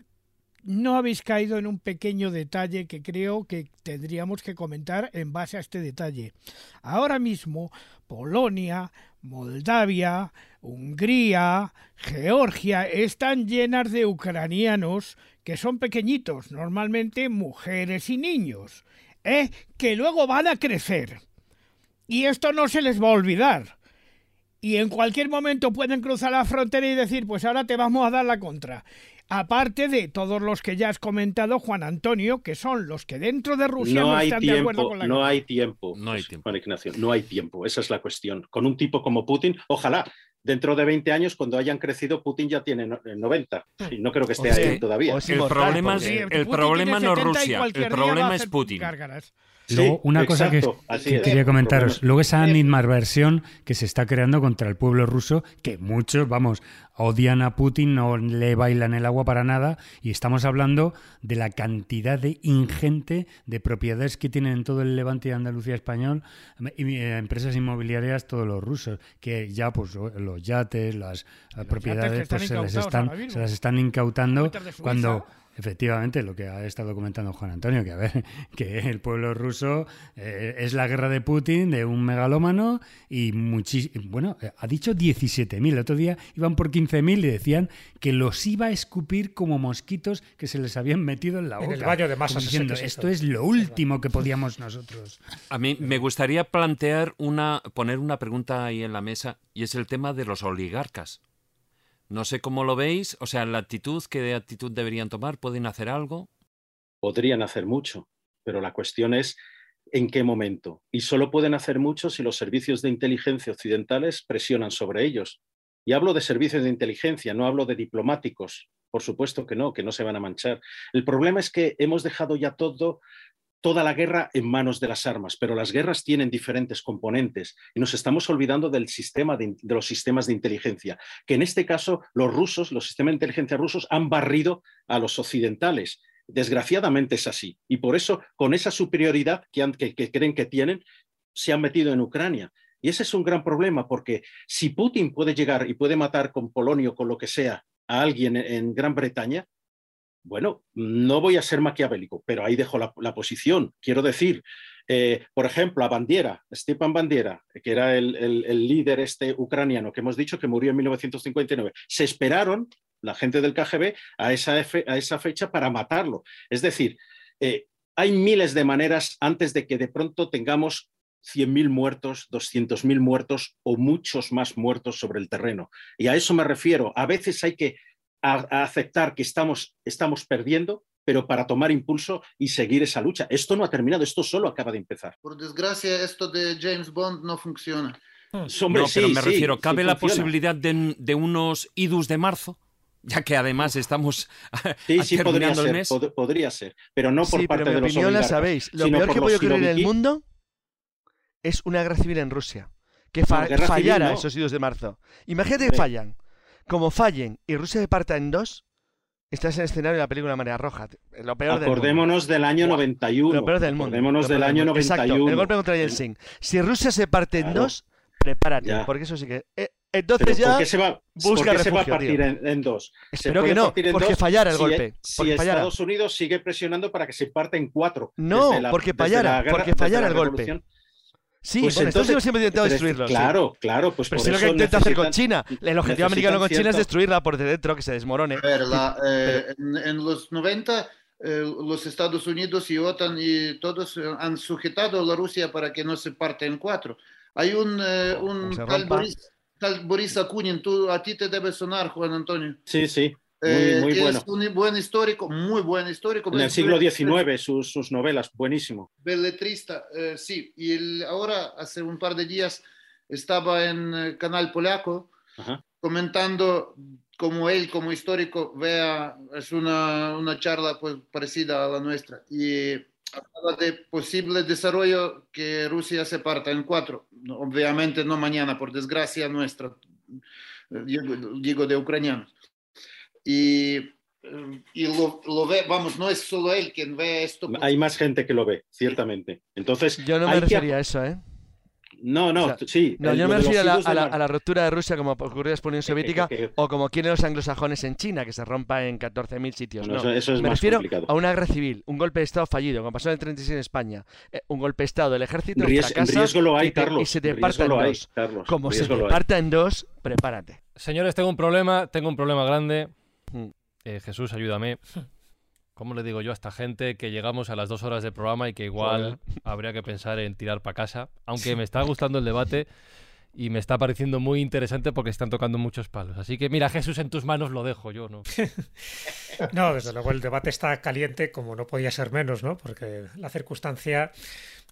no habéis caído en un pequeño detalle que creo que tendríamos que comentar en base a este detalle. Ahora mismo, Polonia, Moldavia, Hungría, Georgia están llenas de ucranianos que son pequeñitos, normalmente mujeres y niños, ¿eh? que luego van a crecer. Y esto no se les va a olvidar. Y en cualquier momento pueden cruzar la frontera y decir, pues ahora te vamos a dar la contra aparte de todos los que ya has comentado, Juan Antonio, que son los que dentro de Rusia no, están tiempo, de acuerdo con la No hay tiempo, no hay tiempo. Juan Ignacio, no hay tiempo, esa es la cuestión. Con un tipo como Putin, ojalá, dentro de 20 años, cuando hayan crecido, Putin ya tiene 90. Y no creo que esté ahí todavía. el problema, es, el problema no es Rusia, el problema es Putin. Luego, una cosa que, quería comentaros, luego esa animadversión que se está creando contra el pueblo ruso, que muchos, vamos, odian a Putin, no le bailan el agua para nada, y estamos hablando de la cantidad de ingente de propiedades que tienen en todo el Levante y Andalucía español, y eh, empresas inmobiliarias, todos los rusos, que ya pues los yates, las propiedades, pues se, les están, se las están incautando cuando Efectivamente, lo que ha estado comentando Juan Antonio, que a ver, [LAUGHS] que el pueblo ruso eh, es la guerra de Putin, de un megalómano, y muchísimo, bueno, ha dicho 17.000, el otro día iban por 15.000 y decían que los iba a escupir como mosquitos que se les habían metido en la boca. En el baño de masas. Diciendo, esto es lo último que podíamos nosotros. A mí me gustaría plantear una, poner una pregunta ahí en la mesa, y es el tema de los oligarcas. No sé cómo lo veis, o sea, la actitud, ¿qué actitud deberían tomar? ¿Pueden hacer algo? Podrían hacer mucho, pero la cuestión es en qué momento. Y solo pueden hacer mucho si los servicios de inteligencia occidentales presionan sobre ellos. Y hablo de servicios de inteligencia, no hablo de diplomáticos. Por supuesto que no, que no se van a manchar. El problema es que hemos dejado ya todo toda la guerra en manos de las armas, pero las guerras tienen diferentes componentes y nos estamos olvidando del sistema de, los sistemas de inteligencia, que en este caso los rusos, los sistemas de inteligencia rusos han barrido a los occidentales. Desgraciadamente es así y por eso con esa superioridad que, que creen que tienen, se han metido en Ucrania. Y ese es un gran problema porque si Putin puede llegar y puede matar con polonio, con lo que sea, a alguien en Gran Bretaña, bueno, no voy a ser maquiavélico, pero ahí dejo la, posición. Quiero decir, eh, por ejemplo, a Bandiera, Stepan Bandiera, que era el, líder este ucraniano que hemos dicho que murió en 1959, se esperaron, la gente del KGB, a esa, fecha para matarlo. Es decir, eh, hay miles de maneras antes de que de pronto tengamos 100.000 muertos, 200.000 muertos o muchos más muertos sobre el terreno. Y a eso me refiero. A veces hay que a, aceptar que estamos, estamos perdiendo, pero para tomar impulso y seguir esa lucha. Esto no ha terminado, esto solo acaba de empezar. Por desgracia, esto de James Bond no funciona. no, pero me refiero, ¿cabe la posibilidad de, de, unos idus de marzo? ya que además estamos [LAUGHS] sí, sí, podría ser, podría ser, pero no por parte pero de mi los opinión la sabéis. Lo peor que puede ocurrir en el mundo es una guerra civil en Rusia. Que fa fallara civil, no. esos 2 de marzo. Imagínate que fallan. Como fallen y Rusia se parta en dos, estás en el escenario de la película Marea Roja. Lo peor Acordémonos del, del año 91. Lo peor del mundo. Acordémonos del peor año mundo. 91. Exacto, el golpe contra Yeltsin. Si Rusia se parte en Claro. dos, prepárate. Ya. Porque eso sí que. eh, entonces Pero ya. ¿por qué se va, busca por qué se va a refugio, partir en, en dos? Espero que no, en porque fallara el si- golpe, Si, porque fallara. Estados Unidos sigue presionando para que se parta en cuatro. No, la- porque fallara, la guerra- porque fallara la el golpe. Sí, Pues bueno, Estados entonces- Unidos siempre ha intentado pero es- destruirlo. sí. Claro, claro, pues Pero por sí lo que intenta hacer con China. El objetivo americano con China es cierto- destruirla por dentro, que se desmorone. A ver, la, eh, en, en los 90 eh, los Estados Unidos y OTAN y todos eh, han sujetado a la Rusia para que no se parte en cuatro. Hay un, eh, un tal. Boris, tal Boris Akunin, tú, a ti te debe sonar, Juan Antonio. Sí, sí, muy, Eh, muy bueno. Es un buen histórico, muy buen histórico. En el siglo XIX, sus, sus novelas, buenísimo. Beletrista, eh, sí. Y el- ahora, hace un par de días, estaba en el canal polaco Ajá. comentando como él, como histórico, vea, es una, una charla pues, parecida a la nuestra. Y hablaba de posible desarrollo que Rusia se parta en cuatro. Obviamente no mañana, por desgracia nuestra, eh, digo, digo de ucranianos. Y, eh, y lo, lo ve, vamos, no es solo él quien ve esto. pues, Hay más gente que lo ve, ciertamente. Entonces, Yo no me que refería a eso, ¿eh? No, no, O sea, sí. No, el- yo me refiero a la, a la- mar- a la ruptura de Rusia como ocurrió después de la Unión [LAUGHS] Soviética [LAUGHS] o como quieren los anglosajones en China, que se rompa en 14.000 sitios. No. eso- eso es me más refiero complicado. a una guerra civil, un golpe de Estado fallido, como pasó en el 36 en España. Eh, un golpe de Estado del ejército Ries- fracasa riesgo lo hay, y, te- Carlos, y se te parta en hay, dos. Carlos, como se te parta en dos, prepárate. Señores, tengo un problema, tengo un problema grande. Mm. Eh, Jesús, ayúdame. [LAUGHS] ¿Cómo le digo yo a esta gente que llegamos a las dos horas de programa y que igual [LAUGHS] habría que pensar en tirar para casa? Aunque me está gustando el debate y me está pareciendo muy interesante porque están tocando muchos palos. Así que mira, Jesús, en tus manos lo dejo yo, ¿no? [LAUGHS] No, desde luego el debate está caliente como no podía ser menos, ¿no? Porque la circunstancia,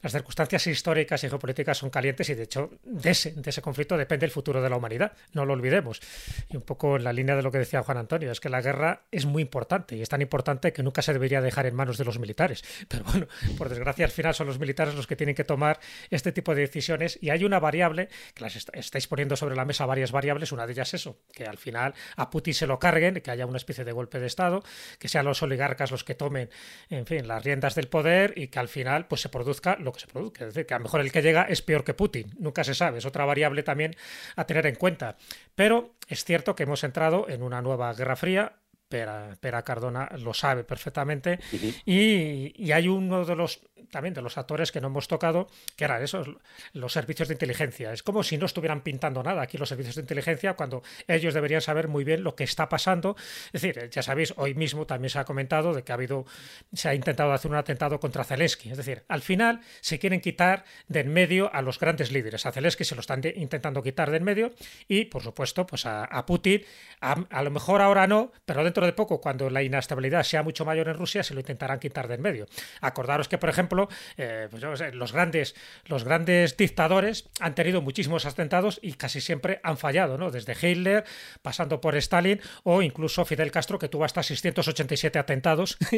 las circunstancias históricas y geopolíticas son calientes y de hecho de ese, de ese conflicto depende el futuro de la humanidad, no lo olvidemos. Y un poco en la línea de lo que decía Juan Antonio, es que la guerra es muy importante y es tan importante que nunca se debería dejar en manos de los militares. [LAUGHS] Pero bueno, por desgracia al final son los militares los que tienen que tomar este tipo de decisiones y hay una variable que las est- estáis poniendo sobre la mesa varias variables, una de ellas eso, que al final a Putin se lo carguen, que haya una especie de golpe de Estado, que sean los oligarcas los que tomen, en fin, las riendas del poder y que al final pues se produzca lo que se produzca. Es decir, que a lo mejor el que llega es peor que Putin, nunca se sabe, es otra variable también a tener en cuenta. Pero es cierto que hemos entrado en una nueva guerra fría. Pera, Pera Cardona lo sabe perfectamente. Y, y hay uno de los también de los actores que no hemos tocado que eran esos los servicios de inteligencia. Es como si no estuvieran pintando nada aquí los servicios de inteligencia cuando ellos deberían saber muy bien lo que está pasando. Es decir ya sabéis hoy mismo también se ha comentado de que ha habido se ha intentado hacer un atentado contra Zelensky. Es decir al final se quieren quitar de en medio a los grandes líderes. A Zelensky se lo están de- intentando quitar de en medio y por supuesto pues a, a Putin a, a lo mejor ahora no pero dentro de poco cuando la inestabilidad sea mucho mayor en Rusia se lo intentarán quitar de en medio. Acordaros que por ejemplo eh, pues los grandes los grandes dictadores han tenido muchísimos atentados y casi siempre han fallado no desde Hitler pasando por Stalin o incluso Fidel Castro que tuvo hasta 687 atentados [LAUGHS]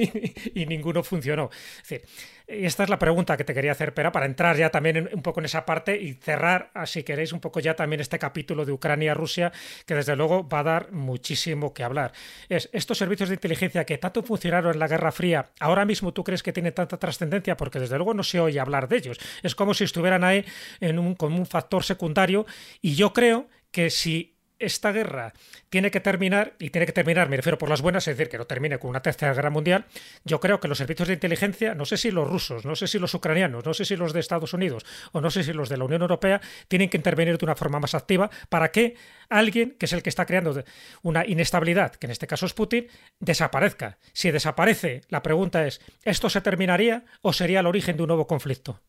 y, ninguno funcionó. Es decir esta es la pregunta que te quería hacer, Pera, para entrar ya también en- un poco en esa parte y cerrar, ah, si queréis, un poco ya también este capítulo de Ucrania-Rusia, que desde luego va a dar muchísimo que hablar. Es estos servicios de inteligencia que tanto funcionaron en la Guerra Fría, ahora mismo tú crees que tienen tanta trascendencia, porque desde luego no se oye hablar de ellos. Es como si estuvieran ahí en un, como un factor secundario, y yo creo que si esta guerra tiene que terminar, y tiene que terminar, me refiero por las buenas, es decir, que no termine con una tercera guerra mundial, yo creo que los servicios de inteligencia, no sé si los rusos, no sé si los ucranianos, no sé si los de Estados Unidos o no sé si los de la Unión Europea, tienen que intervenir de una forma más activa para que alguien, que es el que está creando una inestabilidad, que en este caso es Putin, desaparezca. Si desaparece, la pregunta es, ¿esto se terminaría o sería el origen de un nuevo conflicto?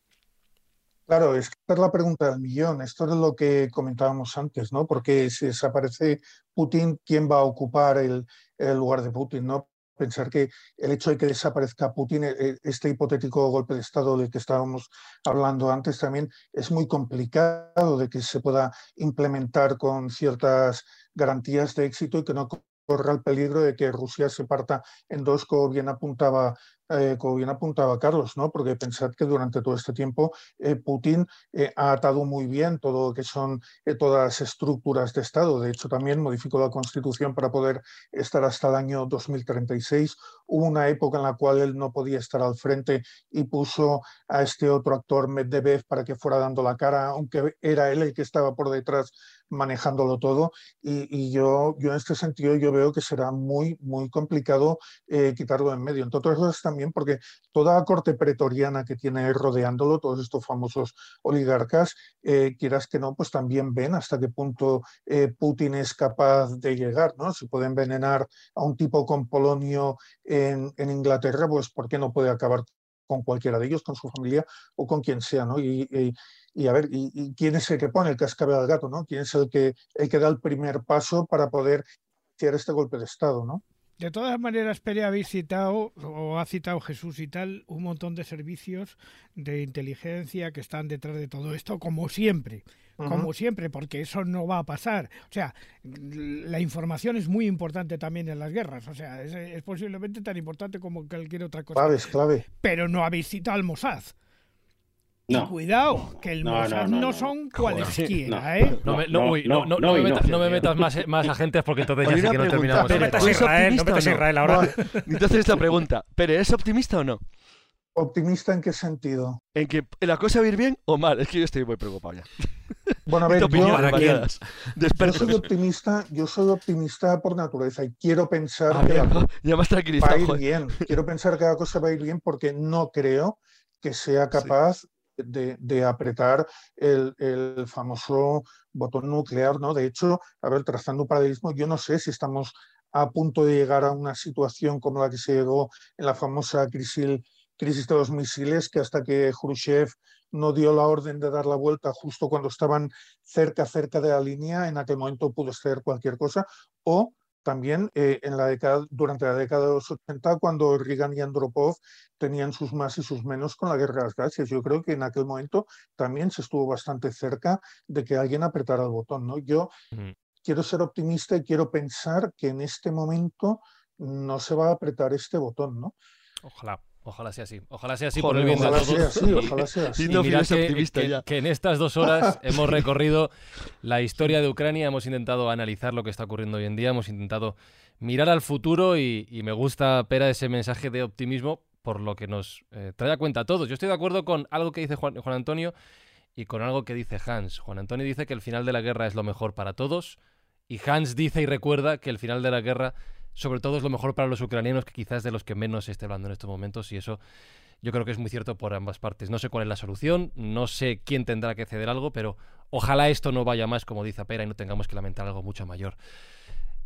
Claro, es que es la pregunta del millón. Esto es lo que comentábamos antes, ¿no? Porque si desaparece Putin, ¿quién va a ocupar el, el lugar de Putin, ¿no? Pensar que el hecho de que desaparezca Putin, eh, este hipotético golpe de Estado del que estábamos hablando antes también, es muy complicado de que se pueda implementar con ciertas garantías de éxito y que no corra el peligro de que Rusia se parta en dos, como bien apuntaba eh, como bien apuntaba Carlos, ¿no? porque pensad que durante todo este tiempo eh, Putin eh, ha atado muy bien todo lo que son todas las estructuras de Estado. De hecho, también modificó la Constitución para poder estar hasta el año 2036. Hubo una época en la cual él no podía estar al frente y puso a este otro actor, Medvedev, para que fuera dando la cara, aunque era él el que estaba por detrás manejándolo todo y, yo, yo en este sentido yo veo que será muy, muy complicado eh, quitarlo en medio. Entre otras cosas también porque toda la corte pretoriana que tiene rodeándolo, todos estos famosos oligarcas, eh, quieras que no, pues también ven hasta qué punto eh, Putin es capaz de llegar, ¿no? Si puede envenenar a un tipo con Polonio en, en Inglaterra, pues ¿por qué no puede acabar con cualquiera de ellos, con su familia o con quien sea, ¿no? Y, y, a ver, y, quién es el que pone el cascabel al gato, ¿no? ¿Quién es el que, el que da el primer paso para poder hacer este golpe de Estado, ¿no? De todas maneras, Pere habéis citado, o ha citado Jesús y tal, un montón de servicios de inteligencia que están detrás de todo esto, como siempre como siempre, porque eso no va a pasar. O sea, la información es muy importante también en las guerras, o sea, es, posiblemente tan importante como cualquier otra cosa. Clave, es clave. Pero no habéis citado al Mossad. No. cuidado, que el Mossad no, son cualesquiera, ¿eh? No me, no, me metas, más, más, agentes porque entonces ya sé que no terminamos. no metas Israel, no metas Israel ahora. Entonces esta pregunta, ¿pero es optimista o no? ¿Optimista en qué sentido? ¿En que la cosa va a ir bien o mal? Es que yo estoy muy preocupado ya. Bueno, a [LAUGHS] ver, yo, yo, soy optimista, yo soy optimista por naturaleza y quiero pensar que la ya va a ir bien. Quiero pensar que la cosa va a ir bien porque no creo que sea capaz de, apretar el, el, famoso botón nuclear, ¿no? De hecho, a ver, trazando un paralelismo, yo no sé si estamos a punto de llegar a una situación como la que se llegó en la famosa crisis crisis de los misiles, que hasta que Khrushchev no dio la orden de dar la vuelta justo cuando estaban cerca, cerca de la línea, en aquel momento pudo ser cualquier cosa, o también eh, en la década, durante la década de los 80, cuando Reagan y Andropov tenían sus más y sus menos con la guerra de las galaxias. Yo creo que en aquel momento también se estuvo bastante cerca de que alguien apretara el botón. ¿no? Yo quiero ser optimista y quiero pensar que en este momento no se va a apretar este botón. ¿no? Ojalá. Ojalá sea así. Ojalá sea así por el bien de todos. Sea así, ojalá sea [LAUGHS] así. Y mirad que, que, en estas dos horas [LAUGHS] hemos recorrido la historia de Ucrania, hemos intentado analizar lo que está ocurriendo hoy en día, hemos intentado mirar al futuro y, me gusta, Pera, ese mensaje de optimismo por lo que nos eh, trae a cuenta a todos. Yo estoy de acuerdo con algo que dice Juan, Juan Antonio y con algo que dice Hans. Juan Antonio dice que el final de la guerra es lo mejor para todos y Hans dice y recuerda que el final de la guerra sobre todo es lo mejor para los ucranianos, que quizás de los que menos se esté hablando en estos momentos, y eso yo creo que es muy cierto por ambas partes. No sé cuál es la solución, no sé quién tendrá que ceder algo, pero ojalá esto no vaya más, como dice Pera, y no tengamos que lamentar algo mucho mayor.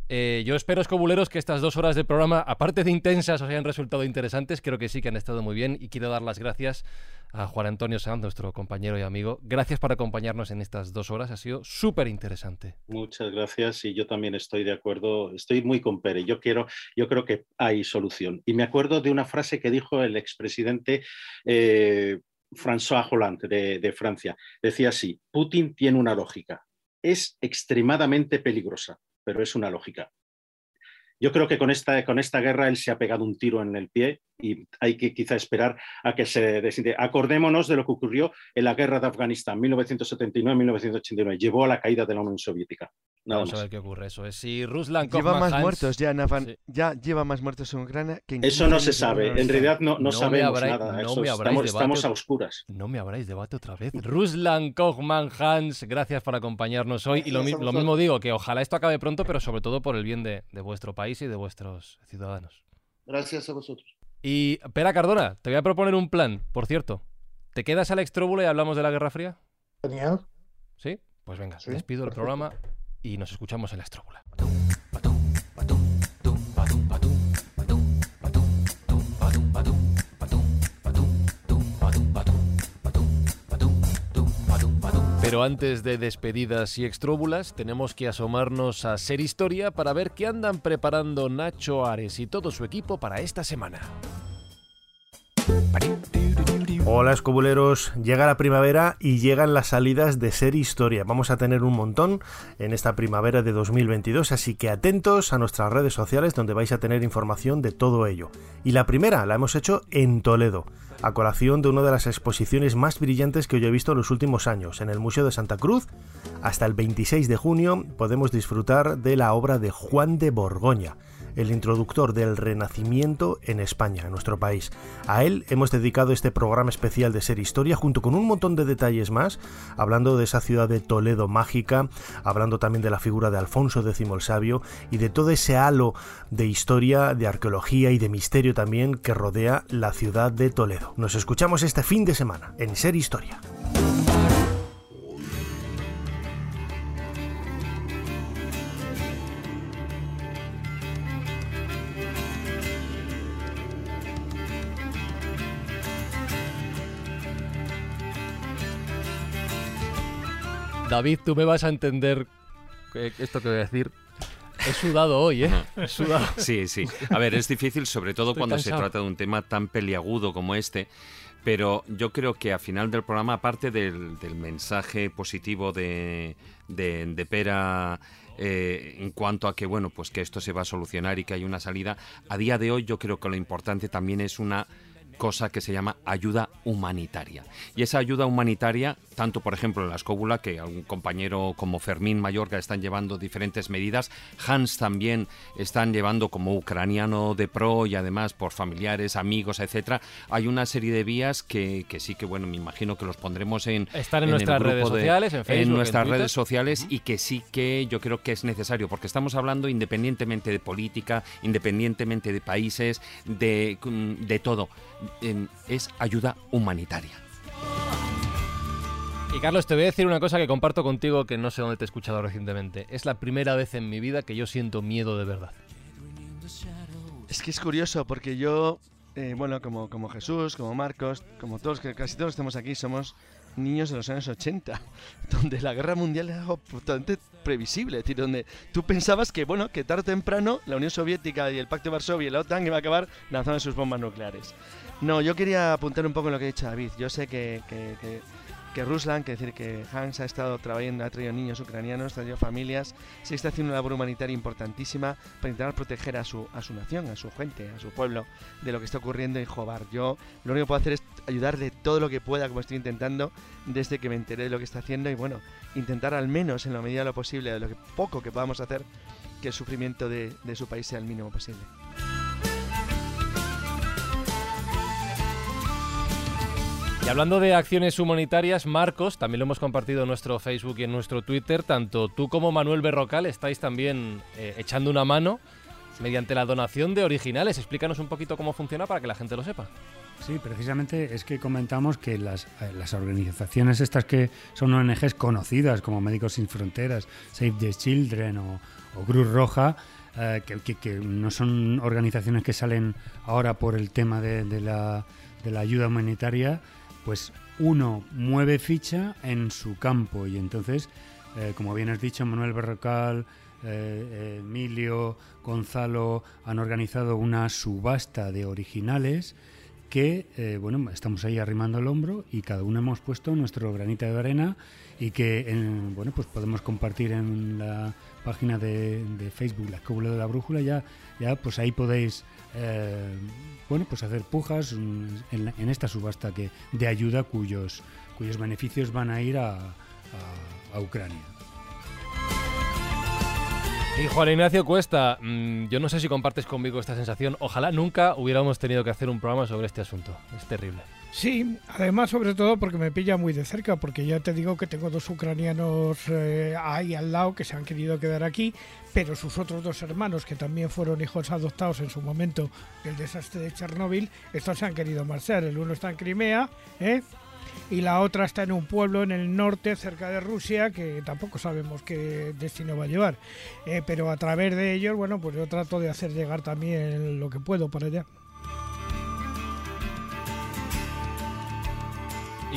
Eh, yo espero, escobuleros, que estas dos horas de programa, aparte de intensas, os hayan resultado interesantes. Creo que sí que han estado muy bien y quiero dar las gracias a Juan Antonio Sanz, nuestro compañero y amigo. Gracias por acompañarnos en estas dos horas, ha sido súper interesante. Muchas gracias y yo también estoy de acuerdo, estoy muy con Pere. Yo, quiero, yo creo que hay solución. Y me acuerdo de una frase que dijo el expresidente eh, François Hollande de, de Francia. Decía así, Putin tiene una lógica, es extremadamente peligrosa pero es una lógica. Yo creo que con esta, con esta guerra él se ha pegado un tiro en el pie y hay que quizá esperar a que se decide. Acordémonos de lo que ocurrió en la guerra de Afganistán, 1979-1989. Llevó a la caída de la Unión Soviética. Vamos a ver qué ocurre. Eso es si Ruslan lleva más muertos ya en ya lleva más muertos en Ucrania que en Eso no se sabe. En realidad no, no, sabemos nada. estamos, a oscuras. No me habráis debate otra vez. Ruslan Kochman Hans, gracias por acompañarnos hoy. y lo, mismo digo, que ojalá esto acabe pronto, pero sobre todo por el bien de, de vuestro país y de vuestros ciudadanos. Gracias a vosotros. Y, Pera Cardona, te voy a proponer un plan, por cierto. ¿Te quedas al extróbulo y hablamos de la Guerra Fría? Genial. ¿Sí? Pues venga, despido el programa y nos escuchamos en la estróbula. Pero antes de despedidas y extróbulas, tenemos que asomarnos a Ser Historia para ver qué andan preparando Nacho Ares y todo su equipo para esta semana. Hola escobuleros, llega la primavera y llegan las salidas de Ser Historia. Vamos a tener un montón en esta primavera de 2022, así que atentos a nuestras redes sociales donde vais a tener información de todo ello. Y la primera la hemos hecho en Toledo, a colación de una de las exposiciones más brillantes que yo he visto en los últimos años, en el Museo de Santa Cruz. Hasta el 26 de junio podemos disfrutar de la obra de Juan de Borgoña el introductor del Renacimiento en España, en nuestro país. A él hemos dedicado este programa especial de Ser Historia, junto con un montón de detalles más, hablando de esa ciudad de Toledo mágica, hablando también de la figura de Alfonso X el Sabio y de todo ese halo de historia, de arqueología y de misterio también que rodea la ciudad de Toledo. Nos escuchamos este fin de semana en Ser Historia. David, tú me vas a entender esto que voy a decir. He sudado hoy, ¿eh? He sudado. Sí, sí. A ver, es difícil, sobre todo cuando se trata de un tema tan peliagudo como este. Pero yo creo que al final del programa, aparte del, mensaje positivo de, de, Pera eh, en cuanto a que bueno, pues que esto se va a solucionar y que hay una salida, a día de hoy yo creo que lo importante también es una cosa que se llama ayuda humanitaria. Y esa ayuda humanitaria, tanto por ejemplo en la escóbula, que algún compañero como Fermín Mayorga están llevando diferentes medidas, Hans también están llevando como ucraniano de pro y además por familiares, amigos, etcétera, hay una serie de vías que, sí que bueno, me imagino que los pondremos en, Están en, nuestras redes sociales, en Facebook, en nuestras redes sociales y que sí que yo creo que es necesario, porque estamos hablando independientemente de política, independientemente de países, de, de todo es ayuda humanitaria. Y Carlos, te voy a decir una cosa que comparto contigo que no sé dónde te he escuchado recientemente. Es la primera vez en mi vida que yo siento miedo de verdad. Es que es curioso porque yo, eh, bueno, como, como Jesús, como Marcos, como todos, que casi todos estamos aquí, somos niños de los años 80, [LAUGHS] donde la guerra mundial era algo totalmente previsible, es decir, donde tú pensabas que, bueno, que tarde o temprano la Unión Soviética y el Pacto de Varsovia y la OTAN iba a acabar lanzando sus bombas nucleares. No, yo quería apuntar un poco en lo que ha dicho David. Yo sé que, que, que Ruslan, que decir que Hans ha estado trabajando, ha traído niños ucranianos, ha traído familias, se está haciendo una labor humanitaria importantísima para intentar proteger a su, a su nación, a su gente, a su pueblo, de lo que está ocurriendo en Jobar. Yo lo único que puedo hacer es ayudarle todo lo que pueda, como estoy intentando, desde que me enteré de lo que está haciendo y bueno, intentar al menos en la medida de lo posible, de lo que poco que podamos hacer, que el sufrimiento de, de su país sea el mínimo posible. Y hablando de acciones humanitarias, Marcos, también lo hemos compartido en nuestro Facebook y en nuestro Twitter, tanto tú como Manuel Berrocal estáis también eh, echando una mano mediante la donación de originales. Explícanos un poquito cómo funciona para que la gente lo sepa. Sí, precisamente es que comentamos que las, eh, organizaciones estas que son ONGs conocidas como Médicos Sin Fronteras, Save the Children o, Cruz Roja, eh, que, no son organizaciones que salen ahora por el tema de, la, de la ayuda humanitaria, pues uno mueve ficha en su campo y entonces, eh, como bien has dicho, Manuel Berrocal, eh, Emilio, Gonzalo han organizado una subasta de originales que, eh, bueno, estamos ahí arrimando el hombro y cada uno hemos puesto nuestro granito de arena y que, bueno, pues podemos compartir en la página de, Facebook, la Escóbula de la Brújula, ya, ya pues ahí podéis eh, bueno, pues hacer pujas en, esta subasta que, de ayuda cuyos, cuyos beneficios van a ir a, Ucrania. Y Juan Ignacio Cuesta, mm, yo no sé si compartes conmigo esta sensación. Ojalá nunca hubiéramos tenido que hacer un programa sobre este asunto. Es terrible. Sí, además sobre todo porque me pilla muy de cerca, porque ya te digo que tengo dos ucranianos eh, ahí al lado que se han querido quedar aquí, pero sus otros dos hermanos, que también fueron hijos adoptados en su momento del desastre de Chernóbil, estos se han querido marchar. El uno está en Crimea, ¿eh? y la otra está en un pueblo en el norte, cerca de Rusia, que tampoco sabemos qué destino va a llevar. Eh, pero a través de ellos, bueno, pues yo trato de hacer llegar también lo que puedo para allá.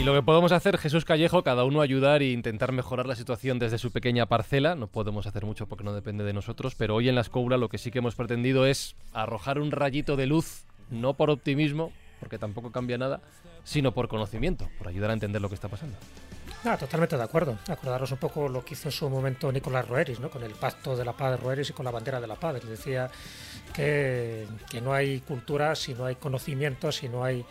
Y lo que podemos hacer, Jesús Callejo, cada uno ayudar e intentar mejorar la situación desde su pequeña parcela. No podemos hacer mucho porque no depende de nosotros, pero hoy en la escobra lo que sí que hemos pretendido es arrojar un rayito de luz, no por optimismo, porque tampoco cambia nada, sino por conocimiento, por ayudar a entender lo que está pasando. Ah, totalmente de acuerdo. Acordaros un poco lo que hizo en su momento Nicolás Roeris, ¿no? con el pacto de la paz de Roeris y con la bandera de la paz. Decía que no hay cultura si no hay conocimiento, si no hay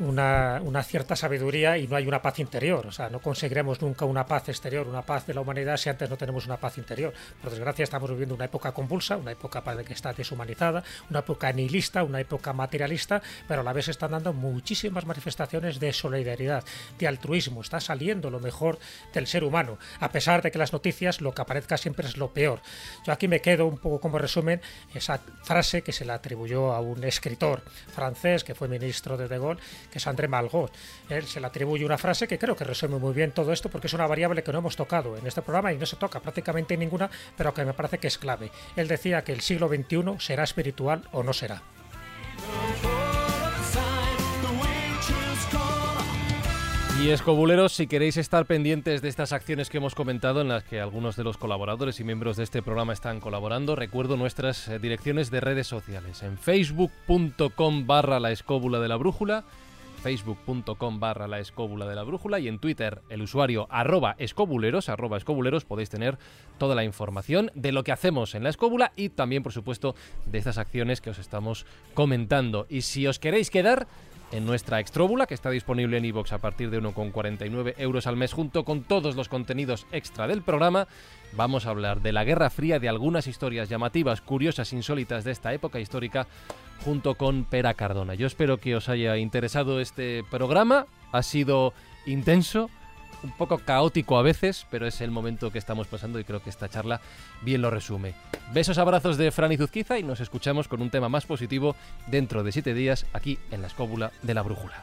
una, una, cierta sabiduría y no hay una paz interior. O sea, no conseguiremos nunca una paz exterior, una paz de la humanidad si antes no tenemos una paz interior. Por desgracia estamos viviendo una época convulsa, una época que está deshumanizada, una época nihilista, una época materialista, pero a la vez están dando muchísimas manifestaciones de solidaridad, de altruismo. Está saliendo lo mejor del ser humano, a pesar de que las noticias lo que aparezca siempre es lo peor. Yo aquí me quedo un poco como resumen esa frase que se le atribuyó a un escritor francés que fue ministro de De Gaulle, que es André Malraux. Él se le atribuye una frase que creo que resume muy bien todo esto porque es una variable que no hemos tocado en este programa y no se toca prácticamente ninguna, pero que me parece que es clave. Él decía que el siglo XXI será espiritual o no será. Y escobuleros, si queréis estar pendientes de estas acciones que hemos comentado, en las que algunos de los colaboradores y miembros de este programa están colaborando, recuerdo nuestras eh, direcciones de redes sociales. En facebook.com barra la escóbula de la brújula, facebook.com barra la escóbula de la brújula y en Twitter el usuario arroba escobuleros, arroba escobuleros, podéis tener toda la información de lo que hacemos en la escóbula y también, por supuesto, de estas acciones que os estamos comentando. Y si os queréis quedar en nuestra extróbula, que está disponible en iVoox a partir de 1,49 euros al mes, junto con todos los contenidos extra del programa. Vamos a hablar de la Guerra Fría, de algunas historias llamativas, curiosas, insólitas de esta época histórica, junto con Pera Cardona. Yo espero que os haya interesado este programa. Ha sido intenso, un poco caótico a veces, pero es el momento que estamos pasando y creo que esta charla bien lo resume. Besos, abrazos de Fran y Zuzquiza y nos escuchamos con un tema más positivo dentro de siete días aquí en la escóbula de la brújula.